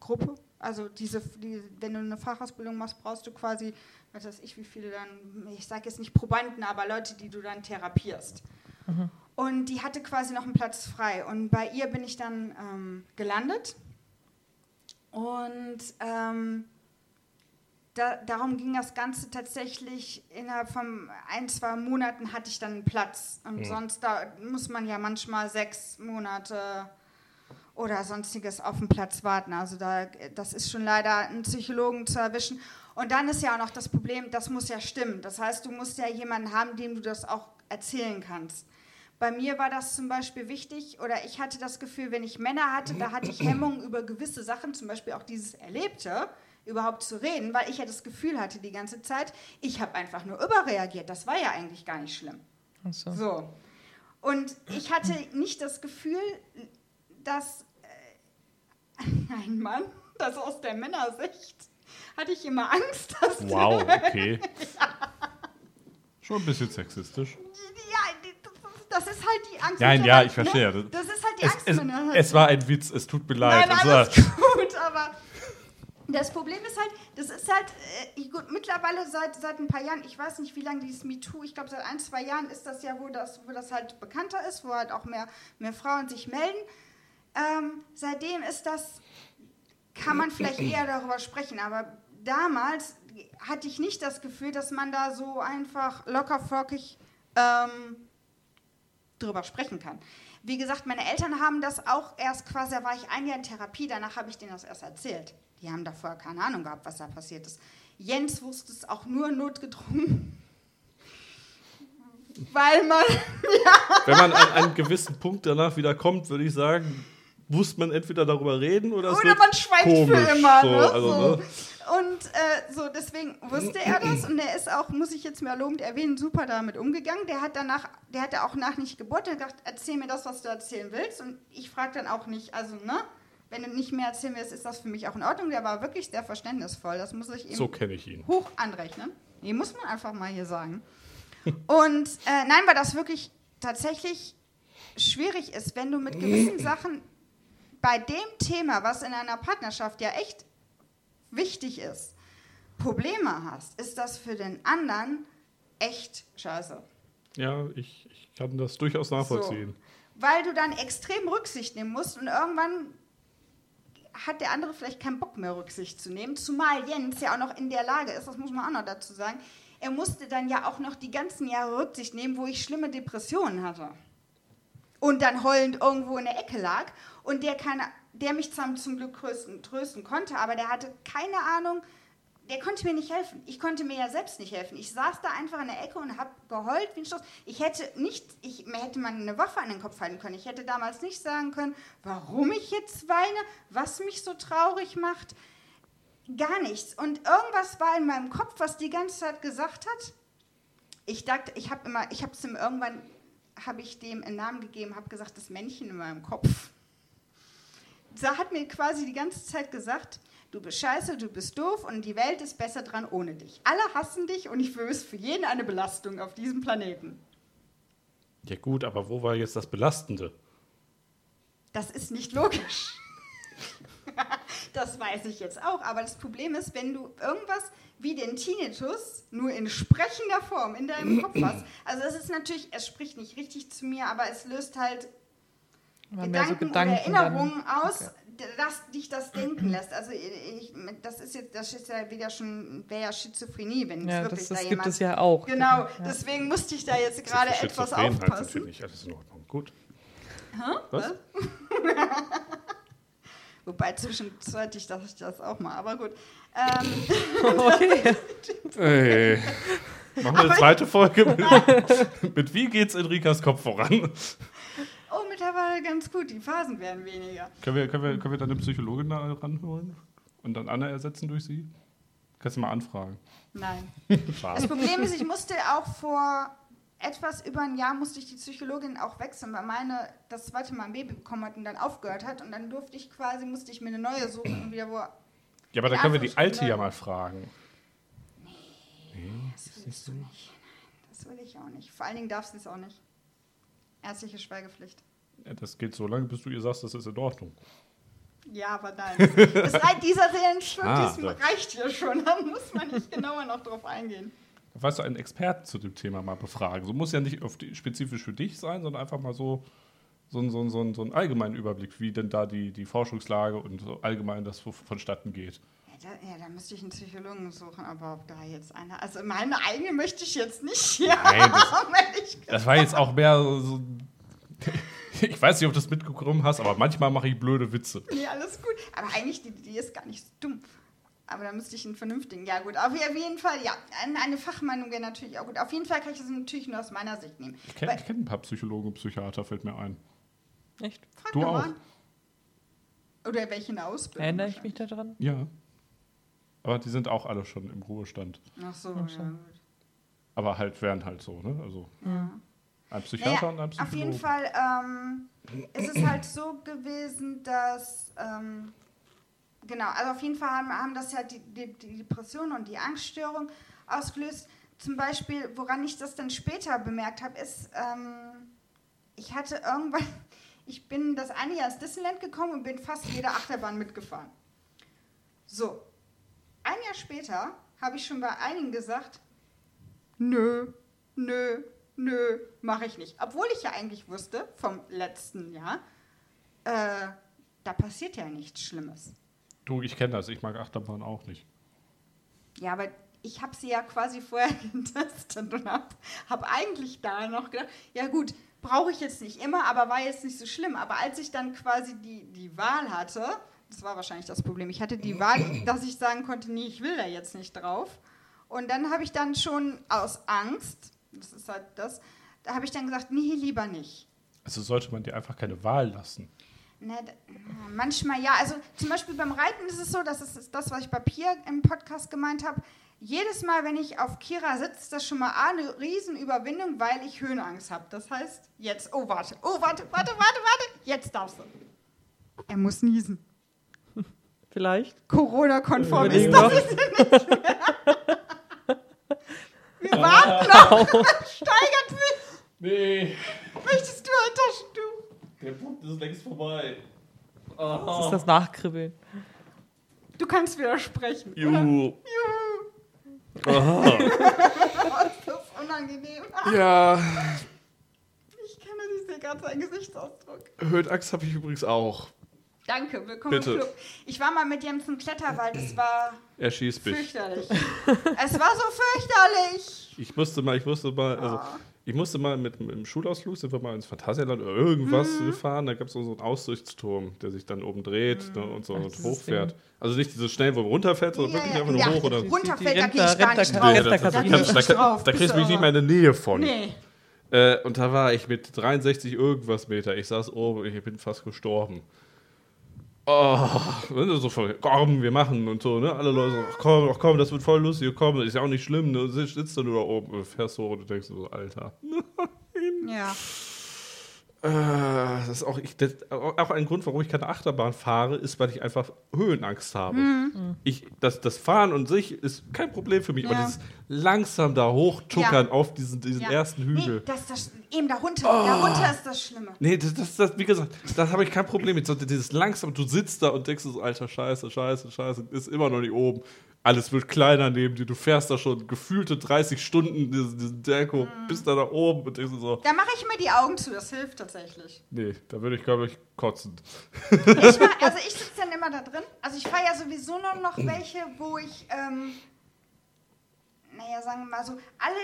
Gruppe. Also diese, die, wenn du eine Fachausbildung machst, brauchst du quasi, was weiß ich, wie viele dann, ich sage jetzt nicht Probanden, aber Leute, die du dann therapierst. Und die hatte quasi noch einen Platz frei. Und bei ihr bin ich dann ähm, gelandet. Und ähm, da, darum ging das Ganze tatsächlich innerhalb von ein, zwei Monaten hatte ich dann einen Platz. Und Mhm. sonst da muss man ja manchmal sechs Monate oder sonstiges auf den Platz warten. Also da, das ist schon leider einen Psychologen zu erwischen. Und dann ist ja auch noch das Problem, das muss ja stimmen. Das heißt, du musst ja jemanden haben, dem du das auch erzählen kannst. Bei mir war das zum Beispiel wichtig, oder ich hatte das Gefühl, wenn ich Männer hatte, da hatte ich Hemmungen über gewisse Sachen, zum Beispiel auch dieses Erlebte, überhaupt zu reden, weil ich ja das Gefühl hatte die ganze Zeit, ich habe einfach nur überreagiert. Das war ja eigentlich gar nicht schlimm. Ach so. So. Und ich hatte nicht das Gefühl, dass ein Mann, das aus der Männersicht, hatte ich immer Angst, dass Wow, okay. Schon ein bisschen sexistisch. ja, das ist halt die Angst. Nein, ja, ich verstehe. Das ist halt die Es, Angst. es, mit der- es war ein Witz, es tut mir leid. Nein, Also, alles gut, aber Das Problem ist halt, das ist halt, äh, gut, mittlerweile seit, seit ein paar Jahren, ich weiß nicht, wie lange dieses MeToo, ich glaube seit ein, zwei Jahren ist das ja, wo das, wo das halt bekannter ist, wo halt auch mehr, mehr Frauen sich melden. Ähm, seitdem ist das, kann man vielleicht eher darüber sprechen, aber damals hatte ich nicht das Gefühl, dass man da so einfach lockerflockig ähm, drüber sprechen kann. Wie gesagt, meine Eltern haben das auch erst quasi, da war ich ein Jahr in Therapie, danach habe ich denen das erst erzählt. Die haben davor keine Ahnung gehabt, was da passiert ist. Jens wusste es auch nur notgedrungen. Weil man, ja. Wenn man an einen gewissen Punkt danach wieder kommt, würde ich sagen, muss man entweder darüber reden oder es Oder wird man schweigt komisch, für immer. so, ne? also, so. ne? Und äh, so, deswegen wusste er das und er ist auch, muss ich jetzt mal lobend erwähnen, super damit umgegangen. Der hat danach, der hat ja auch nach nicht Geburt, der hat gesagt, erzähl mir das, was du erzählen willst. Und ich frage dann auch nicht, also, ne? Wenn du nicht mehr erzählen willst, ist das für mich auch in Ordnung. Der war wirklich sehr verständnisvoll. Das muss ich ihm So kenne ich ihn. hoch anrechnen. Nee, muss man einfach mal hier sagen. Und äh, nein, weil das wirklich tatsächlich schwierig ist, wenn du mit gewissen Sachen bei dem Thema, was in einer Partnerschaft ja echt wichtig ist, Probleme hast, ist das für den anderen echt scheiße. Ja, ich, ich kann das durchaus nachvollziehen. Weil du dann extrem Rücksicht nehmen musst und irgendwann hat der andere vielleicht keinen Bock mehr Rücksicht zu nehmen, zumal Jens ja auch noch in der Lage ist, das muss man auch noch dazu sagen, er musste dann ja auch noch die ganzen Jahre Rücksicht nehmen, wo ich schlimme Depressionen hatte. Und dann heulend irgendwo in der Ecke lag und der, keine, der mich zum, zum Glück trösten, trösten konnte, aber der hatte keine Ahnung, der konnte mir nicht helfen. Ich konnte mir ja selbst nicht helfen. Ich saß da einfach in der Ecke und habe geheult wie ein Stoß. Ich hätte nicht, ich, hätte man eine Waffe an den Kopf halten können. Ich hätte damals nicht sagen können, warum ich jetzt weine, was mich so traurig macht. Gar nichts. Und irgendwas war in meinem Kopf, was die ganze Zeit gesagt hat. Ich dachte, ich habe immer, ich habe es ihm irgendwann, habe ich dem einen Namen gegeben, habe gesagt, das Männchen in meinem Kopf. Hat mir quasi die ganze Zeit gesagt, du bist scheiße, du bist doof und die Welt ist besser dran ohne dich. Alle hassen dich und ich bist für jeden eine Belastung auf diesem Planeten. Ja gut, aber wo war jetzt das Belastende? Das ist nicht logisch. das weiß ich jetzt auch. Aber das Problem ist, wenn du irgendwas wie den Tinnitus nur in sprechender Form in deinem Kopf hast. Also es ist natürlich, es spricht nicht richtig zu mir, aber es löst halt Mehr so Gedanken, Gedanken oder Erinnerungen dann. aus, Okay. dass dich das denken lässt. Also ich, das ist jetzt, das ist ja wieder schon, wäre ja Schizophrenie, wenn es Ja, wirklich das, da das jemand... gibt es ja auch. Genau, Ja. deswegen musste ich da jetzt gerade etwas halt aufpassen. natürlich alles in Ordnung. Gut. Was? Wobei zwischenzeitlich dachte ich das auch mal, aber gut. Ähm, Okay. Ey. Machen wir eine zweite Folge mit, mit Wie geht's Enrikas Kopf voran? Oh, mittlerweile ganz gut, die Phasen werden weniger. Können wir, können, wir, können wir dann eine Psychologin da ranholen und dann Anna ersetzen durch sie? Kannst du mal anfragen. Nein. Das. Problem ist, ich musste auch vor etwas über ein Jahr musste ich die Psychologin auch wechseln, weil meine das zweite Mal ein Baby bekommen hat und dann aufgehört hat und dann durfte ich quasi, musste ich mir eine neue suchen und wieder wo. Ja, aber dann können wir die alte ja mal fragen. Das willst du nicht. Nein, das will ich auch nicht. Vor allen Dingen darf sie es auch nicht. Ärztliche Schweigepflicht. Das geht so lange, bis du ihr sagst, das ist in Ordnung. Ja, aber nein. Das reicht, dieser Seelenschwund Ah, das so. reicht ja schon. Da muss man nicht genauer noch drauf eingehen. Weißt du, einen Experten zu dem Thema mal befragen. So muss ja nicht die, spezifisch für dich sein, sondern einfach mal so, so, ein- so, ein- so, ein- so einen allgemeinen Überblick, wie denn da die, die Forschungslage und so allgemein das vonstatten geht. Ja da, ja, da müsste ich einen Psychologen suchen, aber ob da jetzt einer. Also meine eigene möchte ich jetzt nicht hier Nein, das- haben. Das war jetzt auch mehr so. so ich weiß nicht, ob du das mitbekommen hast, aber manchmal mache ich blöde Witze. Nee, alles gut. Aber eigentlich, die, die ist gar nicht so dumm. Aber da müsste ich einen vernünftigen. Ja, gut. Auf jeden Fall, ja. Eine, Fachmeinung wäre natürlich auch gut. Auf jeden Fall kann ich das natürlich nur aus meiner Sicht nehmen. Ich kenne kenn ein paar Psychologen und Psychiater, fällt mir ein. Echt? Frag Du auch. an. Oder welche Ausbildung? Erinnere ich mich daran? Ja. Aber die sind auch alle schon im Ruhestand. Ach so, Ach ja, so. gut. Aber halt wären halt so, ne? Also Ja. Ein Psychiater Naja, und ein Psychologe. auf jeden Fall ähm, ist es halt so gewesen, dass ähm, genau, also auf jeden Fall haben, haben das ja die, die, die Depression und die Angststörung ausgelöst. Zum Beispiel, woran ich das dann später bemerkt habe, ist, ähm, ich hatte irgendwann, ich bin das eine Jahr ins Disneyland gekommen und bin fast jede Achterbahn mitgefahren. So, ein Jahr später habe ich schon bei einigen gesagt, nö, nö, nö, mache ich nicht. Obwohl ich ja eigentlich wusste vom letzten Jahr, äh, da passiert ja nichts Schlimmes. Du, ich kenne das. Ich mag Achterbahn auch nicht. Ja, aber ich habe sie ja quasi vorher getestet und habe hab eigentlich da noch gedacht, ja gut, brauche ich jetzt nicht immer, aber war jetzt nicht so schlimm. Aber als ich dann quasi die, die Wahl hatte, das war wahrscheinlich das Problem, ich hatte die Wahl, dass ich sagen konnte, nee, ich will da jetzt nicht drauf. Und dann habe ich dann schon aus Angst, das ist halt das, da habe ich dann gesagt, nee, lieber nicht. Also sollte man dir einfach keine Wahl lassen. Ne, manchmal ja. Also zum Beispiel beim Reiten ist es so, das ist das, was ich bei Pia im Podcast gemeint habe. Jedes Mal, wenn ich auf Kira sitze, ist das schon mal eine Riesenüberwindung, weil ich Höhenangst habe. Das heißt, jetzt, oh warte, oh warte, warte, warte, warte, jetzt darfst du. Er muss niesen. Vielleicht. Corona-konform ist das nicht mehr. Wir warten noch. Steigert mich. Nee, Möchtest du ein Taschentuch? der Punkt ist längst vorbei. Das ist das Nachkribbeln. Du kannst widersprechen. oder? Juhu. Juhu. Aha. Das ist unangenehm. Ja, Ich kenne nicht, gerade seinen Gesichtsausdruck. Höhenangst habe ich übrigens auch. Danke, willkommen Bitte. im Club. Ich war mal mit Jens im Kletterwald, es war Er schießt mich. fürchterlich. es war so fürchterlich. Ich musste mal, ich musste mal, also Ah. ich musste mal mit, mit dem Schulausflug, sind wir mal ins Phantasialand oder irgendwas Mhm. gefahren. Da gab es so einen Aussichtsturm, der sich dann oben dreht ne, und so Ach, und dieses hochfährt. Also nicht dieses schnell, wo man runterfährt, sondern Ja, wirklich ja, einfach nur ja. hoch oder. Runterfällt, da gehe ich Rentner- gar nicht Rentner- drauf. Nee, da, da, da, gehe da, ich nicht da, drauf, da kriegst du mich nicht mehr in der Nähe von. Nee. Äh, und da war ich mit 63 irgendwas Meter. Ich saß oben, ich bin fast gestorben. Oh, so voll, komm, wir machen und so, ne? Alle Leute so, ach komm, ach komm, das wird voll lustig, komm, ist ja auch nicht schlimm, ne? Sitzt, dann nur da oben und fährst hoch und denkst so, Alter. Ja. Äh, das ist auch, ich, das, auch ein Grund, warum ich keine Achterbahn fahre, ist, weil ich einfach Höhenangst habe. Mhm. Ich, das, das Fahren und sich ist kein Problem für mich, aber Ja. dieses langsam da hochtuckern Ja. auf diesen, diesen ja. ersten Hügel. Nee, das, das, eben darunter. Darunter ist das Schlimme. Nee, das, das, das wie gesagt, da habe ich kein Problem mit. So, dieses langsam, du sitzt da und denkst so, alter Scheiße, Scheiße, Scheiße, ist immer noch nicht oben. Alles wird kleiner neben dir. Du fährst da schon gefühlte 30 Stunden diesen, diesen Deko, Mhm. bist da da oben und denkst so, Da mache ich mir die Augen zu, das hilft tatsächlich. nee, da würde ich, glaube ich, kotzen. Ich mach, also ich sitze dann immer da drin. Also ich fahre ja sowieso nur noch welche, wo ich, ähm, naja, sagen wir mal so, alle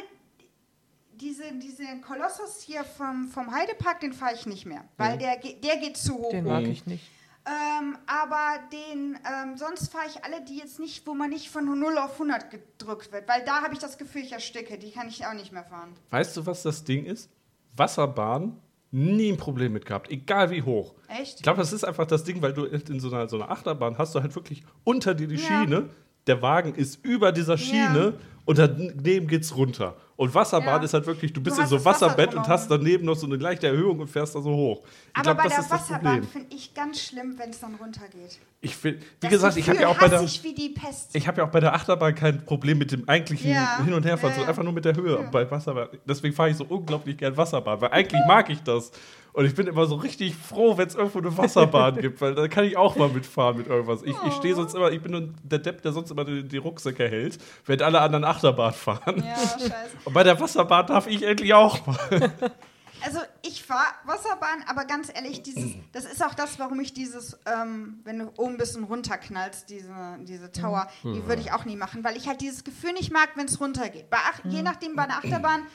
diese, diese Kolossus hier vom, vom Heidepark, den fahre ich nicht mehr, weil der, ge- der geht zu hoch. Den mag ich nicht. Ähm, aber den, ähm, sonst fahre ich alle, die jetzt nicht, wo man nicht von 0 auf 100 gedrückt wird, weil da habe ich das Gefühl, ich ersticke. Die kann ich auch nicht mehr fahren. Weißt du, was das Ding ist? Wasserbahn, nie ein Problem mit gehabt, egal wie hoch. Echt? Ich glaube, das ist einfach das Ding, weil du in so einer, so einer Achterbahn hast du halt wirklich unter dir die Ja. Schiene. Der Wagen ist über dieser Schiene und daneben geht's runter. Und Wasserbahn Ja. ist halt wirklich, du bist Du in so Wasser Wasserbett und drumherum. hast daneben noch so eine leichte Erhöhung und fährst da so hoch. Ich Aber glaube, bei der Wasserbahn finde ich ganz schlimm, wenn es dann runtergeht. Ich find, wie Das gesagt, ich habe ja auch bei der ich habe ja auch bei der Achterbahn kein Problem mit dem eigentlichen Ja. Hin- und Herfahren, Ja, so ja. einfach nur mit der Höhe. Aber Bei Wasserbahn, deswegen fahre ich so unglaublich gern Wasserbahn, weil eigentlich mag ich das. Und ich bin immer so richtig froh, wenn es irgendwo eine Wasserbahn gibt, weil da kann ich auch mal mitfahren mit irgendwas. Ich, ich stehe sonst immer, ich bin der Depp, der sonst immer die, die Rucksäcke hält, während alle anderen Achterbahn fahren. Ja, scheiße. Und bei der Wasserbahn darf ich endlich auch mal. Also ich fahre Wasserbahn, aber ganz ehrlich, dieses, das ist auch das, warum ich dieses, ähm, wenn du oben bist und runterknallst, diese, diese Tower, die würde ich auch nie machen, weil ich halt dieses Gefühl nicht mag, wenn es runtergeht. Bei Ach, Je nachdem, bei einer Achterbahn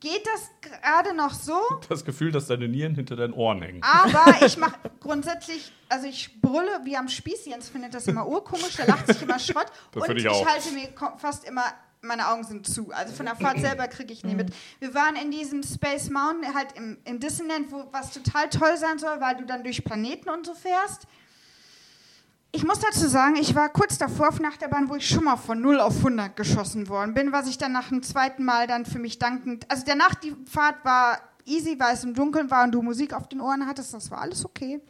geht das gerade noch so, Das Gefühl, dass deine Nieren hinter deinen Ohren hängen. aber ich mache grundsätzlich, also ich brülle wie am Spieß, Jens findet das immer urkomisch, der lacht sich immer Schrott Das und ich, ich halte mir fast immer, meine Augen sind zu, also von der Fahrt selber kriege ich nie mit. Wir waren in diesem Space Mountain, halt im, im Disneyland, wo was total toll sein soll, weil du dann durch Planeten und so fährst. Ich muss dazu sagen, ich war kurz davor auf einer Achterbahn, wo ich schon mal von 0 auf 100 geschossen worden bin, was ich dann nach dem zweiten Mal dann für mich dankend, also danach die Fahrt war easy, weil es im Dunkeln war und du Musik auf den Ohren hattest, das war alles okay.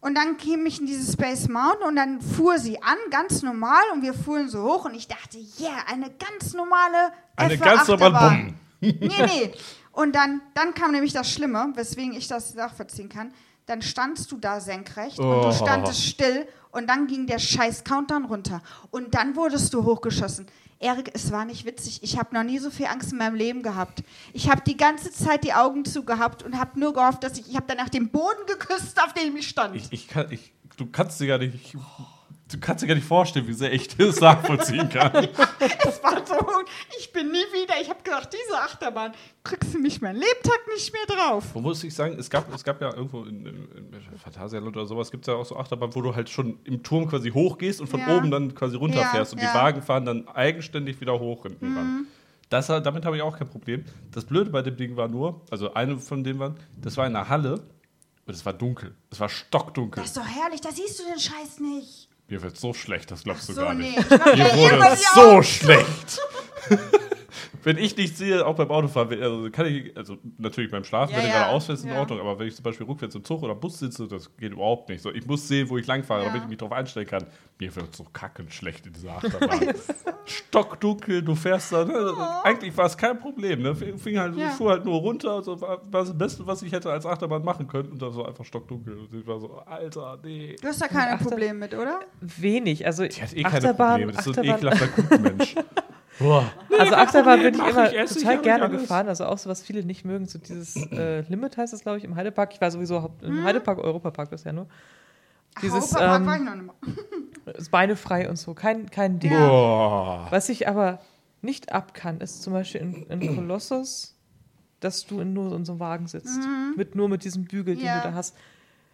Und dann kam ich in dieses Space Mountain und dann fuhr sie an, ganz normal, und wir fuhren so hoch und ich dachte, yeah, eine ganz normale Eine ganz normale. Bumm. Nee, nee. Und dann, dann kam nämlich das Schlimme, weswegen ich das nachvollziehen kann. dann standst du da senkrecht und Oh. du standest still und dann ging der scheiß Countdown runter. Und dann wurdest du hochgeschossen. Erik, es war nicht witzig. Ich habe noch nie so viel Angst in meinem Leben gehabt. Ich habe die ganze Zeit die Augen zugehabt und habe nur gehofft, dass ich, ich habe danach den Boden geküsst, auf dem ich stand. Ich, ich kann, ich, du kannst dir gar nicht. Du kannst dir gar nicht vorstellen, wie sehr ich das nachvollziehen kann. Es war so, ich bin nie wieder. Ich habe gedacht, diese Achterbahn kriegst du mich mein Lebtag nicht mehr drauf. Wo muss ich sagen, es gab, es gab ja irgendwo in, in, in Phantasialand oder sowas, gibt es ja auch so Achterbahn, wo du halt schon im Turm quasi hochgehst und von Ja. oben dann quasi runterfährst Ja, und ja. die Wagen fahren dann eigenständig wieder hoch hinten ran. Das, damit habe ich auch kein Problem. Das Blöde bei dem Ding war nur, also eine von denen waren, das war in einer Halle und es war dunkel. Es war stockdunkel. Das ist doch herrlich, da siehst du den Scheiß nicht. Mir wird so schlecht, das glaubst du So, gar nee. nicht. Mir wurde so schlecht. wenn ich nicht sehe, auch beim Autofahren, also kann ich, also natürlich beim Schlafen, Ja, wenn du ja, gerade ausfällst, in ja. Ordnung, aber wenn ich zum Beispiel rückwärts im Zug oder Bus sitze, das geht überhaupt nicht. So, ich muss sehen, wo ich langfahre, Ja. damit ich mich darauf einstellen kann. Mir wird so kackend schlecht in dieser Achterbahn. Stockdunkel, du fährst da, ne? eigentlich war es kein Problem. Ne? Fing halt, Ja. fuhr halt nur runter, so, war, war das Beste, was ich hätte als Achterbahn machen können und das war einfach stockdunkel. Und ich war so, Alter, nee. Du hast da keine Achter- Probleme mit, oder? Wenig. Also Die hat eh keine Achterbahn, Probleme, das ist so ein Achterbahn, ekelhafter Gutmensch. Boah. also Achterbahn bin ich immer ich, total gerne gefahren. Also auch so, was viele nicht mögen, so dieses äh, Limit heißt das, glaube ich, im Heidepark. Ich war sowieso haupt- im Heidepark, Europapark bisher nur. Dieses ähm, war ich noch nicht mal. ist Beine frei und so, kein, kein Ding. Ja. Boah. Was ich aber nicht ab kann, ist zum Beispiel in, in Kolossus, dass du in nur in so einem Wagen sitzt. Mit, nur mit diesem Bügel, den Ja. du da hast.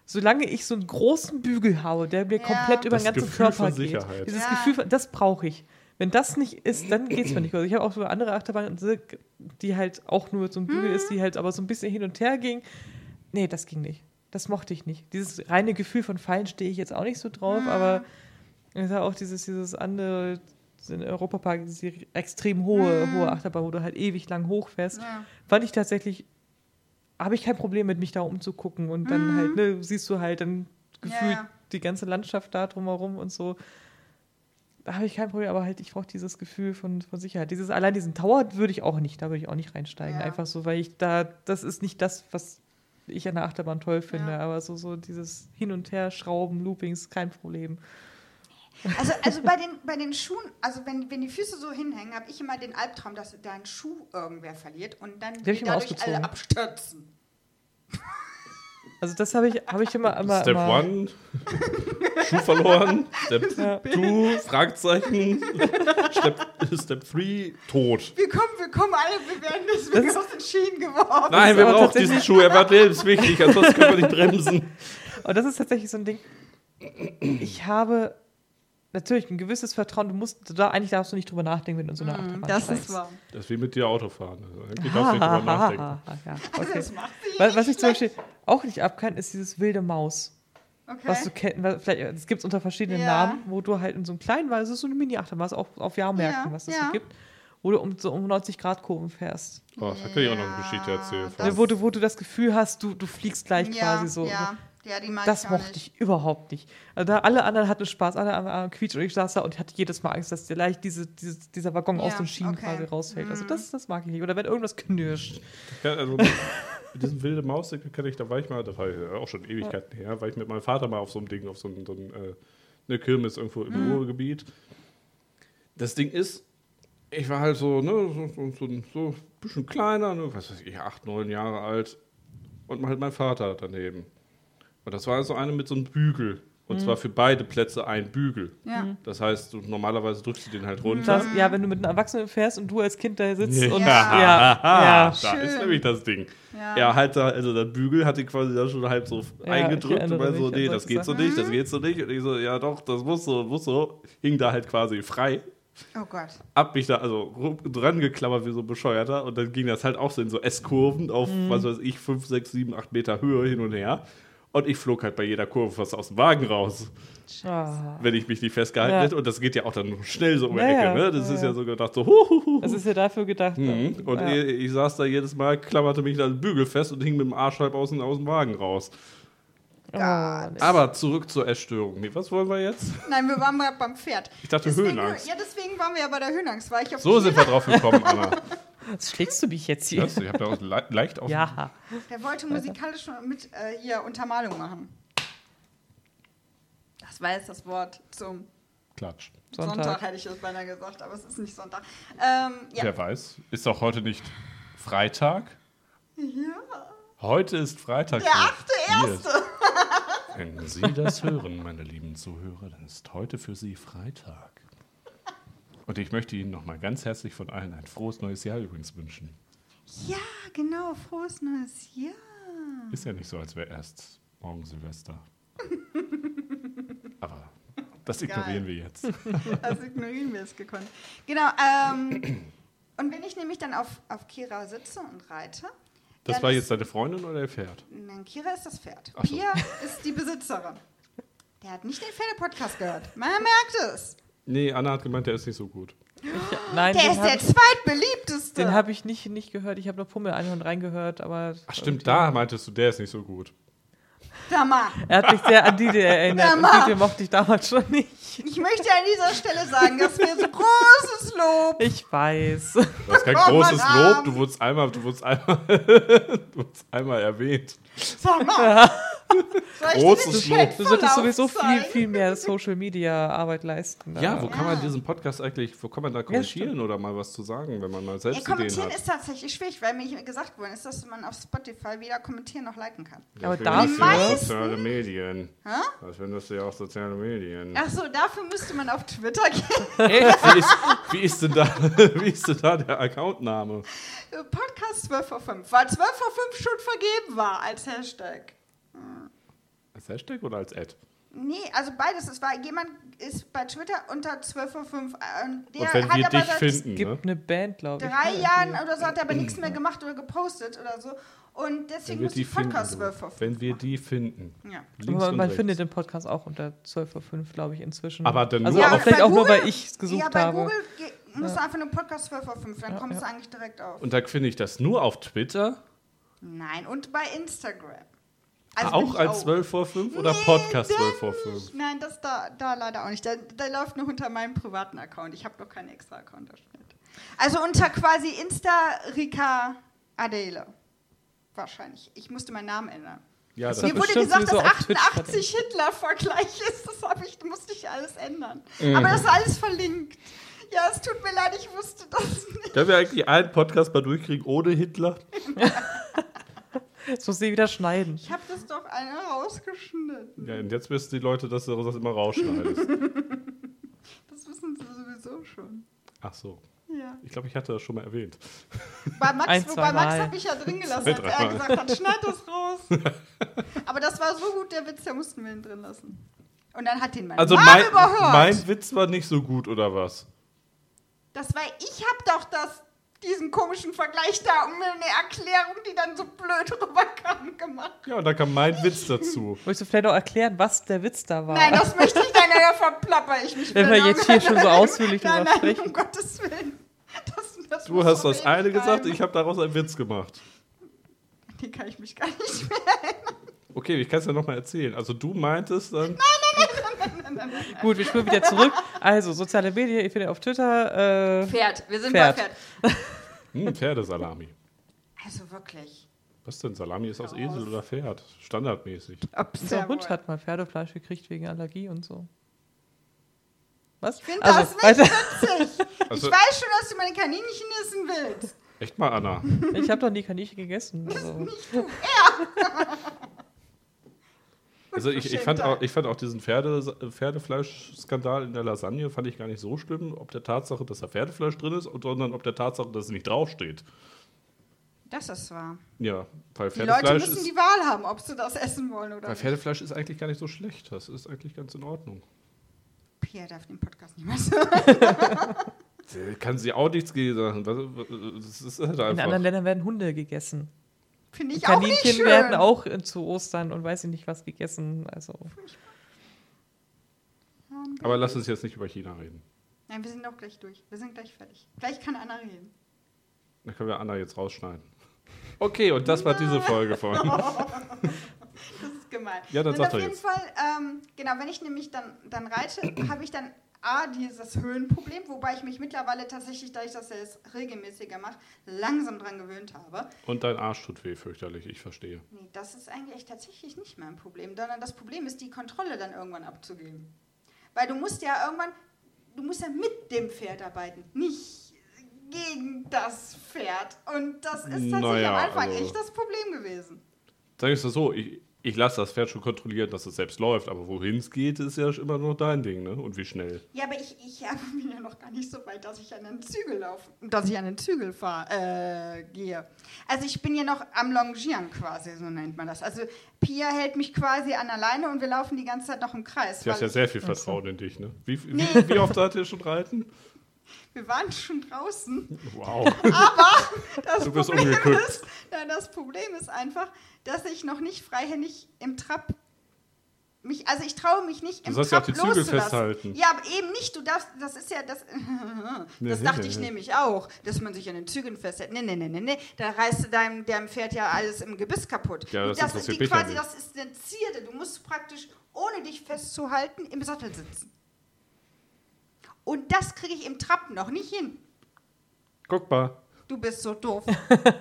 Solange ich so einen großen Bügel habe, der mir Ja. komplett über Das den ganzen Gefühl Körper von geht. Dieses Ja. Gefühl, das brauche ich. Wenn das nicht ist, dann geht es mir nicht. Also ich habe auch so andere Achterbahnen, die halt auch nur mit so einem Bügel ist, die halt aber so ein bisschen hin und her ging. Nee, das ging nicht. Das mochte ich nicht. Dieses reine Gefühl von Fallen stehe ich jetzt auch nicht so drauf, aber es ist auch dieses, dieses andere in Europapark, diese extrem hohe, hohe Achterbahn, wo du halt ewig lang hochfährst, Ja. fand ich tatsächlich, habe ich kein Problem mit, mich da umzugucken und dann halt, ne, siehst du halt dann gefühlt Ja. die ganze Landschaft da drumherum und so. Da habe ich kein Problem, aber halt, ich brauche dieses Gefühl von, von Sicherheit. Dieses, allein diesen Tower würde ich auch nicht, da würde ich auch nicht reinsteigen. Ja. Einfach so, weil ich da, das ist nicht das, was ich an der Achterbahn toll finde, Ja. aber so, so dieses Hin- und Her, Schrauben, Loopings, kein Problem. Also, also bei, den, bei den Schuhen, also wenn, wenn die Füße so hinhängen, habe ich immer den Albtraum, dass dein Schuh irgendwer verliert und dann die dadurch alle abstürzen. Also das habe ich, habe ich immer, immer, Step immer one, Schuh verloren. Step Ja. two, Fragezeichen. Step, Step three, tot. Wir kommen, wir kommen alle, wir werden deswegen Das- aus den Schienen geworfen. Nein, wir brauchen diesen Schuh. Er war lebenswichtig, ansonsten können wir nicht bremsen. Und das ist tatsächlich so ein Ding. Ich habe natürlich ein gewisses Vertrauen. Du musst da eigentlich darfst du nicht drüber nachdenken, wenn du in so eine Achterbahn Mm, das steigst. ist wahr. Das ist wie mit dir Autofahren. Also, eigentlich darfst du nicht drüber nachdenken. ja, okay. Das macht sie Was, was ich zum. Beispiel auch nicht abkann, ist dieses wilde Maus. Okay. Was du kennst, vielleicht, es gibt es unter verschiedenen Ja. Namen, wo du halt in so einem kleinen, weil es ist so eine Mini-Achterbahn, was auch auf Jahrmärkten, Ja, was es ja. so gibt, wo du um so um 90 Grad Kurven fährst. Oh, da kann ich auch noch eine Geschichte erzählen. das- Ne, wo, du, wo du das Gefühl hast, du, du fliegst gleich ja, quasi so. Ja, ja die mag Das ich mochte nicht. ich überhaupt nicht. Also da alle anderen hatten Spaß, alle anderen quietsch und ich saß da und hatte jedes Mal Angst, dass vielleicht diese, diese, dieser Waggon aus Ja, den Schienen okay. quasi rausfällt. Also das, das mag ich nicht. Oder wenn irgendwas knirscht. Ja, also mit diesem wilde Maus, kenne ich, da war ich mal, das war ja auch schon Ewigkeiten her, war ich mit meinem Vater mal auf so einem Ding, auf so, ein, so ein, äh, eine Kirmes irgendwo im Mhm. Ruhrgebiet. Das Ding ist, ich war halt so, ne, so, so, so ein bisschen kleiner, ne, was weiß ich, acht, neun Jahre alt und halt mein Vater daneben. Und das war so eine mit so einem Bügel. Und zwar für beide Plätze ein Bügel. Ja. Das heißt, du, normalerweise drückst du den halt runter. Das, ja, wenn du mit einem Erwachsenen fährst und du als Kind da sitzt Ja. und Ja. ja, ja. Da Schön. ist nämlich das Ding. Ja. Ja, halt da, also der Bügel hatte quasi da schon halb so Ja, eingedrückt und war so, nee, das geht so nicht, das geht so nicht. Und ich so, ja doch, das muss so, muss so. Hing da halt quasi frei. Oh Gott. Hab mich da also dran geklammert wie so ein Bescheuerter und dann ging das halt auch so in so S-Kurven auf, Mhm. was weiß ich, 5, 6, 7, 8 Meter Höhe hin und her. Und ich flog halt bei jeder Kurve fast aus dem Wagen raus, Ah. wenn ich mich nicht festgehalten Ja. hätte. Und das geht ja auch dann schnell so um die Ja, Ecke, ja. ne? Das Ja, ist ja. ja so gedacht, so, huhuhu. Das ist ja dafür gedacht. Mhm. Und ja. ich, ich saß da jedes Mal, klammerte mich da den Bügel fest und hing mit dem Arsch halb aus, dem- aus dem Wagen raus. Oh, nee. Aber zurück zur Essstörung. Nee, was wollen wir jetzt? Nein, wir waren mal beim Pferd. Ich dachte Deswegen, Höhenangst. ja, deswegen waren wir ja bei der Höhenangst. War ich auf So sind wir drauf gekommen, Anna. Was schlägst du mich jetzt hier? Das, ich habe da auch le leicht auf. Ja. Der wollte musikalisch schon mit äh, hier Untermalung machen. Das war jetzt das Wort zum Klatsch. Sonntag, Sonntag. hätte ich das beinahe gesagt, aber es ist nicht Sonntag. Ähm, ja. Wer weiß. Ist doch heute nicht Freitag? ja. Heute ist Freitag. Der achte erste. Wenn Sie das hören, meine lieben Zuhörer, dann ist heute für Sie Freitag. Und ich möchte Ihnen nochmal ganz herzlich von allen ein frohes neues Jahr übrigens wünschen. Ja, genau, frohes neues Jahr. Ist ja nicht so, als wäre erst morgen Silvester. Aber das ignorieren wir jetzt. Das ignorieren wir es gekonnt. Genau, ähm, und wenn ich nämlich dann auf, auf Kira sitze und reite. Das war jetzt deine Freundin oder ihr Pferd? Nein, Kira ist das Pferd. Ach so. Pia ist die Besitzerin. Der hat nicht den Pferdepodcast gehört. Man merkt es. Nee, Anna hat gemeint, der ist nicht so gut. Nein, Der ist habe der ich, zweitbeliebteste. den hab ich nicht, nicht gehört. Ich habe nur Pummel ein und reingehört, aber. Ach stimmt, da meintest du, der ist nicht so gut. Er hat mich sehr an Didi erinnert. Ja, und. Didi mochte ich damals schon nicht. ich möchte an dieser Stelle sagen, dass wir so großes Lob. Ich weiß. Du hast kein Oh, großes Lob, du wurdest einmal, du wurdest einmal, du wurdest einmal erwähnt. Sag mal. Großes Lob. Du solltest sowieso viel, viel mehr Social Media Arbeit leisten. Ja, wo kann man diesen Podcast eigentlich, wo kann man da kommentieren oder mal was zu sagen, wenn man mal Ja, selbst Ideen kommentieren hat? ist tatsächlich schwierig, weil mir gesagt worden ist, dass man auf Spotify weder kommentieren noch liken kann. Aber Dafür dafür- soziale Medien. Hä? Dafür nutzt du ja auch soziale Medien. Ach so, dafür müsste man auf Twitter gehen. Echt? Wie ist, wie, ist denn da, wie ist denn da der Accountname? Podcast 12 vor 5, weil 12 vor 5 schon vergeben war als Hashtag. Als Hashtag oder als Ad? Nee, also beides. Es war jemand ist bei Twitter unter 12 vor 5 äh, und der Und wenn hat wir aber dich finden, Es gibt ne? eine Band, glaube ich. drei Jahren oder so hat er aber nichts mehr gemacht oder gepostet oder so und wenn deswegen wir muss die ich Podcast finden, 12 vor 5 wenn wir die finden. Ja. Links Aber und man rechts. findet den Podcast auch unter 12 vor 5, glaube ich, inzwischen. Aber dann also nur aber auf- vielleicht auch nur, weil Google- ich es gesucht ja, bei habe. Google ge- musst du einfach nur Podcast 12 vor 5, dann Ja, kommst ja. du eigentlich direkt auf. Und da finde ich das nur auf Twitter, Nein, und bei Instagram. Bin auch als 12 vor 5 oder Nee, Podcast da 12 vor nicht. 5? Nein, das da, da leider auch nicht. Da, da läuft nur unter meinem privaten Account. Ich habe noch keinen extra Account. Also unter quasi Insta Rika Adele. Wahrscheinlich. Ich musste meinen Namen ändern. Ja, Das Mir wurde gesagt, dass auf Twitch 88 Hitler-Vergleich ist. Das hab ich, musste ich alles ändern. Mhm. Aber das ist alles verlinkt. Ja, es tut mir leid, ich wusste das nicht. Können wir eigentlich einen Podcast mal durchkriegen ohne Hitler? Das muss sie wieder schneiden. Ich habe das doch einer rausgeschnitten. Ja, und jetzt wissen die Leute, dass du das immer rausschneidest. Das wissen sie sowieso schon. Ach so. Ja. Ich glaube, ich hatte das schon mal erwähnt. Bei Max, Ein, Max habe ich ja drin gelassen, als er gesagt hat, schneid das raus. Aber das war so gut, der Witz, der mussten wir ihn drin lassen. Und dann hat den mein Also Mann mein, überhört. mein Witz war nicht so gut, oder was? das war, ich habe doch das, diesen komischen Vergleich da und mir eine Erklärung, die dann so blöd rüberkam, gemacht. Ja, und da kam mein Witz dazu. Wolltest du vielleicht auch erklären, was der Witz da war? Nein, das möchte ich dann ja verplapper ich mich. Wenn wir jetzt hier schon so ausführlich nein, drüber nein, sprechen. um Gottes Willen. Das, das Du hast das eine gesagt, ich habe daraus einen Witz gemacht. Die kann ich mich gar nicht mehr. Okay, ich kann es ja nochmal erzählen. Also du meintest dann... Gut, wir spüren wieder zurück. Also, soziale Medien, ihr findet auf Twitter. Äh, Pferd, wir sind Pferd. bei Pferd. Hm, Pferdesalami. Also wirklich. Was denn? Salami ist aus Esel oder Pferd? Standardmäßig. unser Hund hat mal Pferdefleisch gekriegt wegen Allergie und so. Was? Ich finde Also, das nicht witzig. Also- ich weiß schon, dass du meine Kaninchen essen willst. Echt mal, Anna. Ich habe doch nie Kaninchen gegessen. Also. Also ich, ich, fand auch, ich fand auch diesen Pferde, Pferdefleischskandal in der Lasagne fand ich gar nicht so schlimm, ob der Tatsache, dass da Pferdefleisch drin ist, sondern ob der Tatsache, dass es nicht draufsteht. Das ist wahr. Ja, weil Die Leute Pferdefleisch müssen ist, die Wahl haben, ob sie das essen wollen oder weil nicht. Pferdefleisch ist eigentlich gar nicht so schlecht. Das ist eigentlich ganz in Ordnung. Pierre darf den Podcast nicht mehr. Äh, Kann sie auch nichts sagen. Halt In anderen Ländern werden Hunde gegessen. Finde ich auch nicht Kaninchen schön. werden auch zu Ostern und weiß ich nicht was gegessen. Also Aber lass uns jetzt nicht über China reden. Nein, wir sind doch gleich durch. Wir sind gleich fertig. Gleich kann Anna reden. Da können wir Anna jetzt rausschneiden. Okay, und das war diese Folge von. Das gemein. Ja, dann Und auf jeden jetzt. Fall, ähm, genau, wenn ich nämlich dann, dann reite, habe ich dann A, dieses Höhenproblem, wobei ich mich mittlerweile tatsächlich, dadurch, dass er es regelmäßiger macht, langsam dran gewöhnt habe. Und dein Arsch tut weh, fürchterlich, ich verstehe. Nee, das ist eigentlich tatsächlich nicht mein Problem, sondern das Problem ist, die Kontrolle dann irgendwann abzugeben. Weil du musst ja irgendwann, du musst ja mit dem Pferd arbeiten, nicht gegen das Pferd. Und das ist tatsächlich Naja, am Anfang also- echt das Problem gewesen. Sag ich es so, ich, ich lasse das Pferd schon kontrollieren, dass es selbst läuft, aber wohin es geht, ist ja immer noch dein Ding, ne? Und wie schnell. Ja, aber ich, ich habe bin ja noch gar nicht so weit, dass ich an den Zügel laufe, dass ich an den Zügel fahr, äh, gehe. Also ich bin ja noch am Longieren quasi, so nennt man das. Also Pia hält mich quasi an der Leine und wir laufen die ganze Zeit noch im Kreis. Sie hat weil ja sehr viel Vertrauen in dich, ne? Wie, wie, Nee. wie oft seid ihr schon reiten? wir waren schon draußen. Wow. Das Du bist Problem ist, ja, das Problem ist einfach, dass ich noch nicht freihändig im Trab mich, also ich traue mich nicht im ja Trab auch die loszulassen. festhalten. Ja, aber eben nicht. Du darfst, das ist ja das. Das Nee, dachte nee, ich nee. nämlich auch, dass man sich an den Zügeln festhält. Nee, nee, nee, nee, nee. Da reißt du deinem, deinem Pferd ja alles im Gebiss kaputt. Ja, das das ist die ja quasi, das ist eine Zierde. Du musst praktisch, ohne dich festzuhalten, im Sattel sitzen. Und das kriege ich im Trab noch nicht hin. Guck mal, Du bist so doof.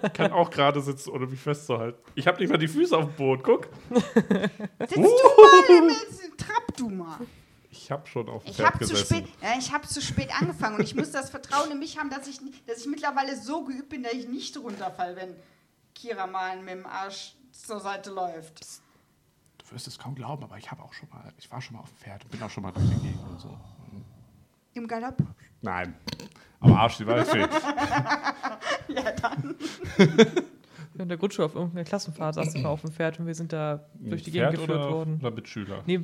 ich kann auch gerade sitzen, ohne mich festzuhalten. Ich habe nicht mal die Füße auf dem Boden, guck. Sitzt du mal im Trab, du mal. Ich habe schon auf dem Ich Pferd gesessen. spät, ja, ich habe zu spät angefangen und ich muss das Vertrauen in mich haben, dass ich, dass ich mittlerweile so geübt bin, dass ich nicht runterfalle, wenn Kira mal mit dem Arsch zur Seite läuft. Du wirst es kaum glauben, aber ich habe auch schon mal, ich war schon mal auf dem Pferd und bin auch schon mal durch die Gegend und so. Im Galopp? Nein. Am Arsch die Waldfee. Ja, dann. In der Grundschule auf irgendeiner Klassenfahrt saß ich mal auf dem Pferd und wir sind da durch die Pferd Gegend geführt oder, worden. Oder mit Schüler? Nee,